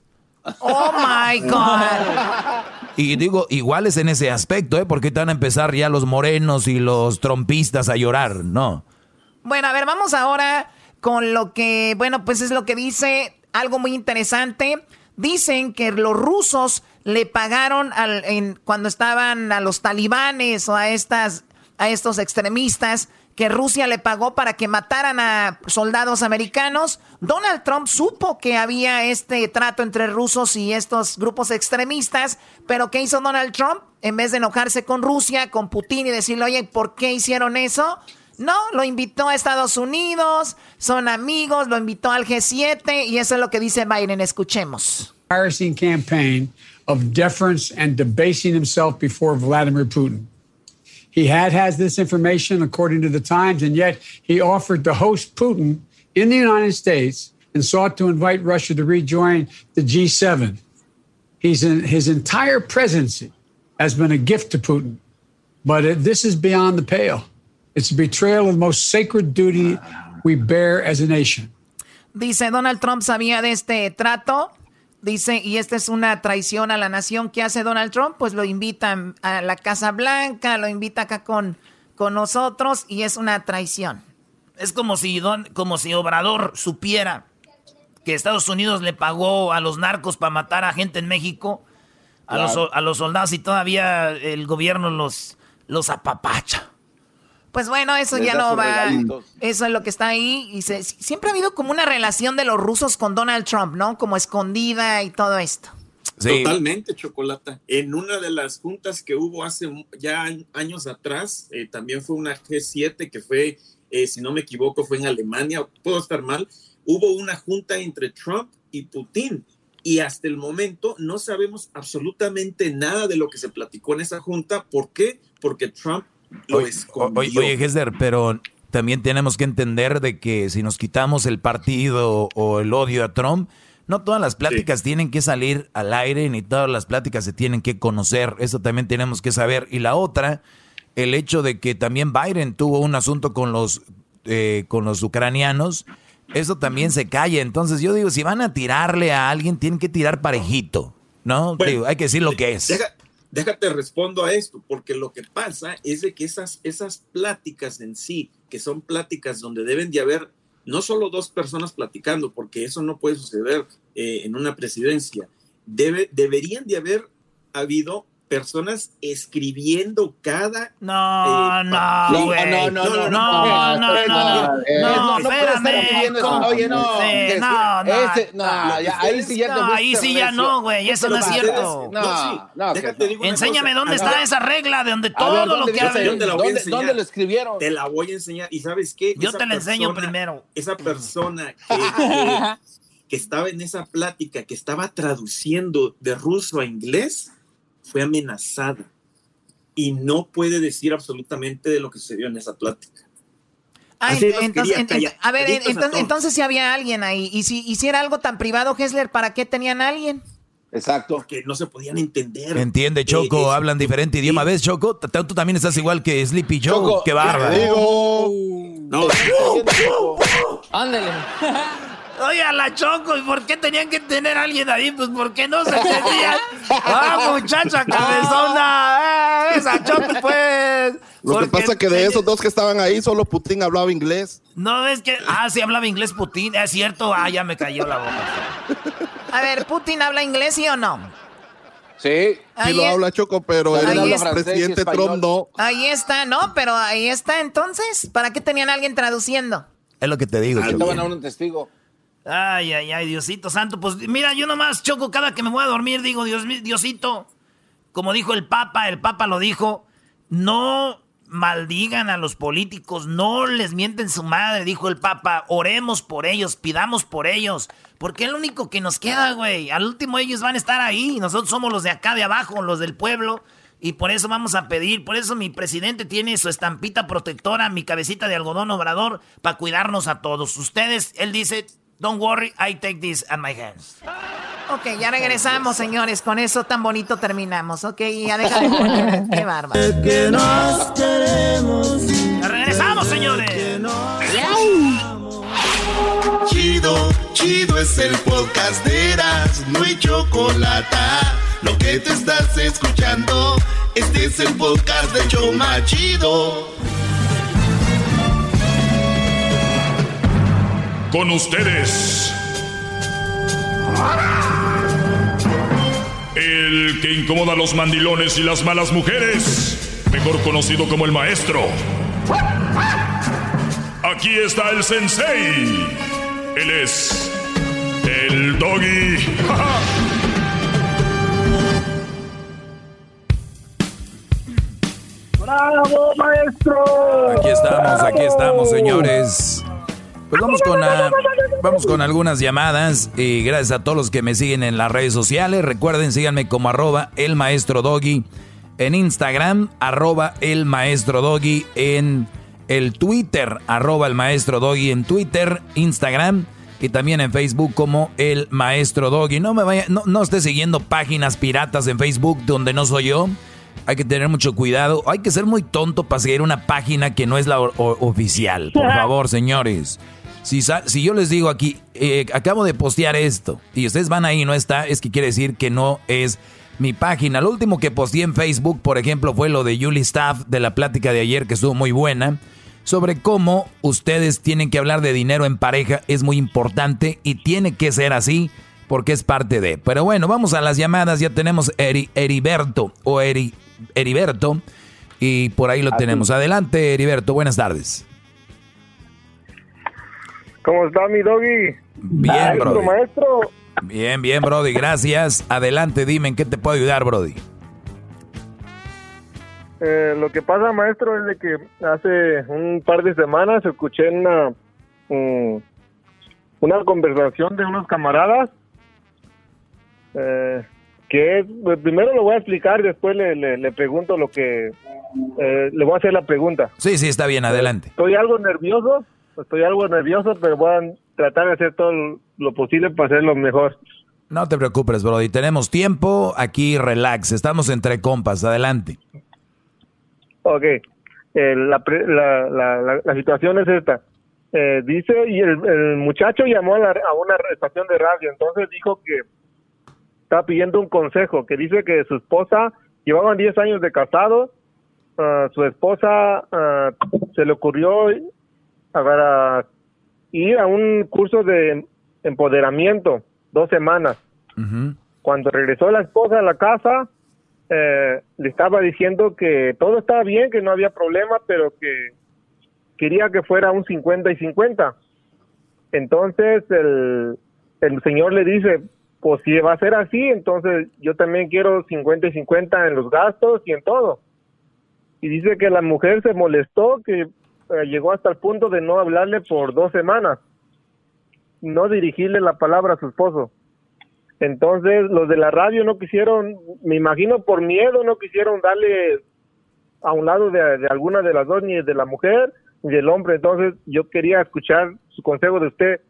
Oh my God. Y digo, iguales en ese aspecto, ¿eh? Porque ahorita van a empezar ya los morenos y los trompistas a llorar, ¿no? Bueno, a ver, vamos ahora con lo que, bueno, pues es lo que dice algo muy interesante. Dicen que los rusos le pagaron al, en, cuando estaban a los talibanes o a estas, a estos extremistas, que Rusia le pagó para que mataran a soldados americanos. Donald Trump supo que había este trato entre rusos y estos grupos extremistas, pero ¿qué hizo Donald Trump? en vez de enojarse con Rusia, con Putin y decirle, oye, ¿por qué hicieron eso? No, lo invitó a Estados Unidos, son amigos, lo invitó al G7 y eso es lo que dice Biden. Escuchemos. Vladimir Putin. He had has this information according to the Times, and yet he offered to host Putin in the United States and sought to invite Russia to rejoin the G7. He's in, his entire presidency has been a gift to Putin, but it, this is beyond the pale. It's a betrayal of the most sacred duty we bear as a nation. Dice Donald Trump sabía de este trato. Dice, y esta es una traición a la nación que hace Donald Trump, pues lo invitan a la Casa Blanca, lo invita acá con, con nosotros y es una traición. Es como si, don, como si Obrador supiera que Estados Unidos le pagó a los narcos para matar a gente en México, a, los, a los soldados y todavía el gobierno los, los apapacha. Pues bueno, eso ya no va. Eso es lo que está ahí. Y se, siempre ha habido como una relación de los rusos con Donald Trump, ¿no? Como escondida y todo esto. Totalmente, Chocolata. En una de las juntas que hubo hace ya años atrás, eh, también fue una G7 que fue, eh, si no me equivoco, fue en Alemania, puedo estar mal. Hubo una junta entre Trump y Putin y hasta el momento no sabemos absolutamente nada de lo que se platicó en esa junta. ¿Por qué? Porque Trump oye, oye, pero también tenemos que entender de que si nos quitamos el partido o el odio a Trump, no todas las pláticas tienen que salir al aire, ni todas las pláticas se tienen que conocer. Eso también tenemos que saber. Y la otra, el hecho de que también Biden tuvo un asunto con los, eh, con los ucranianos, eso también se calla. Entonces yo digo, si van a tirarle a alguien, tienen que tirar parejito. ¿No? hay que decir lo que es déjate respondo a esto, porque lo que pasa es de que esas, esas pláticas en sí, que son pláticas donde deben de haber no solo dos personas platicando, porque eso no puede suceder eh, en una presidencia, debe, deberían de haber habido personas escribiendo cada. No, no, güey. No, no, no, no, no, no, no, no, espérame. Oye, no, no, no, ahí sí ya ahí sí ya no, güey, eso no es cierto. No, no, Enséñame dónde está esa regla de donde todo lo que hacen. ¿Dónde lo escribieron? Te la voy a enseñar y sabes qué. Yo te la enseño primero. Esa persona que estaba en esa plática, que estaba traduciendo de ruso a inglés fue amenazada y no puede decir absolutamente de lo que sucedió en esa plática. entonces, a ver, entonces, si había alguien ahí, y si hiciera algo tan privado, Hessler, ¿para qué tenían alguien? Exacto. Porque no se podían entender. Entiende, Choco, eh, hablan diferente idioma. ¿Ves, Choco? Tú también estás igual que Sleepy Joe. Choco, ¡Qué bárbaro! No, Ándale. Oye, a la Choco, ¿y por qué tenían que tener a alguien ahí? Pues porque no se entendían. <laughs> ¡Ah, muchacha cabezona! ¡Eh, esa Choco, pues! Lo que pasa es que de esos dos que estaban ahí, solo Putin hablaba inglés. No, es que... Ah, sí hablaba inglés Putin, es cierto. Ah, ya me cayó la boca. A ver, ¿Putin habla inglés, sí o no? Sí. sí lo habla Choco, pero el presidente Trump no. Ahí está, ¿no? Pero ahí está, entonces. ¿Para qué tenían a alguien traduciendo? Es lo que te digo, Choco. Estaban a un testigo. Ay, ay, ay, Diosito santo. Pues mira, yo nomás choco cada que me voy a dormir, digo, Dios, Diosito. Como dijo el Papa, el Papa lo dijo, no maldigan a los políticos, no les mienten su madre, dijo el Papa, oremos por ellos, pidamos por ellos, porque es lo único que nos queda, güey. Al último ellos van a estar ahí, nosotros somos los de acá de abajo, los del pueblo, y por eso vamos a pedir, por eso mi presidente tiene su estampita protectora, mi cabecita de algodón obrador, para cuidarnos a todos. Ustedes, él dice, Don't worry, I take this at my hands. Ok, ya regresamos, señores. Con eso tan bonito terminamos. Ok, ya déjale poner. Qué bárbaro. Que nos queremos. Ya regresamos, señores. Chido, chido es el podcast de Eras. No hay chocolate. Lo que te estás escuchando, este es el podcast de Choma Chido. Con ustedes. El que incomoda a los mandilones y las malas mujeres, mejor conocido como el maestro. Aquí está el sensei. Él es el doggy. <laughs> ¡Bravo, maestro! Aquí estamos, aquí estamos, señores. Pues vamos con, vamos con algunas llamadas y gracias a todos los que me siguen en las redes sociales. Recuerden, síganme como arroba el maestro doggy en Instagram, arroba el maestro doggy en el Twitter, arroba el maestro doggy en Twitter, Instagram y también en Facebook como el maestro doggy. No me vaya, no, no esté siguiendo páginas piratas en Facebook donde no soy yo. Hay que tener mucho cuidado. Hay que ser muy tonto para seguir una página que no es la oficial. Por favor, señores. Si, si yo les digo aquí, eh, acabo de postear esto y ustedes van ahí y no está, es que quiere decir que no es mi página. Lo último que posteé en Facebook, por ejemplo, fue lo de Julie Staff de la plática de ayer que estuvo muy buena sobre cómo ustedes tienen que hablar de dinero en pareja. Es muy importante y tiene que ser así porque es parte de. Pero bueno, vamos a las llamadas. Ya tenemos Eri, Heriberto o Eri, Heriberto y por ahí lo tenemos. Adelante, Heriberto. Buenas tardes. ¿Cómo está mi doggy? Bien, bro. Maestro. Bien, bien, Brody. Gracias. Adelante, dime en qué te puedo ayudar, Brody. Eh, lo que pasa, maestro, es de que hace un par de semanas escuché una, mm, una conversación de unos camaradas eh, que pues, primero lo voy a explicar, después le, le, pregunto lo que... Eh, le voy a hacer la pregunta. Sí, sí, está bien, adelante. Estoy algo nervioso, estoy algo nervioso, pero voy a tratar de hacer todo lo posible para hacerlo mejor. No te preocupes, Brody. Tenemos tiempo. Aquí relax. Estamos entre compas. Adelante. Ok, eh, la, la, la, situación es esta. Eh, dice, y el, muchacho llamó a, una estación de radio, entonces dijo que está pidiendo un consejo, que dice que su esposa, llevaban 10 años de casado, uh, su esposa uh, se le ocurrió a, ir a un curso de empoderamiento, dos semanas. Cuando regresó la esposa a la casa, eh, le estaba diciendo que todo estaba bien, que no había problema, pero que quería que fuera un 50 y 50. Entonces el, el señor le dice, pues si va a ser así, entonces yo también quiero 50 y 50 en los gastos y en todo. Y dice que la mujer se molestó, que eh, llegó hasta el punto de no hablarle por dos semanas, no dirigirle la palabra a su esposo. Entonces los de la radio no quisieron, me imagino por miedo, no quisieron darle a un lado de, alguna de las dos, ni de la mujer ni del hombre. Entonces yo quería escuchar su consejo de usted,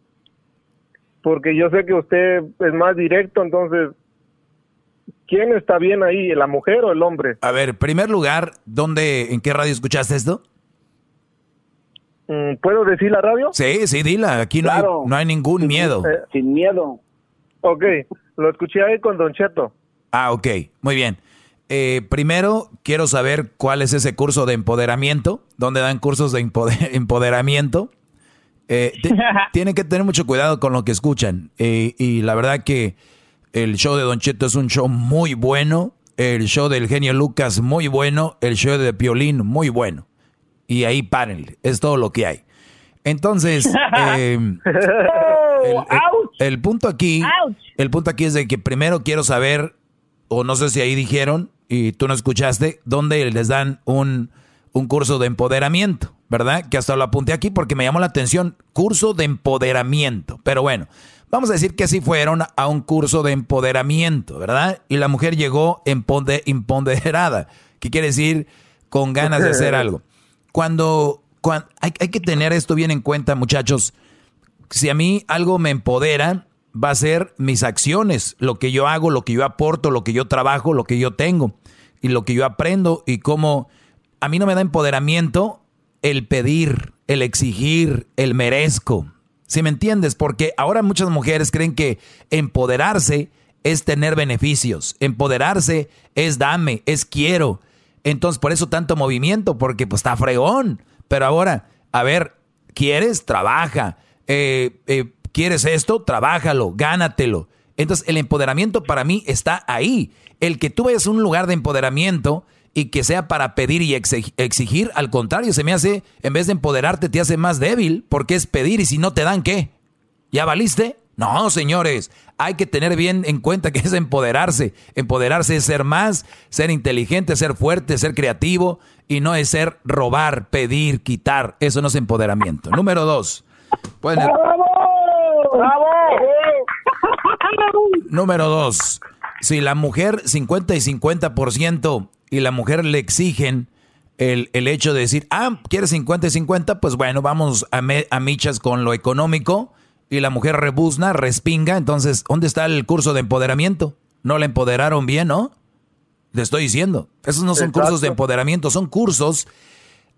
porque yo sé que usted es más directo, entonces, ¿quién está bien ahí, la mujer o el hombre? A ver, primer lugar, ¿dónde, en qué radio escuchaste esto? Mm, ¿Puedo decir la radio? Sí, sí, dila. Aquí no, hay, no hay ningún miedo. Eh, sin miedo. Ok, lo escuché ahí con Don Cheto. Ah, ok, muy bien. Eh, primero, quiero saber cuál es ese curso de empoderamiento, dónde dan cursos de <laughs> empoderamiento. Eh, <laughs> tienen que tener mucho cuidado con lo que escuchan. Eh, y la verdad que el show de Don Cheto es un show muy bueno. El show del genio Lucas muy bueno. El show de Piolín muy bueno. Y ahí párenle. Es todo lo que hay. Entonces, <laughs> el, punto aquí, el punto aquí es de que primero quiero saber, o no sé si ahí dijeron, y tú no escuchaste, dónde les dan un, un curso de empoderamiento, ¿verdad? Que hasta lo apunté aquí porque me llamó la atención, curso de empoderamiento. Pero bueno, vamos a decir que sí fueron a un curso de empoderamiento, ¿verdad? Y la mujer llegó <laughs> empoderada, que quiere decir con ganas de hacer <laughs> algo. Cuando, hay, hay que tener esto bien en cuenta, muchachos si a mí algo me empodera, va a ser mis acciones, lo que yo hago, lo que yo aporto, lo que yo trabajo, lo que yo tengo y lo que yo aprendo y cómo a mí no me da empoderamiento el pedir, el exigir, el merezco. ¿Sí me entiendes? Porque ahora muchas mujeres creen que empoderarse es tener beneficios, empoderarse es dame, es quiero. Entonces, por eso tanto movimiento, porque pues está fregón. Pero ahora, a ver, ¿quieres? Trabaja eh, eh, ¿quieres esto? Trabájalo, gánatelo. Entonces el empoderamiento para mí está ahí. El que tú vayas a un lugar de empoderamiento y que sea para pedir y exigir, al contrario, se me hace, en vez de empoderarte, te hace más débil, porque es pedir y si no te dan, ¿qué? ¿Ya valiste? No, señores, hay que tener bien en cuenta que es empoderarse. Empoderarse es ser más, ser inteligente, ser fuerte, ser creativo y no es ser robar, pedir, quitar. Eso no es empoderamiento. Número dos. ¡Bravo! Número dos. Si la mujer 50 y 50% y la mujer le exigen el, el, hecho de decir, ah, ¿quieres 50 y 50? Pues bueno, vamos a, a michas con lo económico y la mujer rebuzna, respinga. Entonces, ¿dónde está el curso de empoderamiento? No la empoderaron bien, ¿no? Le estoy diciendo. Esos no son cursos de empoderamiento, son cursos.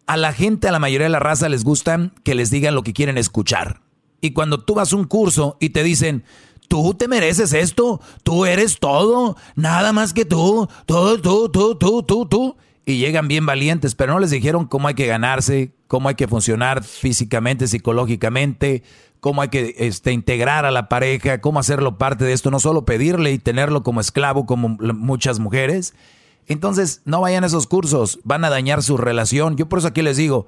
A la gente, a la mayoría de la raza les gustan que les digan lo que quieren escuchar. Y cuando tú vas a un curso y te dicen, tú te mereces esto, tú eres todo, nada más que tú, todo, tú, tú, tú, tú, tú. Y llegan bien valientes, pero no les dijeron cómo hay que ganarse, cómo hay que funcionar físicamente, psicológicamente, cómo hay que este, integrar a la pareja, cómo hacerlo parte de esto, no solo pedirle y tenerlo como esclavo como muchas mujeres. Entonces, no vayan a esos cursos, van a dañar su relación. Yo por eso aquí les digo,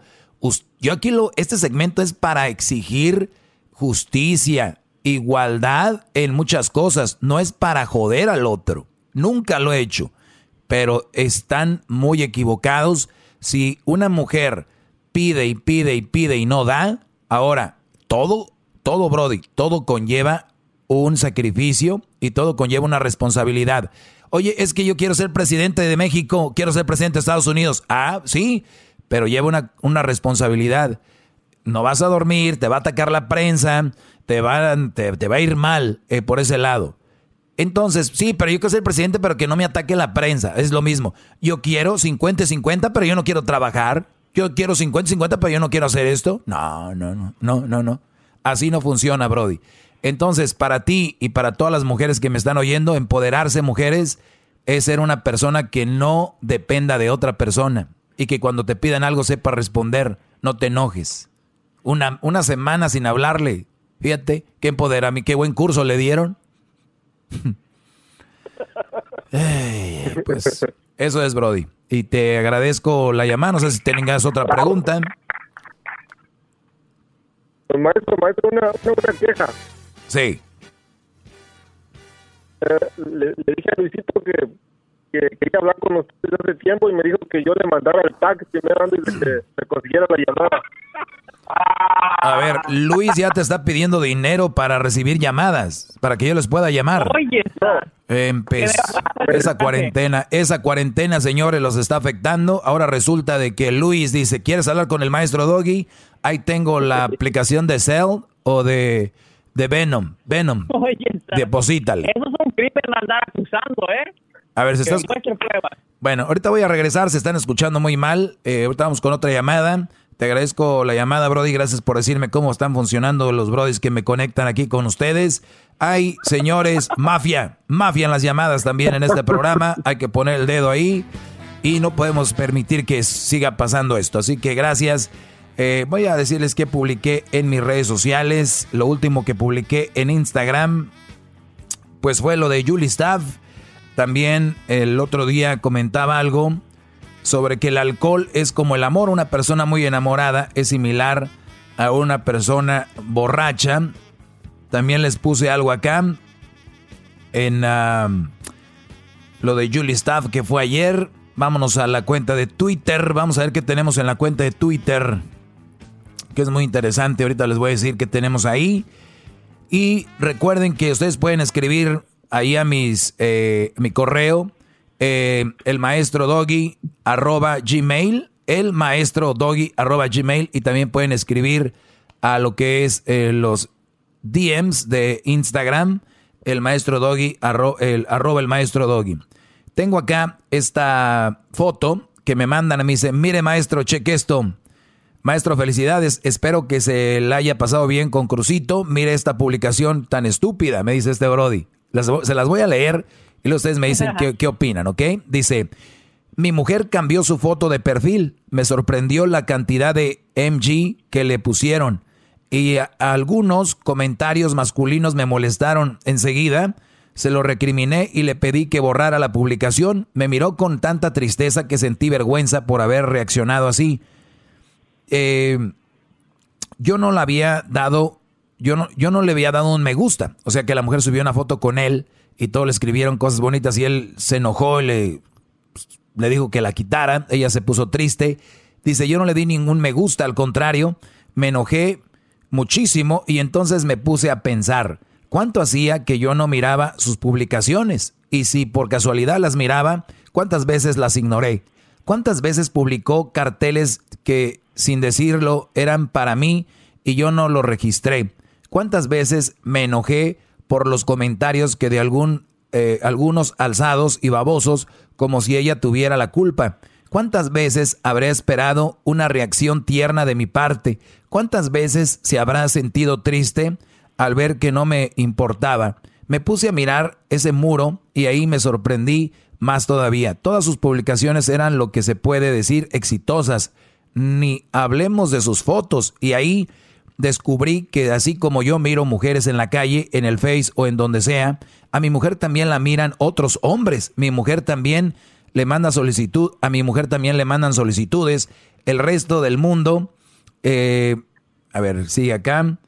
yo aquí lo, este segmento es para exigir justicia, igualdad en muchas cosas, no es para joder al otro. Nunca lo he hecho, pero están muy equivocados. Si una mujer pide y pide y pide y no da, ahora todo todo, Brody, todo conlleva un sacrificio y todo conlleva una responsabilidad. Oye, es que yo quiero ser presidente de México, quiero ser presidente de Estados Unidos. Ah, sí, pero lleva una, una responsabilidad. No vas a dormir, te va a atacar la prensa, te va, te, va a ir mal eh, por ese lado. Entonces, sí, pero yo quiero ser presidente, pero que no me ataque la prensa. Es lo mismo. Yo quiero 50-50, pero yo no quiero trabajar. Yo quiero 50-50, pero yo no quiero hacer esto. No, no, no, no, no, no. Así no funciona, Brody. Entonces, para ti y para todas las mujeres que me están oyendo, empoderarse, mujeres, es ser una persona que no dependa de otra persona y que cuando te pidan algo sepa responder, no te enojes. Una, una semana sin hablarle, fíjate, qué empoderamiento, qué buen curso le dieron. <laughs> pues eso es, Brody. Y te agradezco la llamada. No sé si tengas otra pregunta. Pues, maestro, maestro, una, una, queja. Sí. Eh, le, dije a Luisito que, que, quería hablar con usted hace tiempo y me dijo que yo le mandara el tag primero antes de que se consiguiera la llamada. A ver, Luis ya te está pidiendo dinero para recibir llamadas, para que yo les pueda llamar. Oye, esa cuarentena, esa cuarentena, señores, los está afectando. Ahora resulta de que Luis dice, ¿quieres hablar con el maestro Doggy? Ahí tengo la <laughs> aplicación de Cell o de, de Venom. Venom. Oye, Deposítale. Eso es un crimen andar acusando, ¿eh? A ver, si estás... Bueno, ahorita voy a regresar, se están escuchando muy mal. Eh, ahorita vamos con otra llamada. Te agradezco la llamada, Brody. Gracias por decirme cómo están funcionando los Brodis que me conectan aquí con ustedes. Hay, señores, <laughs> mafia, mafia en las llamadas también en este programa. Hay que poner el dedo ahí y no podemos permitir que siga pasando esto. Así que gracias. Eh, voy a decirles que publiqué en mis redes sociales. Lo último que publiqué en Instagram, pues fue lo de Julie Staff. También el otro día comentaba algo sobre que el alcohol es como el amor. Una persona muy enamorada es similar a una persona borracha. También les puse algo acá en lo de Julie Staff que fue ayer. Vámonos a la cuenta de Twitter. Vamos a ver qué tenemos en la cuenta de Twitter que es muy interesante. Ahorita les voy a decir qué tenemos ahí. Y recuerden que ustedes pueden escribir ahí a mis, eh, mi correo, eh, el maestro doggy arroba gmail, el maestro doggy arroba gmail, y también pueden escribir a lo que es eh, los DMs de Instagram, el maestro doggy, el, arroba el maestro doggy. Tengo acá esta foto que me mandan a mí, dice, mire maestro, cheque esto. Maestro, felicidades. Espero que se la haya pasado bien con Crucito. Mire esta publicación tan estúpida, me dice este Brody. se las voy a leer y ustedes me dicen <laughs> qué, qué opinan, ¿ok? Dice, mi mujer cambió su foto de perfil. Me sorprendió la cantidad de MG que le pusieron. Y algunos comentarios masculinos me molestaron enseguida. Se lo recriminé y le pedí que borrara la publicación. Me miró con tanta tristeza que sentí vergüenza por haber reaccionado así. Eh, yo no le había dado yo no, yo no le había dado un me gusta. O sea que la mujer subió una foto con él y todos le escribieron cosas bonitas y él se enojó y le, le dijo que la quitara. Ella se puso triste. Dice, yo no le di ningún me gusta, al contrario, me enojé muchísimo y entonces me puse a pensar, ¿cuánto hacía que yo no miraba sus publicaciones? Y si por casualidad las miraba, ¿cuántas veces las ignoré? ¿Cuántas veces publicó carteles que, sin decirlo, eran para mí y yo no lo registré? ¿Cuántas veces me enojé por los comentarios que de algún, eh, algunos alzados y babosos como si ella tuviera la culpa? ¿Cuántas veces habré esperado una reacción tierna de mi parte? ¿Cuántas veces se habrá sentido triste al ver que no me importaba? Me puse a mirar ese muro y ahí me sorprendí más todavía, todas sus publicaciones eran lo que se puede decir exitosas. Ni hablemos de sus fotos. Y ahí descubrí que así como yo miro mujeres en la calle, en el Face o en donde sea, a mi mujer también la miran otros hombres. Mi mujer también le manda solicitud, a mi mujer también le mandan solicitudes. El resto del mundo, eh, a ver, sigue acá.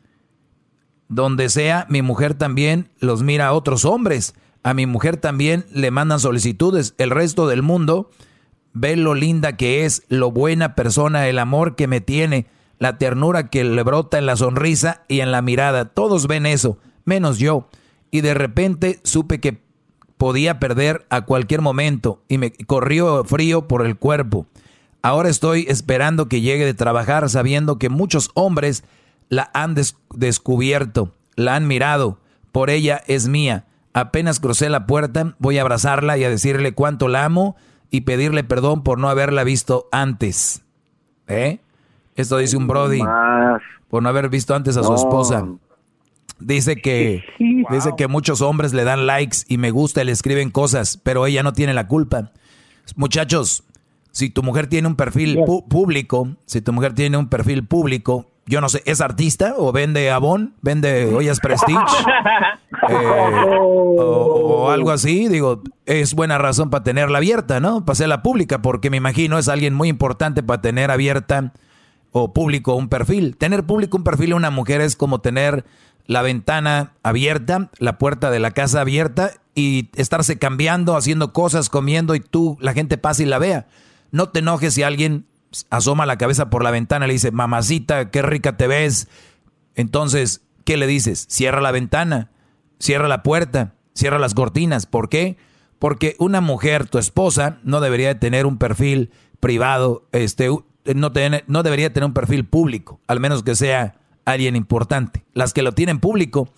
Donde sea, mi mujer también los mira a otros hombres. A mi mujer también le mandan solicitudes. El resto del mundo ve lo linda que es, lo buena persona, el amor que me tiene, la ternura que le brota en la sonrisa y en la mirada. Todos ven eso, menos yo. Y de repente supe que podía perder a cualquier momento y me corrió frío por el cuerpo. Ahora estoy esperando que llegue de trabajar sabiendo que muchos hombres la han descubierto, la han mirado, por ella es mía. Apenas crucé la puerta, voy a abrazarla y a decirle cuánto la amo y pedirle perdón por no haberla visto antes. ¿Eh? Esto dice un Brody. Por no haber visto antes a su esposa. Dice que, dice que muchos hombres le dan likes y me gusta y le escriben cosas, pero ella no tiene la culpa. Muchachos, si tu mujer tiene un perfil público, si tu mujer tiene un perfil público, yo no sé, ¿es artista o vende Avon? ¿Vende ollas Prestige? <laughs> Eh, o, algo así, digo, es buena razón para tenerla abierta, ¿no? Para hacerla pública, porque me imagino es alguien muy importante para tener abierta o público un perfil. Tener público un perfil de una mujer es como tener la ventana abierta, la puerta de la casa abierta y estarse cambiando, haciendo cosas, comiendo y tú, la gente pasa y la vea. No te enojes si alguien asoma la cabeza por la ventana y le dice, mamacita, qué rica te ves. Entonces, ¿qué le dices? Cierra la ventana, cierra la puerta, cierra las cortinas. ¿Por qué? Porque una mujer, tu esposa, no debería de tener un perfil privado, este, no, no debería tener un perfil público, al menos que sea alguien importante. Las que lo tienen público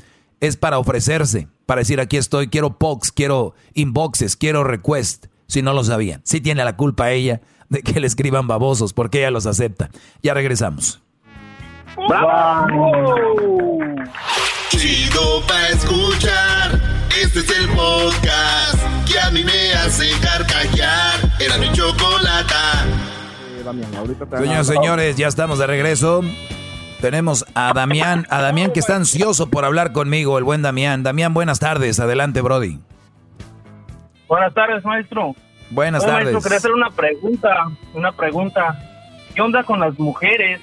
es para ofrecerse, para decir aquí estoy, quiero pox, quiero inboxes, quiero request, si no lo sabían. Si tiene la culpa ella de que le escriban babosos, porque ella los acepta. Ya regresamos. Chido pa escuchar. Este es el podcast que a mí me hace carcajear. Era mi chocolata. Señores, señores, ya estamos de regreso. Tenemos a Damián, a Damián que está ansioso por hablar conmigo, el buen Damián. Damián, buenas tardes. Adelante, Brody. Buenas tardes, maestro. Buenas tardes. Maestro, quería hacer una pregunta, una pregunta. ¿Qué onda con las mujeres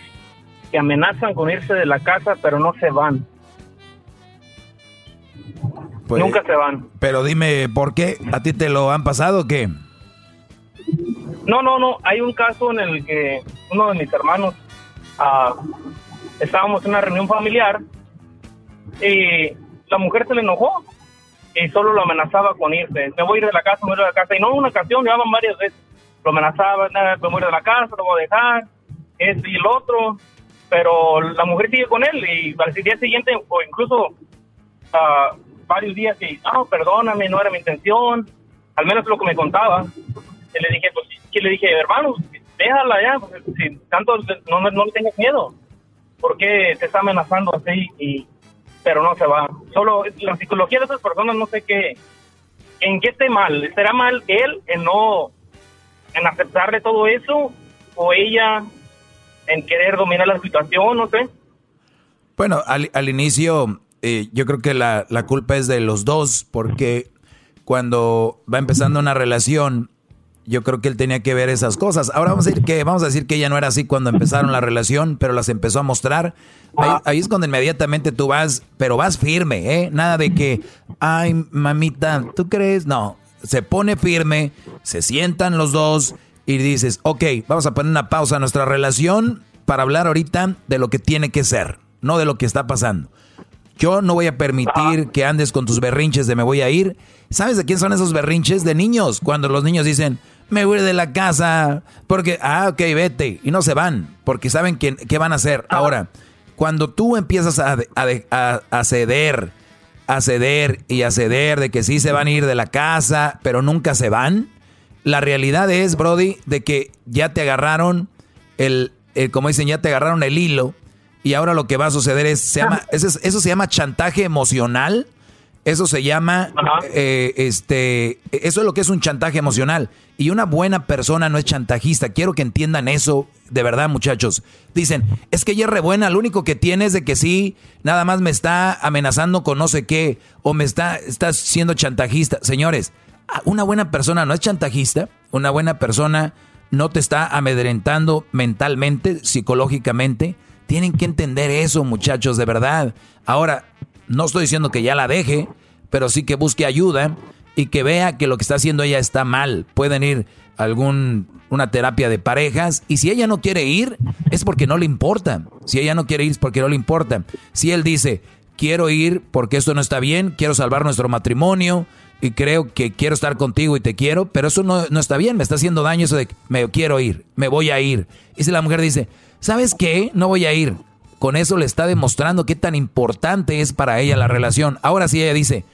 que amenazan con irse de la casa pero no se van? Pues, Nunca se van. Pero dime, ¿por qué? ¿A ti te lo han pasado o qué? No, no, no. Hay un caso en el que uno de mis hermanos ah, estábamos en una reunión familiar y la mujer se le enojó y solo lo amenazaba con irse. Me voy a ir de la casa, me voy a ir de la casa. Y no una ocasión, llevaban varias veces. Lo amenazaba, me voy a ir de la casa, lo voy a dejar, este y el otro. Pero la mujer sigue con él y al día siguiente, o incluso ah, varios días, y, ah, perdóname, no era mi intención. Al menos lo que me contaba. Y le dije, pues, que le dije, hermano, déjala ya, pues, si tanto no, no le tengas miedo. ¿Por qué te está amenazando así? Y pero no se va. Solo la psicología de esas personas no sé qué, en qué esté mal. ¿Estará mal él en no, en aceptarle todo eso o ella en querer dominar la situación, no sé? Bueno, al, al inicio eh, yo creo que la, la culpa es de los dos porque cuando va empezando una relación yo creo que él tenía que ver esas cosas. Ahora vamos a decir que, vamos a decir que ella no era así cuando empezaron la relación, pero las empezó a mostrar. Ahí, es cuando inmediatamente tú vas, pero vas firme, ¿eh? Nada de que, ay, mamita, ¿tú crees? No, se pone firme, se sientan los dos y dices, ok, vamos a poner una pausa a nuestra relación para hablar ahorita de lo que tiene que ser, no de lo que está pasando. Yo no voy a permitir que andes con tus berrinches de me voy a ir. ¿Sabes de quién son esos berrinches? De niños. Cuando los niños dicen, me voy de la casa, porque, ah, ok, vete. Y no se van, porque saben qué, qué van a hacer. Ahora, cuando tú empiezas a, a, a, ceder, a ceder y a ceder de que sí se van a ir de la casa, pero nunca se van, la realidad es, Brody, de que ya te agarraron el, el como dicen, ya te agarraron el hilo y ahora lo que va a suceder es, se llama, eso, se llama chantaje emocional. Eso se llama, eh, este, eso es lo que es un chantaje emocional. Y una buena persona no es chantajista. Quiero que entiendan eso de verdad, muchachos. Dicen, es que ella es re buena, lo único que tiene es de que sí, nada más me está amenazando con no sé qué, o me está, está siendo chantajista. Señores, una buena persona no es chantajista, una buena persona no te está amedrentando mentalmente, psicológicamente tienen que entender eso, muchachos, de verdad. Ahora, no estoy diciendo que ya la deje, pero sí que busque ayuda y que vea que lo que está haciendo ella está mal. Pueden ir a algún una terapia de parejas y si ella no quiere ir es porque no le importa. Si ella no quiere ir es porque no le importa. Si él dice, "Quiero ir porque esto no está bien, quiero salvar nuestro matrimonio y creo que quiero estar contigo y te quiero, pero eso no, no está bien, me está haciendo daño eso de me quiero ir, me voy a ir." Y si la mujer dice, ¿sabes qué? No voy a ir. Con eso le está demostrando qué tan importante es para ella la relación. Ahora sí ella dice,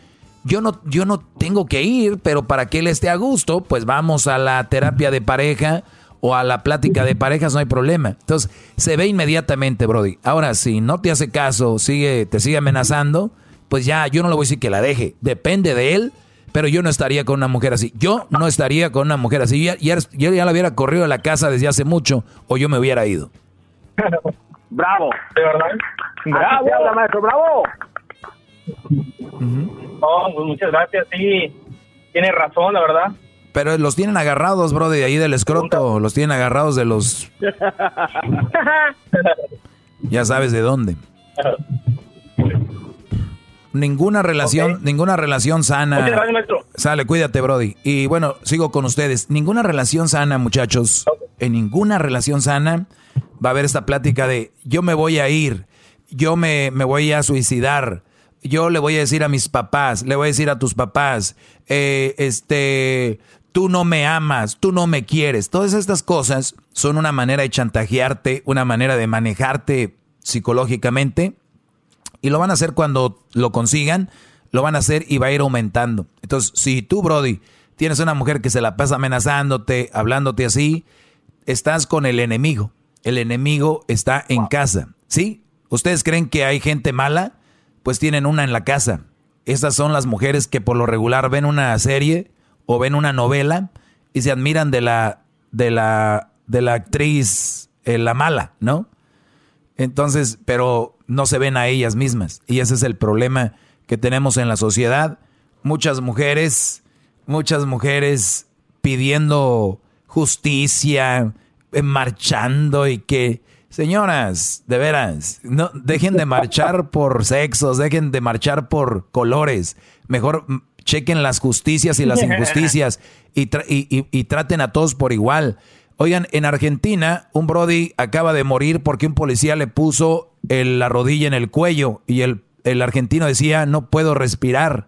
yo no, yo no tengo que ir, pero para que él esté a gusto, pues vamos a la terapia de pareja o a la plática de parejas, no hay problema. Entonces, se ve inmediatamente, Brody. Ahora, si no te hace caso, sigue, te sigue amenazando, pues ya, yo no le voy a decir que la deje. Depende de él, pero yo no estaría con una mujer así. Yo no estaría con una mujer así. Yo ya, yo ya la hubiera corrido de la casa desde hace mucho o yo me hubiera ido. <laughs> bravo, de verdad. Bravo, maestro, bravo. Oh, pues muchas gracias, sí. Tiene razón, la verdad. Pero los tienen agarrados, bro, de ahí del escroto. Los tienen agarrados de los... <laughs> ya sabes de dónde. Ninguna relación, ninguna relación sana. Sale, cuídate, Brody. Y bueno, sigo con ustedes. Ninguna relación sana, muchachos. En ninguna relación sana va a haber esta plática de yo me voy a ir, yo me, me voy a suicidar, yo le voy a decir a mis papás, le voy a decir a tus papás, eh, este, tú no me amas, tú no me quieres. Todas estas cosas son una manera de chantajearte, una manera de manejarte psicológicamente y lo van a hacer cuando lo consigan, lo van a hacer y va a ir aumentando. Entonces, si tú, Brody, tienes una mujer que se la pasa amenazándote, hablándote así, estás con el enemigo el enemigo está en casa. ¿Sí? ¿Ustedes creen que hay gente mala? Pues tienen una en la casa. Esas son las mujeres que por lo regular ven una serie o ven una novela y se admiran de la de la de la actriz eh, la mala, ¿no? Entonces, pero no se ven a ellas mismas y ese es el problema que tenemos en la sociedad. Muchas mujeres, muchas mujeres pidiendo justicia, eh, marchando y que, señoras, de veras, no dejen de marchar por sexos, dejen de marchar por colores, mejor chequen las justicias y las <laughs> injusticias y, y, traten a todos por igual. Oigan, en Argentina, un Brody acaba de morir porque un policía le puso la rodilla en el cuello y el, el argentino decía, no puedo respirar,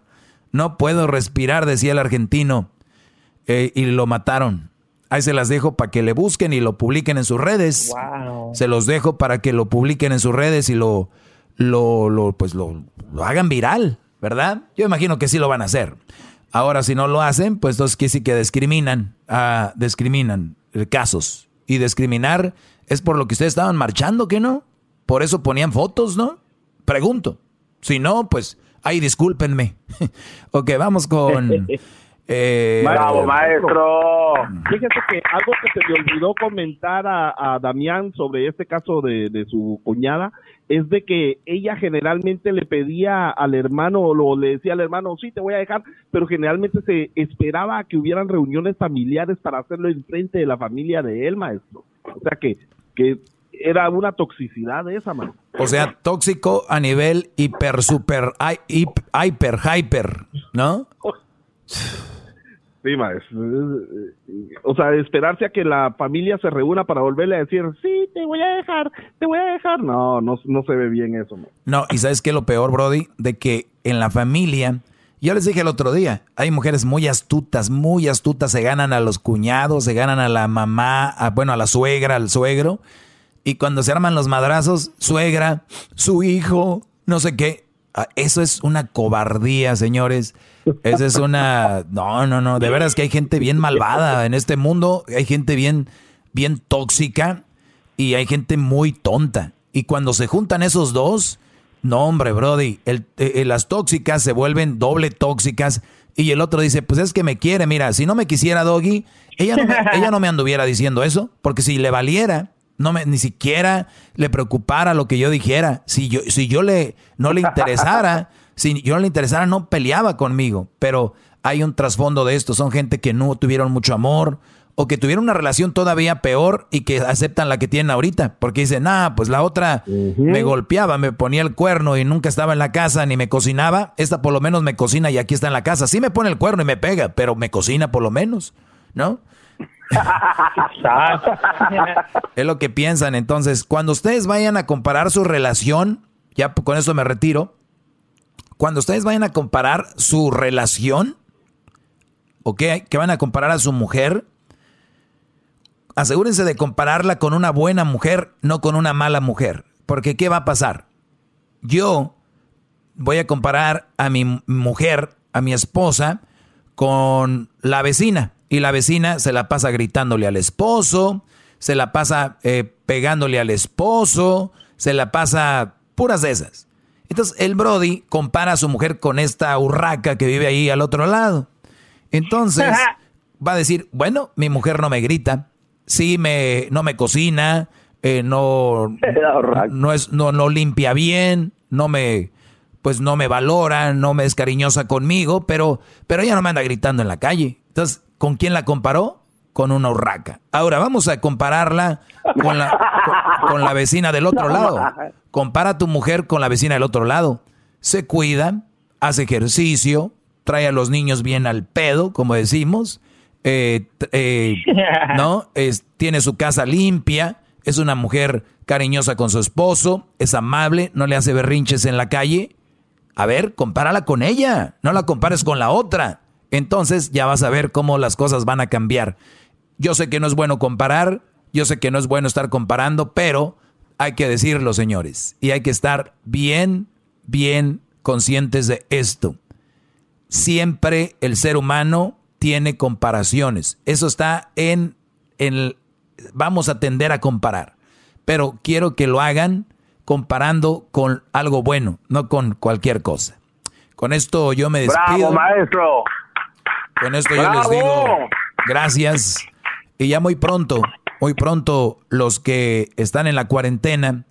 no puedo respirar, decía el argentino, eh, y lo mataron. Ahí se las dejo para que le busquen y lo publiquen en sus redes. Se los dejo para que lo publiquen en sus redes y lo, lo, pues lo, hagan viral, ¿verdad? Yo imagino que sí lo van a hacer. Ahora, si no lo hacen, pues entonces que sí que discriminan, ah, discriminan casos. Y discriminar es por lo que ustedes estaban marchando, ¿qué no? Por eso ponían fotos, ¿no? Pregunto. Si no, pues, ahí discúlpenme. <laughs> ok, vamos con... <laughs> Eh, Bravo, maestro. Fíjese que algo que se me olvidó comentar a, Damián sobre este caso de, de, su cuñada es de que ella generalmente le pedía al hermano o le decía al hermano, sí, te voy a dejar, pero generalmente se esperaba que hubieran reuniones familiares para hacerlo en frente de la familia de él, maestro. O sea que, que era una toxicidad de esa, mano. O sea, tóxico a nivel hiper, super, hiper, hyper, ¿no? <laughs> Sí, maestro. O sea, esperarse a que la familia se reúna para volverle a decir, sí, te voy a dejar, te voy a dejar. No, no, no se ve bien eso. No, y ¿sabes qué es lo peor, Brody? De que en la familia, yo les dije el otro día, hay mujeres muy astutas, muy astutas, se ganan a los cuñados, se ganan a la mamá, bueno, a la suegra, al suegro. Y cuando se arman los madrazos, suegra, su hijo, no sé qué. Ah, eso es una cobardía, señores. Esa es una... No, no, no. De veras que hay gente bien malvada en este mundo. Hay gente bien, bien tóxica y hay gente muy tonta. Y cuando se juntan esos dos, no, hombre, Brody, el, eh, las tóxicas se vuelven doble tóxicas. Y el otro dice, pues es que me quiere. Mira, si no me quisiera Doggy, ella no me, <laughs> ella no me anduviera diciendo eso. Porque si le valiera, no me, ni siquiera le preocupara lo que yo dijera. Si yo, si yo le, no le interesara, si yo no le interesara, no peleaba conmigo. Pero hay un trasfondo de esto. Son gente que no tuvieron mucho amor o que tuvieron una relación todavía peor y que aceptan la que tienen ahorita. Porque dicen, ah, pues la otra me golpeaba, me ponía el cuerno y nunca estaba en la casa ni me cocinaba. Esta por lo menos me cocina y aquí está en la casa. Sí me pone el cuerno y me pega, pero me cocina por lo menos, ¿no? <laughs> es lo que piensan. Entonces, cuando ustedes vayan a comparar su relación, ya con eso me retiro, cuando ustedes vayan a comparar su relación, ¿ok? Que van a comparar a su mujer, asegúrense de compararla con una buena mujer, no con una mala mujer. Porque ¿qué va a pasar? Yo voy a comparar a mi mujer, a mi esposa, con la vecina. Y la vecina se la pasa gritándole al esposo, se la pasa eh, pegándole al esposo, se la pasa puras de esas. Entonces el Brody compara a su mujer con esta urraca que vive ahí al otro lado. Entonces <laughs> va a decir, bueno, mi mujer no me grita, sí me, no me cocina, eh, no, <laughs> no, es, no, no limpia bien, no me, pues no me valora, no me es cariñosa conmigo, pero, pero ella no me anda gritando en la calle. Entonces, ¿con quién la comparó? Con una urraca. Ahora vamos a compararla con la, con la vecina del otro lado. Compara a tu mujer con la vecina del otro lado. Se cuida, hace ejercicio, trae a los niños bien al pedo, como decimos, eh, eh, <laughs> ¿no? Es, tiene su casa limpia, es una mujer cariñosa con su esposo, es amable, no le hace berrinches en la calle. A ver, compárala con ella, no la compares con la otra. Entonces ya vas a ver cómo las cosas van a cambiar. Yo sé que no es bueno comparar, yo sé que no es bueno estar comparando, pero hay que decirlo, señores, y hay que estar bien, bien conscientes de esto. Siempre el ser humano tiene comparaciones. Eso está en, en vamos a tender a comparar. Pero quiero que lo hagan comparando con algo bueno, no con cualquier cosa. Con esto yo me despido. ¡Bravo, maestro! Con esto yo les digo gracias. Y ya muy pronto muy pronto los que están en la cuarentena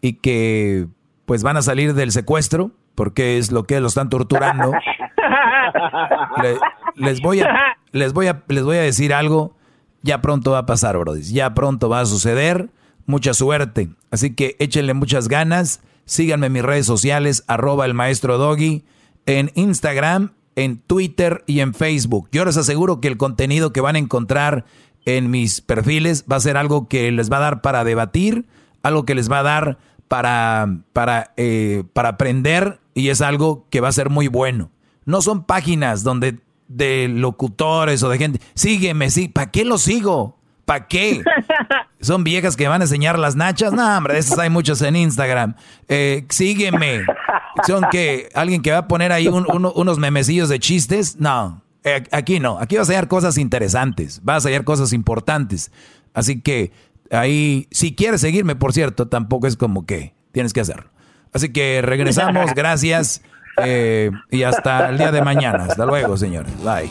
y que pues van a salir del secuestro, porque es lo que lo están torturando. <laughs> les voy a les voy a les voy a decir algo, ya pronto va a pasar, brodis, ya pronto va a suceder. Mucha suerte. Así que échenle muchas ganas. Síganme en mis redes sociales, arroba el maestro Doggy, en Instagram, en Twitter y en Facebook. Yo les aseguro que el contenido que van a encontrar en mis perfiles va a ser algo que les va a dar para debatir, algo que les va a dar para, para, eh, para aprender y es algo que va a ser muy bueno. No son páginas donde de locutores o de gente, sígueme, sí, ¿para qué lo sigo? ¿Para qué? <laughs> Son viejas que van a enseñar las nachas. No, hombre, de esas hay muchos en Instagram. Eh, sígueme. Son que alguien que va a poner ahí unos memecillos de chistes. No, eh, aquí no, aquí vas a hallar cosas interesantes, vas a hallar cosas importantes. Así que ahí, si quieres seguirme, por cierto, tampoco es como que tienes que hacerlo. Así que regresamos, <laughs> gracias eh, y hasta el día de mañana. Hasta luego, señores. Bye.